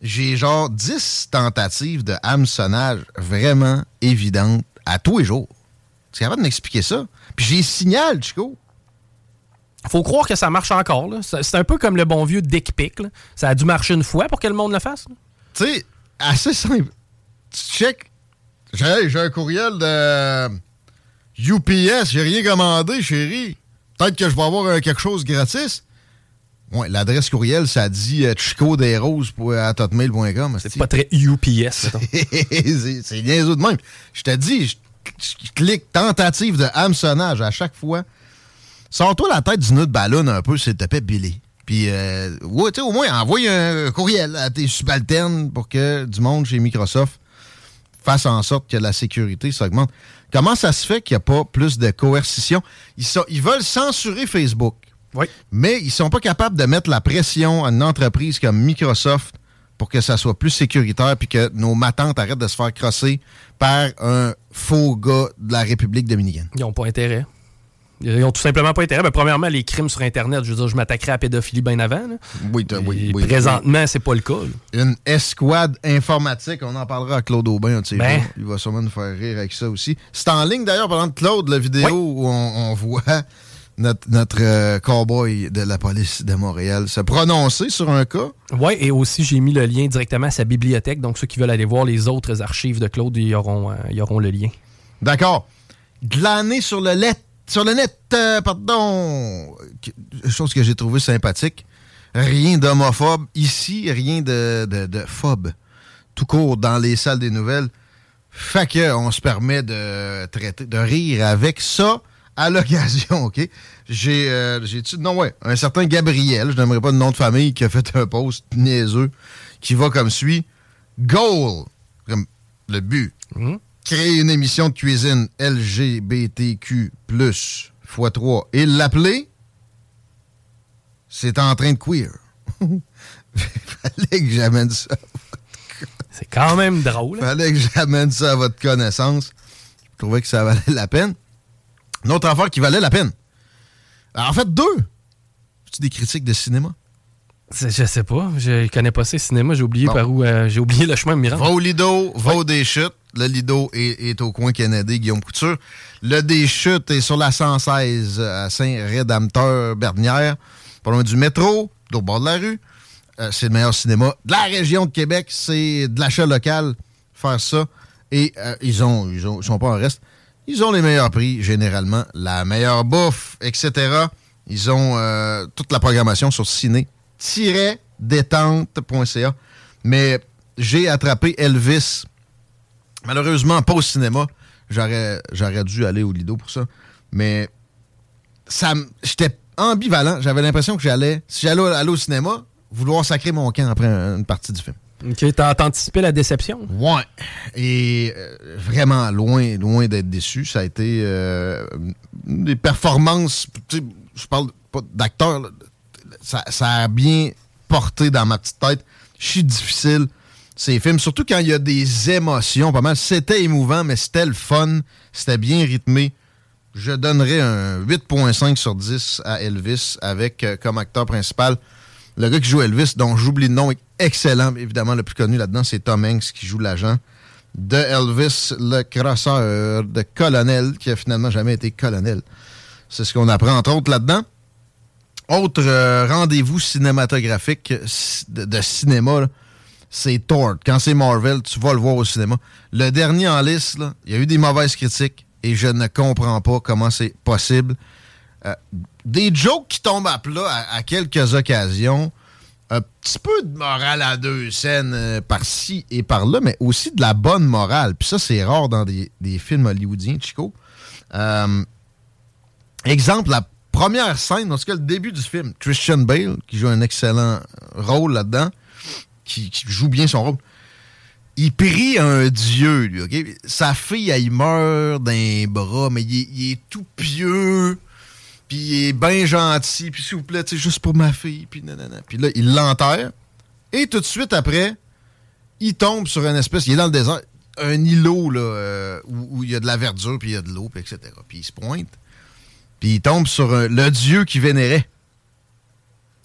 j'ai genre 10 tentatives de hameçonnage vraiment évidentes à tous les jours. Tu es capable de m'expliquer ça? Puis j'ai signal, Chico. Faut croire que ça marche encore. C'est un peu comme le bon vieux dick pic. là. Ça a dû marcher une fois pour que le monde le fasse. Tu sais, assez simple. Tu check. J'ai j'ai un courriel de UPS. J'ai rien commandé, chérie. Peut-être que je vais avoir euh, quelque chose gratis. Ouais, l'adresse courriel, ça dit euh, chicoderoses.hotmail.com. C'est pas très UPS. c'est niaiseux de même. Je te dis, je, je clique tentative de hameçonnage à chaque fois. Sors-toi la tête du nœud de ballon un peu, s'il te plaît, Billy. Puis, euh, ouais, tu sais, au moins, envoie un courriel à tes subalternes pour que du monde chez Microsoft fasse en sorte que la sécurité s'augmente. Comment ça se fait qu'il n'y a pas plus de coercition? Ils, sont- ils veulent censurer Facebook. Oui. Mais ils sont pas capables de mettre la pression à une entreprise comme Microsoft pour que ça soit plus sécuritaire puis que nos matantes arrêtent de se faire crosser par un faux gars de la République dominicaine. Ils n'ont pas intérêt. Ils ont tout simplement pas intérêt. Ben, premièrement, les crimes sur Internet, je veux dire, je m'attaquerais à la pédophilie bien avant. là. Oui, oui, Et oui. présentement, c'est pas le cas. là. Une escouade informatique, on en parlera à Claude Aubin, un Ben. Il va sûrement nous faire rire avec ça aussi. C'est en ligne d'ailleurs, pendant de Claude, la vidéo où on, on voit notre, notre euh, cowboy de la police de Montréal se prononcer sur un cas. Oui, et aussi, j'ai mis le lien directement à sa bibliothèque. Donc, ceux qui veulent aller voir les autres archives de Claude, ils auront, euh, ils auront le lien. D'accord. Glaner sur le net, sur le net, euh, pardon. Chose que j'ai trouvé sympathique. Rien d'homophobe ici, rien de, de, de phobe. Tout court dans les salles des nouvelles. Fait que on se permet de traiter, de rire avec ça à l'occasion, OK? J'ai, euh, non, ouais, un certain Gabriel, je n'aimerais pas le nom de famille, qui a fait un post niaiseux, qui va comme suit. Goal, comme le but. Créer une émission de cuisine LGBTQ+, x3, et l'appeler C'est en train de queer. Fallait que j'amène ça. C'est quand même drôle. hein? Fallait que j'amène ça à votre connaissance. Je trouvais que ça valait la peine. Une autre affaire qui valait la peine. Alors, en fait, deux. C'est des critiques de cinéma? Je sais pas. Je connais pas ces cinémas. J'ai oublié par où. euh, j'ai oublié le chemin de Mirande. Va au Lido, va au des chutes. Le Lido est, au coin Kennedy, Guillaume Couture. Le des chutes est sur la 116 à Saint-Rédempteur-Bernière, pas loin du métro, au bord de la rue. Euh, c'est le meilleur cinéma de la région de Québec. C'est de l'achat local, faire ça. Et euh, ils ont, ils ont, ils sont pas en reste. Ils ont les meilleurs prix, généralement, la meilleure bouffe, etc. Ils ont euh, toute la programmation sur ciné-détente.ca. Mais j'ai attrapé Elvis. Malheureusement, pas au cinéma. J'aurais, j'aurais dû aller au Lido pour ça. Mais ça, j'étais ambivalent. J'avais l'impression que j'allais, si j'allais aller au cinéma, vouloir sacrer mon camp après un- une partie du film. Ok, t'as anticipé la déception? Ouais. Et euh, vraiment loin, loin d'être déçu. Ça a été euh, des performances. Je parle pas d'acteur. ça a bien porté dans ma petite tête. Je suis difficile. Ces films, surtout quand il y a des émotions, pas mal. C'était émouvant, mais c'était le fun. C'était bien rythmé. Je donnerais un 8.5 sur 10 à Elvis avec euh, comme acteur principal Le gars qui joue Elvis, dont j'oublie le nom, excellent. Évidemment, le plus connu là-dedans, c'est Tom Hanks qui joue l'agent de Elvis, le crosseur de colonel, qui a finalement jamais été colonel. C'est ce qu'on apprend, entre autres, là-dedans. Autre euh, rendez-vous cinématographique de, cinéma, c'est Thor. Quand c'est Marvel, tu vas le voir au cinéma. Le dernier en liste, il y a eu des mauvaises critiques et je ne comprends pas comment c'est possible. Euh, des jokes qui tombent à plat à, quelques occasions. Un petit peu de morale à deux scènes euh, par-ci et par-là, mais aussi de la bonne morale. Puis ça, c'est rare dans des, des films hollywoodiens, Chico. Euh, exemple, la première scène, en tout cas le début du film, Christian Bale, qui joue un excellent rôle là-dedans, qui, joue bien son rôle. Il prie un dieu, lui, OK? Sa fille, elle, il meurt d'un bras, mais il est, tout pieux, puis il est bien gentil, puis s'il vous plaît, c'est juste pour ma fille, puis nanana. Puis là, il l'enterre, et tout de suite après, il tombe sur une espèce, il est dans le désert, un îlot, là, euh, où, il y a de la verdure, puis il y a de l'eau, puis etc. Puis il se pointe, puis il tombe sur le dieu qu'il vénérait.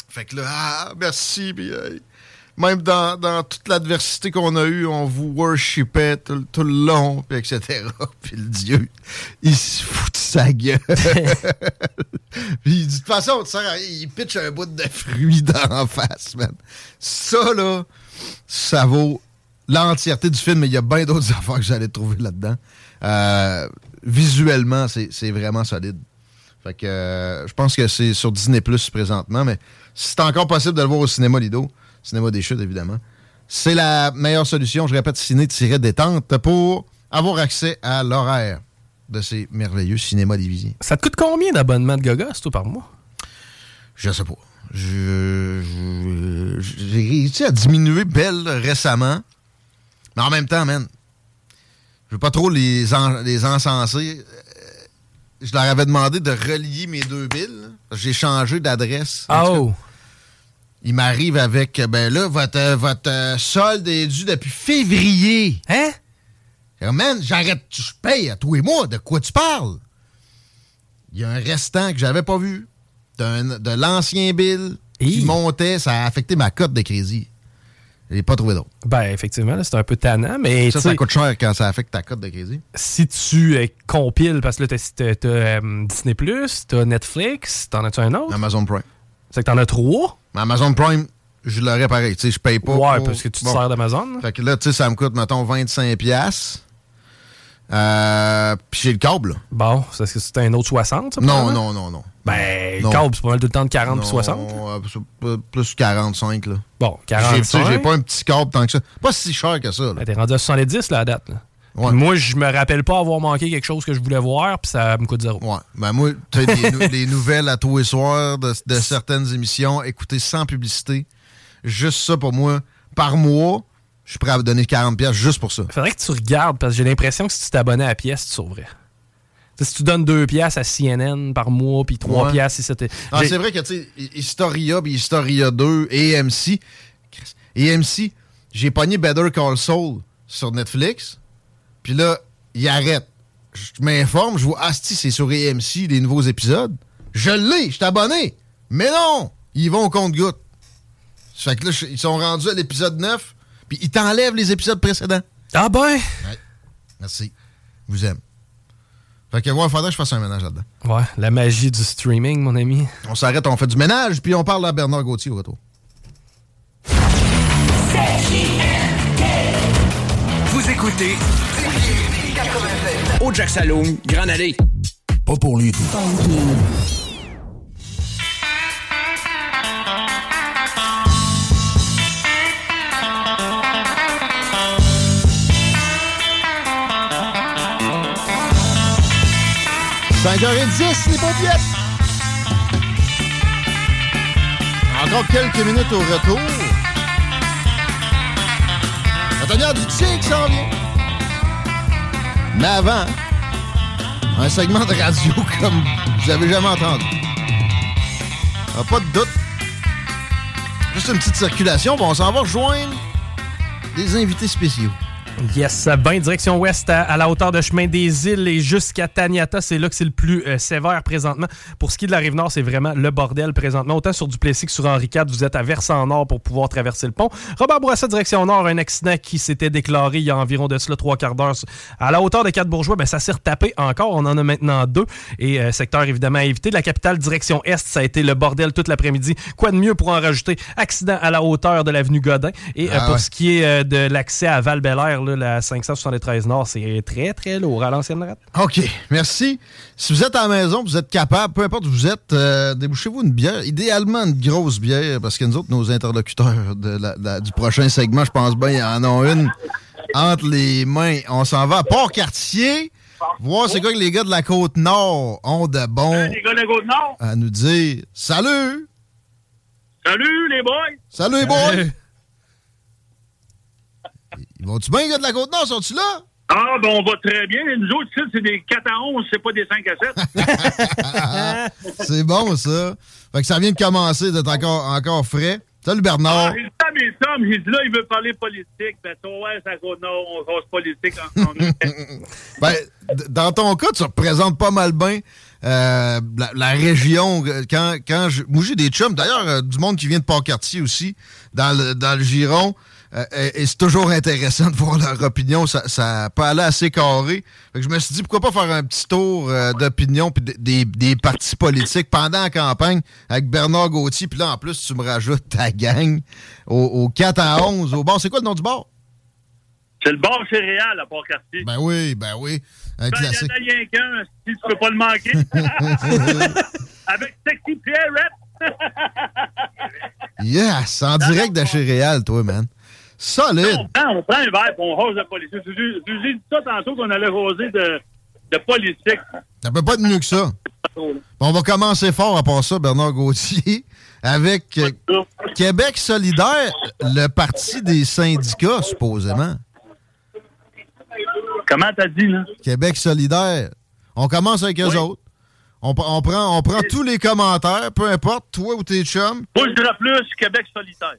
Fait que là, ah, merci, puis euh, même dans, dans toute l'adversité qu'on a eue, on vous worshipait tout, tout le long, puis etc. Puis le dieu, il se fout de sa gueule. puis il dit, de toute façon, il pitch un bout de fruits dans la face, man. Ça, là, ça vaut l'entièreté du film, mais il y a bien d'autres affaires que j'allais trouver là-dedans. Euh, visuellement, c'est vraiment solide. Fait que euh, je pense que c'est sur Disney Plus présentement, mais c'est encore possible de le voir au cinéma Lido, cinéma des chutes évidemment, c'est la meilleure solution, je répète, ciné-détente pour avoir accès à l'horaire de ces merveilleux cinémas divisés. Ça te coûte combien d'abonnements de Gaga, c'est tout par mois? Je sais pas. Je- J'ai réussi à diminuer Belle récemment. Mais en même temps, man, je veux pas trop les, en- les encenser. Euh, Je leur avais demandé de relier mes deux billes. J'ai changé d'adresse. Ah oh! Il m'arrive avec, ben là, votre, votre euh, solde est dû depuis février. Hein? man, j'arrête, je paye à tous les mois. De quoi tu parles? Il y a un restant que j'avais pas vu de l'ancien bill qui montait. Ça a affecté ma cote de crédit. Je l'ai pas trouvé d'autre. Ben, effectivement, c'est un peu tannant, mais. Ça, ça coûte cher quand ça affecte ta cote de crédit. Si tu euh, compiles, parce que là, t'as- t'as t'as, euh, Disney, t'as Netflix, t'en as-tu un autre? Amazon Prime. C'est que t'en as trois? Amazon Prime, je l'aurais pareil. Tu sais, je paye pas. Ouais, pour- parce que tu te Bon. sers d'Amazon. Fait que là, tu sais, ça me coûte, mettons, 25$. piastres. Euh, Puis j'ai le câble. là. Bon, c'est que c'était un autre 60, ça? Non, non, non, non. Ben, Non. câble, c'est pas mal tout le temps de 40 puis Non, 60. euh, c'est plus 45, là. Bon, J'ai- tu sais, 45. J'ai pas un petit câble tant que ça. Pas si cher que ça. Ben, T'es rendu à 70 là, à date. là. Ouais. Moi, je me rappelle pas avoir manqué quelque chose que je voulais voir, puis ça me coûte zéro. Ouais. Ben moi, tu les, les nouvelles à tous les soirs de, de certaines émissions, écouter sans publicité. Juste ça pour moi. Par mois, je suis prêt à donner 40$ piastres juste pour ça. Faudrait que tu regardes, parce que j'ai l'impression que si tu t'abonnais à pièce, tu sauverais. Si tu donnes 2 piastres à CNN par mois, puis 3 Ouais. piastres si c'était. Ah, J'ai- c'est vrai que, tu sais, Historia, puis Historia 2, et AMC. AMC, j'ai pogné Better Call Saul sur Netflix. Puis là, il arrête. Je m'informe, je vois, si, c'est sur AMC, les nouveaux épisodes. Je l'ai, je suis abonné. Mais non, ils vont au compte-goutte. Fait que là, ils sont rendus à l'épisode 9, puis ils t'enlèvent les épisodes précédents. Ah ben? Ouais. Merci. Je vous aime. Fait que, ouais, faudrait que je fasse un ménage là-dedans. Ouais, la magie du streaming, mon ami. On s'arrête, on fait du ménage, puis on parle à Bernard Gauthier au retour. Vous écoutez au Jack Saloon, Grand Allée. Pas pour lui. « 5h10, les paupiètes! Encore quelques minutes au retour. La du tigre s'en vient. Mais avant, un segment de radio comme vous avez jamais entendu. Ah, pas de doute. Juste une petite circulation, puis on s'en va rejoindre des invités spéciaux. Yes, ben direction ouest à, à la hauteur de chemin des îles et jusqu'à Taniata, c'est là que c'est le plus euh, sévère présentement. Pour ce qui est de la rive nord, c'est vraiment le bordel présentement. Autant sur Duplessis que sur Henri IV, vous êtes à versant nord pour pouvoir traverser le pont. Robert Bourassa, direction nord, un accident qui s'était déclaré il y a environ de cela trois quarts d'heure. À la hauteur de quatre bourgeois, ben ça s'est retapé encore. On en a maintenant deux. Et euh, secteur évidemment à éviter. La capitale, direction est, ça a été le bordel toute l'après-midi. Quoi de mieux pour en rajouter? Accident à la hauteur de l'avenue Godin. Et euh, Ah pour ouais. ce qui est euh, de l'accès à val là, la 573 Nord, c'est très, très lourd à l'ancienne rate. OK, merci. Si vous êtes à la maison, vous êtes capable, peu importe où vous êtes, euh, débouchez-vous une bière, idéalement une grosse bière, parce que nous autres, nos interlocuteurs de la- la- du prochain segment, je pense bien, ils en ont une entre les mains. On s'en va à Port-Cartier, voir c'est quoi que les gars de la Côte-Nord ont de bon Les gars de la Côte-Nord, à nous dire. Salut! salut les boys! Salut les boys! Vont-tu bien, les gars de la Côte-Nord? Sont-tu là? Ah, ben on va très bien. Nous autres, c'est des 4 à 11, c'est pas des 5 à 7. C'est bon, ça. Fait que ça vient de commencer d'être encore, encore frais. Salut Bernard. Ah, j'ai dit mes sommes, dit là, il veut parler politique. Ben, toi, ouais, c'est à Côte-Nord, on cause politique en Ben, dans ton cas, tu représentes pas mal bien euh, la, la région. Quand, quand je, moi, j'ai des chums, d'ailleurs, euh, du monde qui vient de Port-Cartier aussi, dans le, dans le Giron. Euh, et et c'est toujours intéressant de voir leur opinion. Ça, ça peut aller assez carré. Fait que je me suis dit, pourquoi pas faire un petit tour euh, d'opinion puis des, des- partis politiques pendant la campagne avec Bernard Gauthier. Puis là, en plus, tu me rajoutes ta gang au, au 4 à 11. Au bar, c'est quoi le nom du bar? C'est le bar céréal à Port-Cartier. Ben oui, ben oui. Un Ben, il y classique. en a rien qu'un, si tu peux pas le manquer. Avec Sexy Pierrette. Yes, en direct de chez Réal, toi, man. Solide. on, prend, on prend un verre et on rose de politique. Je je- je vous ai dit ça tantôt qu'on allait roser de, de politique. Ça peut pas être mieux que ça. On va commencer fort à part ça, Bernard Gauthier, avec Québec solidaire, le parti des syndicats, supposément. Comment t'as dit, là? Québec solidaire. On commence avec eux autres. On, on prend, on prend tous les commentaires, peu importe, toi ou tes chums. Moi, je dirais plus Québec solitaire.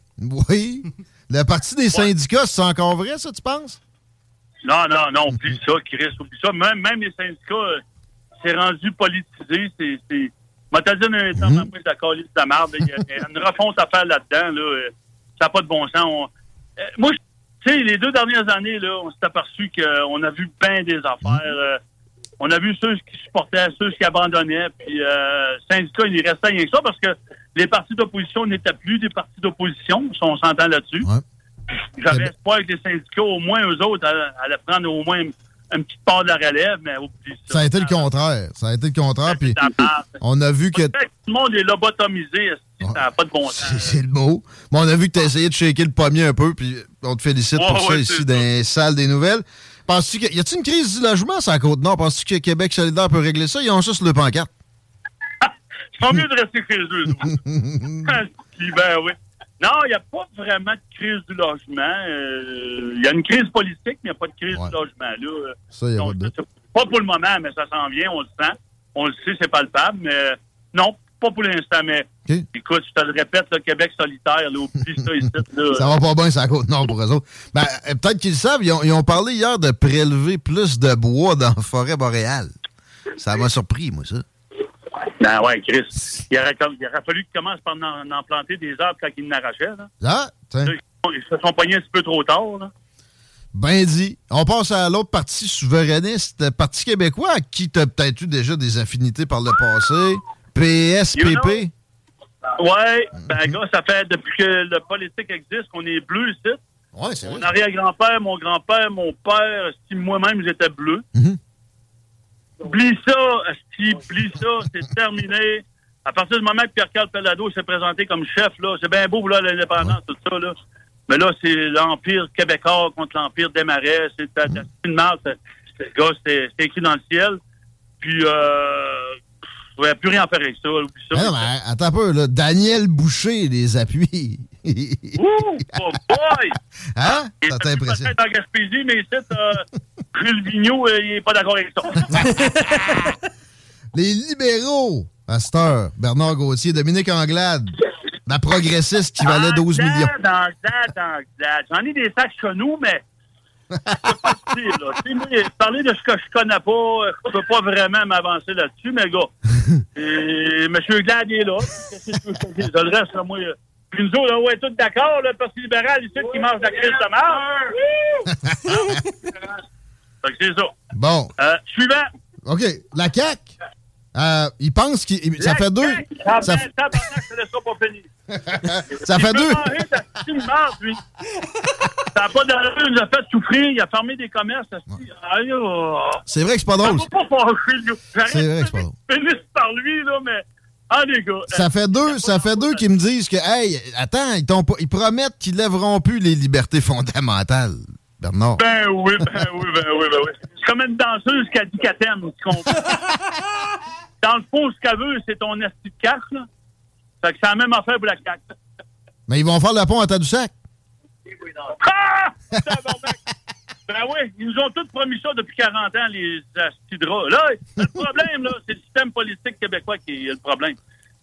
Oui. Le parti des syndicats, c'est encore vrai, ça, tu penses? Non, non, non, oublie ça, Chris, oublie ça. Même, même les syndicats, euh, c'est rendu politisé. C'est. Moi, t'as dit un temps, moi, je d'accord, de la merde. Il y a il y a une refonte à faire là-dedans. Là. euh, Ça n'a pas de bon sens. On- euh, moi, tu sais, les deux dernières années, là, on s'est aperçu qu'on a vu bien des affaires. euh, on a vu ceux qui supportaient, ceux qui abandonnaient. Puis, euh, syndicats, il restait rien que ça parce que les partis d'opposition n'étaient plus des partis d'opposition, si on s'entend là-dessus. J'avais espoir que les syndicats, au moins eux autres, allaient, prendre au moins une, petite part de la relève, mais ça. Ça a été le contraire. Ça a été le contraire. Puis on a vu que. Tout le monde est lobotomisé, ça n'a pas de bon sens? C'est le mot. Mais on a vu que tu as essayé de shaker le pommier un peu, puis on te félicite Ouais, pour ça ouais, ici dans les salles des nouvelles. Penses-tu que. Y a-t-il une crise du logement sur la Côte-Nord? Penses-tu que Québec solidaire peut régler ça? Ils ont ça sur le pancarte. C'est mieux de rester chez eux. ben oui. Non, il n'y a pas vraiment de crise du logement. Euh, Il y a une crise politique, mais il n'y a pas de crise du logement. Là. Ça, y a Donc, pas de Pas pour le moment, mais ça s'en vient, on le sent. On le sait, c'est palpable, mais non, pas pour l'instant. Mais écoute, je te le répète, le Québec solitaire, là, oublie ça ici. Là. Ça va pas bien sur la Côte-Nord pour eux autres. Ben, euh, peut-être qu'ils le savent. Ils ont, ils ont parlé hier de prélever plus de bois dans la forêt boréale. Ça m'a surpris, moi, ça. Ben ouais, Chris. Il aurait, comme- il aurait fallu qu'ils commencent par en, en planter des arbres quand ils n'arrachaient. Là. Ah, tiens. Là, ils, se sont pognés un petit peu trop tard. Là. Ben dit. On passe à l'autre parti souverainiste, le Parti québécois, à qui tu as peut-être eu déjà des affinités par le passé. PSPP. Ouais, ben gars, ça fait depuis que le politique existe qu'on est bleu ici. Ouais, c'est Mon arrière-grand-père, mon grand-père, mon père, si moi-même j'étais bleu. Oublie ça, oublie ça, c'est terminé. À partir du moment que Pierre-Carl Pellado s'est présenté comme chef, là, c'est bien beau, là, l'indépendance, tout ça, là. Mais là, c'est l'Empire québécois contre l'Empire des Marais. C'est une marque. gars, c'est écrit dans le ciel. Puis, euh, je ne plus rien faire avec ça. Non, mais attends un peu, là. Daniel Boucher les appuis. Ouh, oh boy! Hein? Ça t'impressionne? peut-être en Gaspésie, mais ici, euh, Jules Vigneault, euh, il n'est pas d'accord avec ça. Les libéraux, à cette heure, Bernard Gauthier, Dominique Anglade, la progressiste qui valait 12 millions. Dans Anglade, Anglade. J'en ai des sacs chez nous, mais parler de ce que je connais pas, je peux pas vraiment m'avancer là-dessus, mais gars. Et M. Glad est là. Qu'est-ce que veux je? Le reste, moi. Puis nous autres, on est tous d'accord, le Parti libéral, ici, qui mange de la crise de marde. Fait que c'est ça. Bon. Euh, suivant. OK. La CAQ, euh, il pense qu'il. Ça fait deux. Ça, ben, tabarnak, ça pas finir. Ça fait deux. Ça n'a pas d'allure, il nous a fait souffrir, il a fermé des commerces. oh. C'est vrai que c'est pas drôle. Ça C'est vrai que c'est pas drôle. finir par lui, là, mais. Ah, les gars. Ça fait deux, ça fait deux qui me disent que, hey, attends, ils, ils promettent qu'ils lèveront plus les libertés fondamentales. Bernard. Ben oui, ben oui, ben oui, ben oui. C'est comme une danseuse qui a dit qu'elle t'aime, tu comprends? Dans le fond, ce qu'elle veut, c'est ton esti de carte, là. Fait que c'est la même affaire pour la carte. Mais ils vont faire le pont à Tadoussac. Ah! Ben oui, ils nous ont tous promis ça depuis 40 ans, les astidras. Là, le problème, là, c'est le système politique québécois qui est le problème.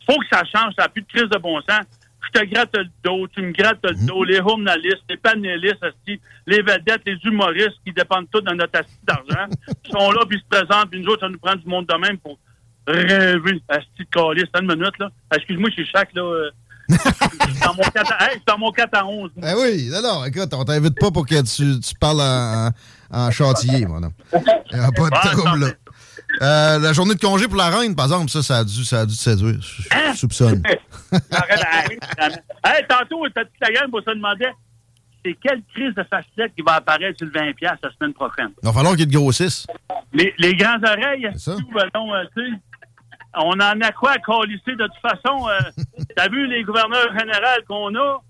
Il faut que ça change, ça n'a plus de crise de bon sens. Je te gratte le dos, tu me grattes le dos, les journalistes, les panélistes, les vedettes, les humoristes qui dépendent tous de notre asti d'argent, sont là, puis ils se présentent, puis nous autres, ça nous prend du monde de même pour rêver, asti de calice. Une minute, là. Excuse-moi, je suis chaque, là. euh, dans mon 4 à, hey, je suis dans mon 4 à 11. Ben oui, non, écoute, on t'invite pas pour que tu, tu parles en, en, chantier, mon homme. Il n'y a pas de trouble, là. Euh, la journée de congé pour la reine, par exemple, ça, ça a dû, ça a dû te séduire. Je je soupçonne. Hey, tantôt, t'as toute la gang pour se demander c'est quelle crise de facette qui va apparaître sur le 20$ la semaine prochaine? Il va falloir qu'il te grossisse. Les, les grands oreilles, C'est ça. tout, ben non, euh, tu sais, on en a quoi à colisser de toute façon. euh, T'as vu les gouverneurs généraux qu'on a?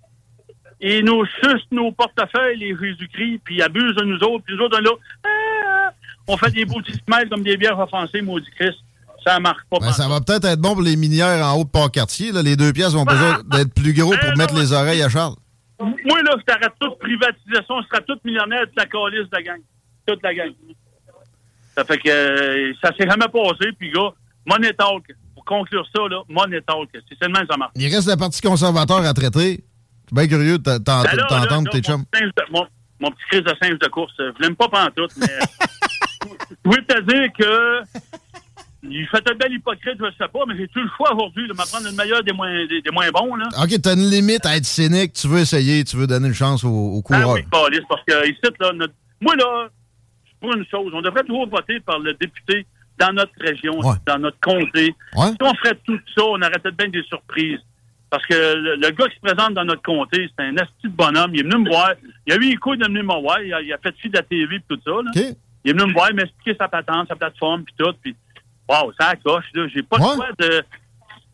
Ils nous sucent nos portefeuilles, les Jésus-Christ, puis ils abusent de nous autres, puis nous autres, on est là, ah, on fait des beaux petits smiles comme des bières offensées, maudit Christ. Ça marche pas. Ben, ça va peut-être être bon pour les minières en haut de Port-Cartier. Les deux pièces vont besoin d'être plus gros pour Ben mettre non. les oreilles à Charles. Moi, là, je t'arrête toute privatisation, je serai toute millionnaire de la calice de la gang. Toute la gang. Ça fait que euh, ça s'est jamais passé, puis gars, Money Talk, pour conclure ça, là, Money Talk, c'est seulement ça marche. Il reste le Parti conservateur à traiter. Je suis bien curieux de Ben t'entendre, tes mon chums. Mon, mon petit crise de singe de course, je l'aime pas pantoute, mais je voulais te dire que il fait un bel hypocrite, je sais pas, mais j'ai tout le choix aujourd'hui de m'apprendre le meilleur des moins, des, des moins bons, là. OK, t'as une limite à être cynique. Tu veux essayer, tu veux donner une chance au, au Ah oui, calice, parce que ici, là, notre- moi, là, c'est pour une chose. On devrait toujours voter par le député dans notre région, Ouais. dans notre comté. Ouais. Si on ferait tout ça, on arrêtait bien des surprises. Parce que le, le gars qui se présente dans notre comté, c'est un asti de bonhomme. Il est venu me voir. Il a eu les couilles de venir me voir. Il a, il a fait fi de la TV et tout ça. Là. Il est venu me voir, m'expliquer sa patente, sa plateforme puis tout. Puis, wow, ça accroche. là. J'ai pas Ouais. le choix de...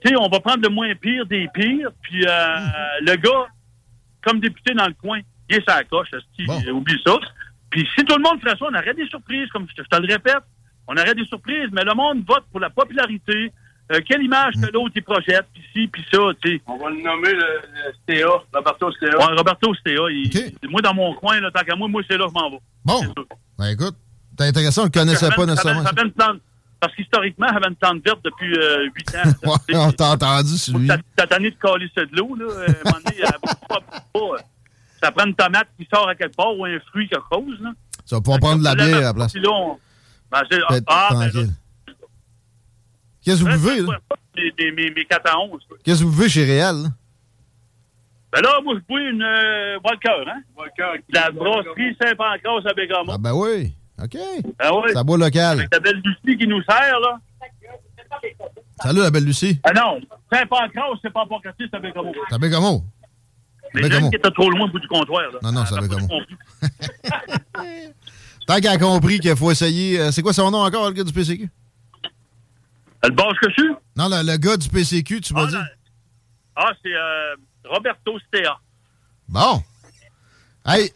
Tu sais, on va prendre le moins pire des pires. Puis euh, le gars, comme député dans le coin, il est sa coche, oublie ça. Puis si tout le monde ferait ça, on aurait des surprises, comme je te, je te le répète. On aurait des surprises, mais le monde vote pour la popularité. Euh, quelle image que l'autre il projette, puis ci, puis ça, tu sais. On va le nommer le, le Roberto. Ouais, Roberto Stea, il- moi dans mon coin, là, tant qu'à moi, moi c'est là que je m'en vais. Bon. Ben écoute, c'est intéressant, on le connaissait Ça pas nécessairement. ça plante- parce qu'historiquement, il avait une plante verte depuis euh, 8 ans. Ouais, on t'a entendu sur lui. T'as tanné de caler ça de l'eau, là. euh, à un moment donné, elle a pas- pas- pas- ça prend une tomate qui sort à quelque part ou un fruit, quelque chose, là. Tu vas pouvoir prendre de la bière à la place. Puis là, on- ben, c'est- ah, ben, là, tranquille. Qu'est-ce que vous buvez, là? mes, mes, mes, mes 4 à 11. là. Qu'est-ce que vous buvez chez Réal, là? Ben là, moi, je bois une euh, Walker, hein? Walker. La brasserie Saint-Pancras à Bégamont. Ah ben oui. OK. Ah ouais. Ça boit local. Avec la belle Lucie qui nous sert, là. Salut, la belle Lucie. Ah non, Saint-Pancras, c'est pas Pancras, c'est à Bégamont. Ça fait comment? Mais Bégamont. j'ai qui était trop loin au bout du comptoir, là. Non, non, Ah, fait pas comment? compris. Tant qu'elle a compris qu'il faut essayer. euh, c'est quoi son nom encore, le gars du PCQ? Le boss que je suis? Non, le, le gars du PCQ, tu m'as dit. Ah, c'est euh, Roberto Stea. Bon. Hey,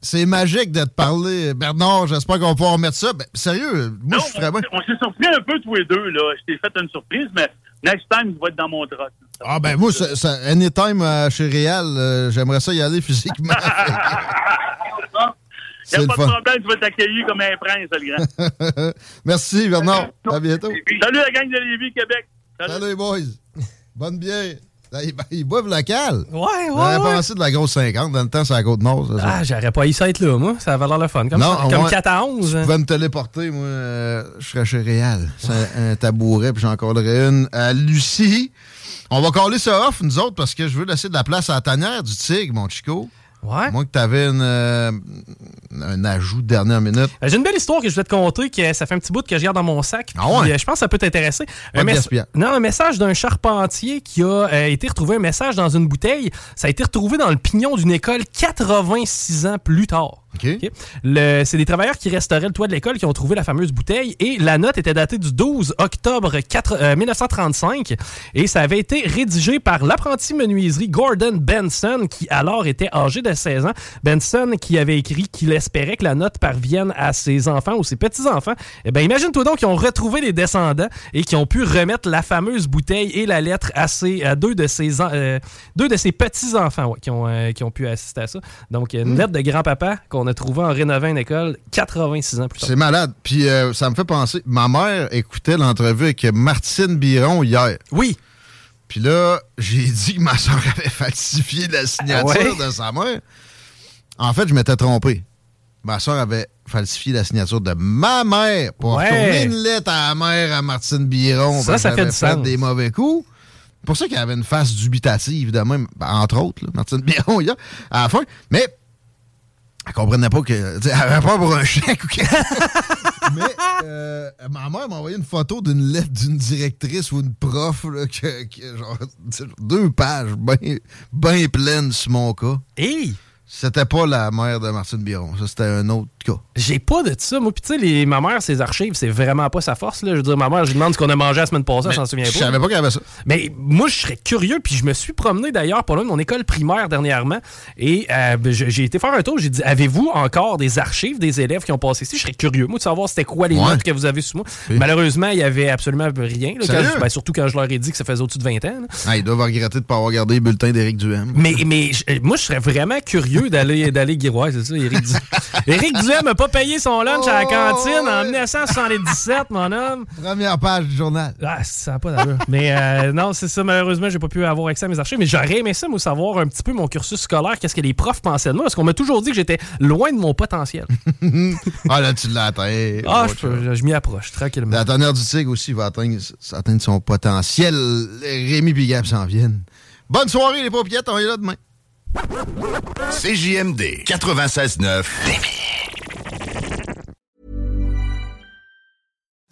C'est magique de te parler. Bernard, j'espère qu'on va pouvoir remettre ça. Ben, sérieux, moi, je suis très bien. On s'est surpris un peu tous les deux, là. Je t'ai fait une surprise, mais next time, tu vas être dans mon truck. Ah, ben, moi, ça, ça- anytime euh, chez euh, j'aimerais ça y aller physiquement. Il C'est n'y a pas de fun. problème, tu vas t'accueillir comme un prince, le grand. Merci, Bernard. À bientôt. Salut la gang de Lévis, Québec. Salut, boys. Bonne bière. Ils, ils boivent local. Ouais, ouais. J'aurais ouais. pensé de la grosse 50. Dans le temps, c'est la Côte-Nord. ça, ça. Ah, j'aurais pas eu ça être là, moi. Ça avait l'air le fun. Comme, Non, ça, comme moi, 4 à 11. Je hein. pouvais me téléporter, moi, euh, je serais chez Réal. C'est un, un tabouret, puis j'en collerais une à Lucie. On va coller ça off, nous autres, parce que je veux laisser de la place à la tanière du Tigre, mon Chico. Ouais. Moi, que t'avais une, euh, un ajout de dernière minute. Euh, J'ai une belle histoire que je vais te conter, que ça fait un petit bout que je garde dans mon sac. Ah ouais? puis, euh, je pense que ça peut t'intéresser. Un. Non, message d'un charpentier qui a euh, été retrouvé, un message dans une bouteille. Ça a été retrouvé dans le pignon d'une école 86 ans plus tard. OK? Le- C'est des travailleurs qui restauraient le toit de l'école qui ont trouvé la fameuse bouteille et la note était datée du 12 octobre 4 euh, 1935 et ça avait été rédigé par l'apprenti menuiserie Gordon Benson qui alors était âgé de 16 ans. Benson qui avait écrit qu'il espérait que la note parvienne à ses enfants ou ses petits-enfants. Eh bien, imagine-toi donc qu'ils ont retrouvé les descendants et qui ont pu remettre la fameuse bouteille et la lettre à, ses, à deux de ses, euh, deux de ses petits-enfants ouais, qui, ont, euh, qui ont pu assister à ça. Donc, une lettre de grand-papa qu'on a trouvée en rénovant une école 86 ans plus tard. C'est malade. Puis euh, ça me fait penser. Ma mère écoutait l'entrevue avec Martine Biron hier. Oui. Puis là, j'ai dit que ma soeur avait falsifié la signature Ah ouais? de sa mère. En fait, je m'étais trompé. Ma soeur avait falsifié la signature de ma mère pour Ouais. une lettre à la mère à Martine Biron. Ça, ça fait avait du sens. des mauvais coups. C'est pour ça qu'elle avait une face dubitative de même, ben, entre autres, là, Martine Biron, hier, à la fin. Mais elle comprenait pas que. Elle avait pas pour un chèque ou quelque Mais euh, ma mère m'a envoyé une photo d'une lettre d'une directrice ou une prof, là, que, que genre, deux pages bien ben pleines sur mon cas. Hey! C'était pas la mère de Martine Biron, ça c'était un autre cas. J'ai pas de ça. Moi, puis tu sais, les- ma mère, ses archives, c'est vraiment pas sa force. Là. Je veux dire, ma mère, je lui demande ce qu'on a mangé la semaine passée, elle s'en souvient pas. Je savais pas qu'elle avait ça. Mais moi, je serais curieux, puis je me suis promené d'ailleurs pour loin de mon école primaire dernièrement, et euh, ben, je- j'ai été faire un tour, j'ai dit, avez-vous encore des archives des élèves qui ont passé ici? Je serais curieux, moi, de savoir c'était quoi les Ouais. notes que vous avez sous moi. Malheureusement, il y avait absolument rien, là, quand Sérieux? je- ben, surtout quand je leur ai dit que ça faisait au-dessus de 20 ans. Ah, ils doivent regretter de pas avoir gardé le bulletin d'Éric Duhem. Mais, mais je- euh, moi, je serais vraiment curieux d'aller d'aller ouais, c'est ça, Éric Duhem. Éric Duhem n'a pas payé son lunch à la cantine en 1977, mon homme. Première page du journal. Ah, ça n'a pas d'allure. mais euh, non, c'est ça, malheureusement, j'ai pas pu avoir accès à mes archives. Mais j'aurais aimé ça, moi, savoir un petit peu mon cursus scolaire, qu'est-ce que les profs pensaient de moi, parce qu'on m'a toujours dit que j'étais loin de mon potentiel. ah là, tu l'as atteint. Ah, je, peux- je m'y approche, tranquillement. La tonnerre du tigre aussi va atteindre, atteindre son potentiel. Rémi et Gab s'en viennent. Bonne soirée, les paupiettes. On est là demain. CJMD 96.9.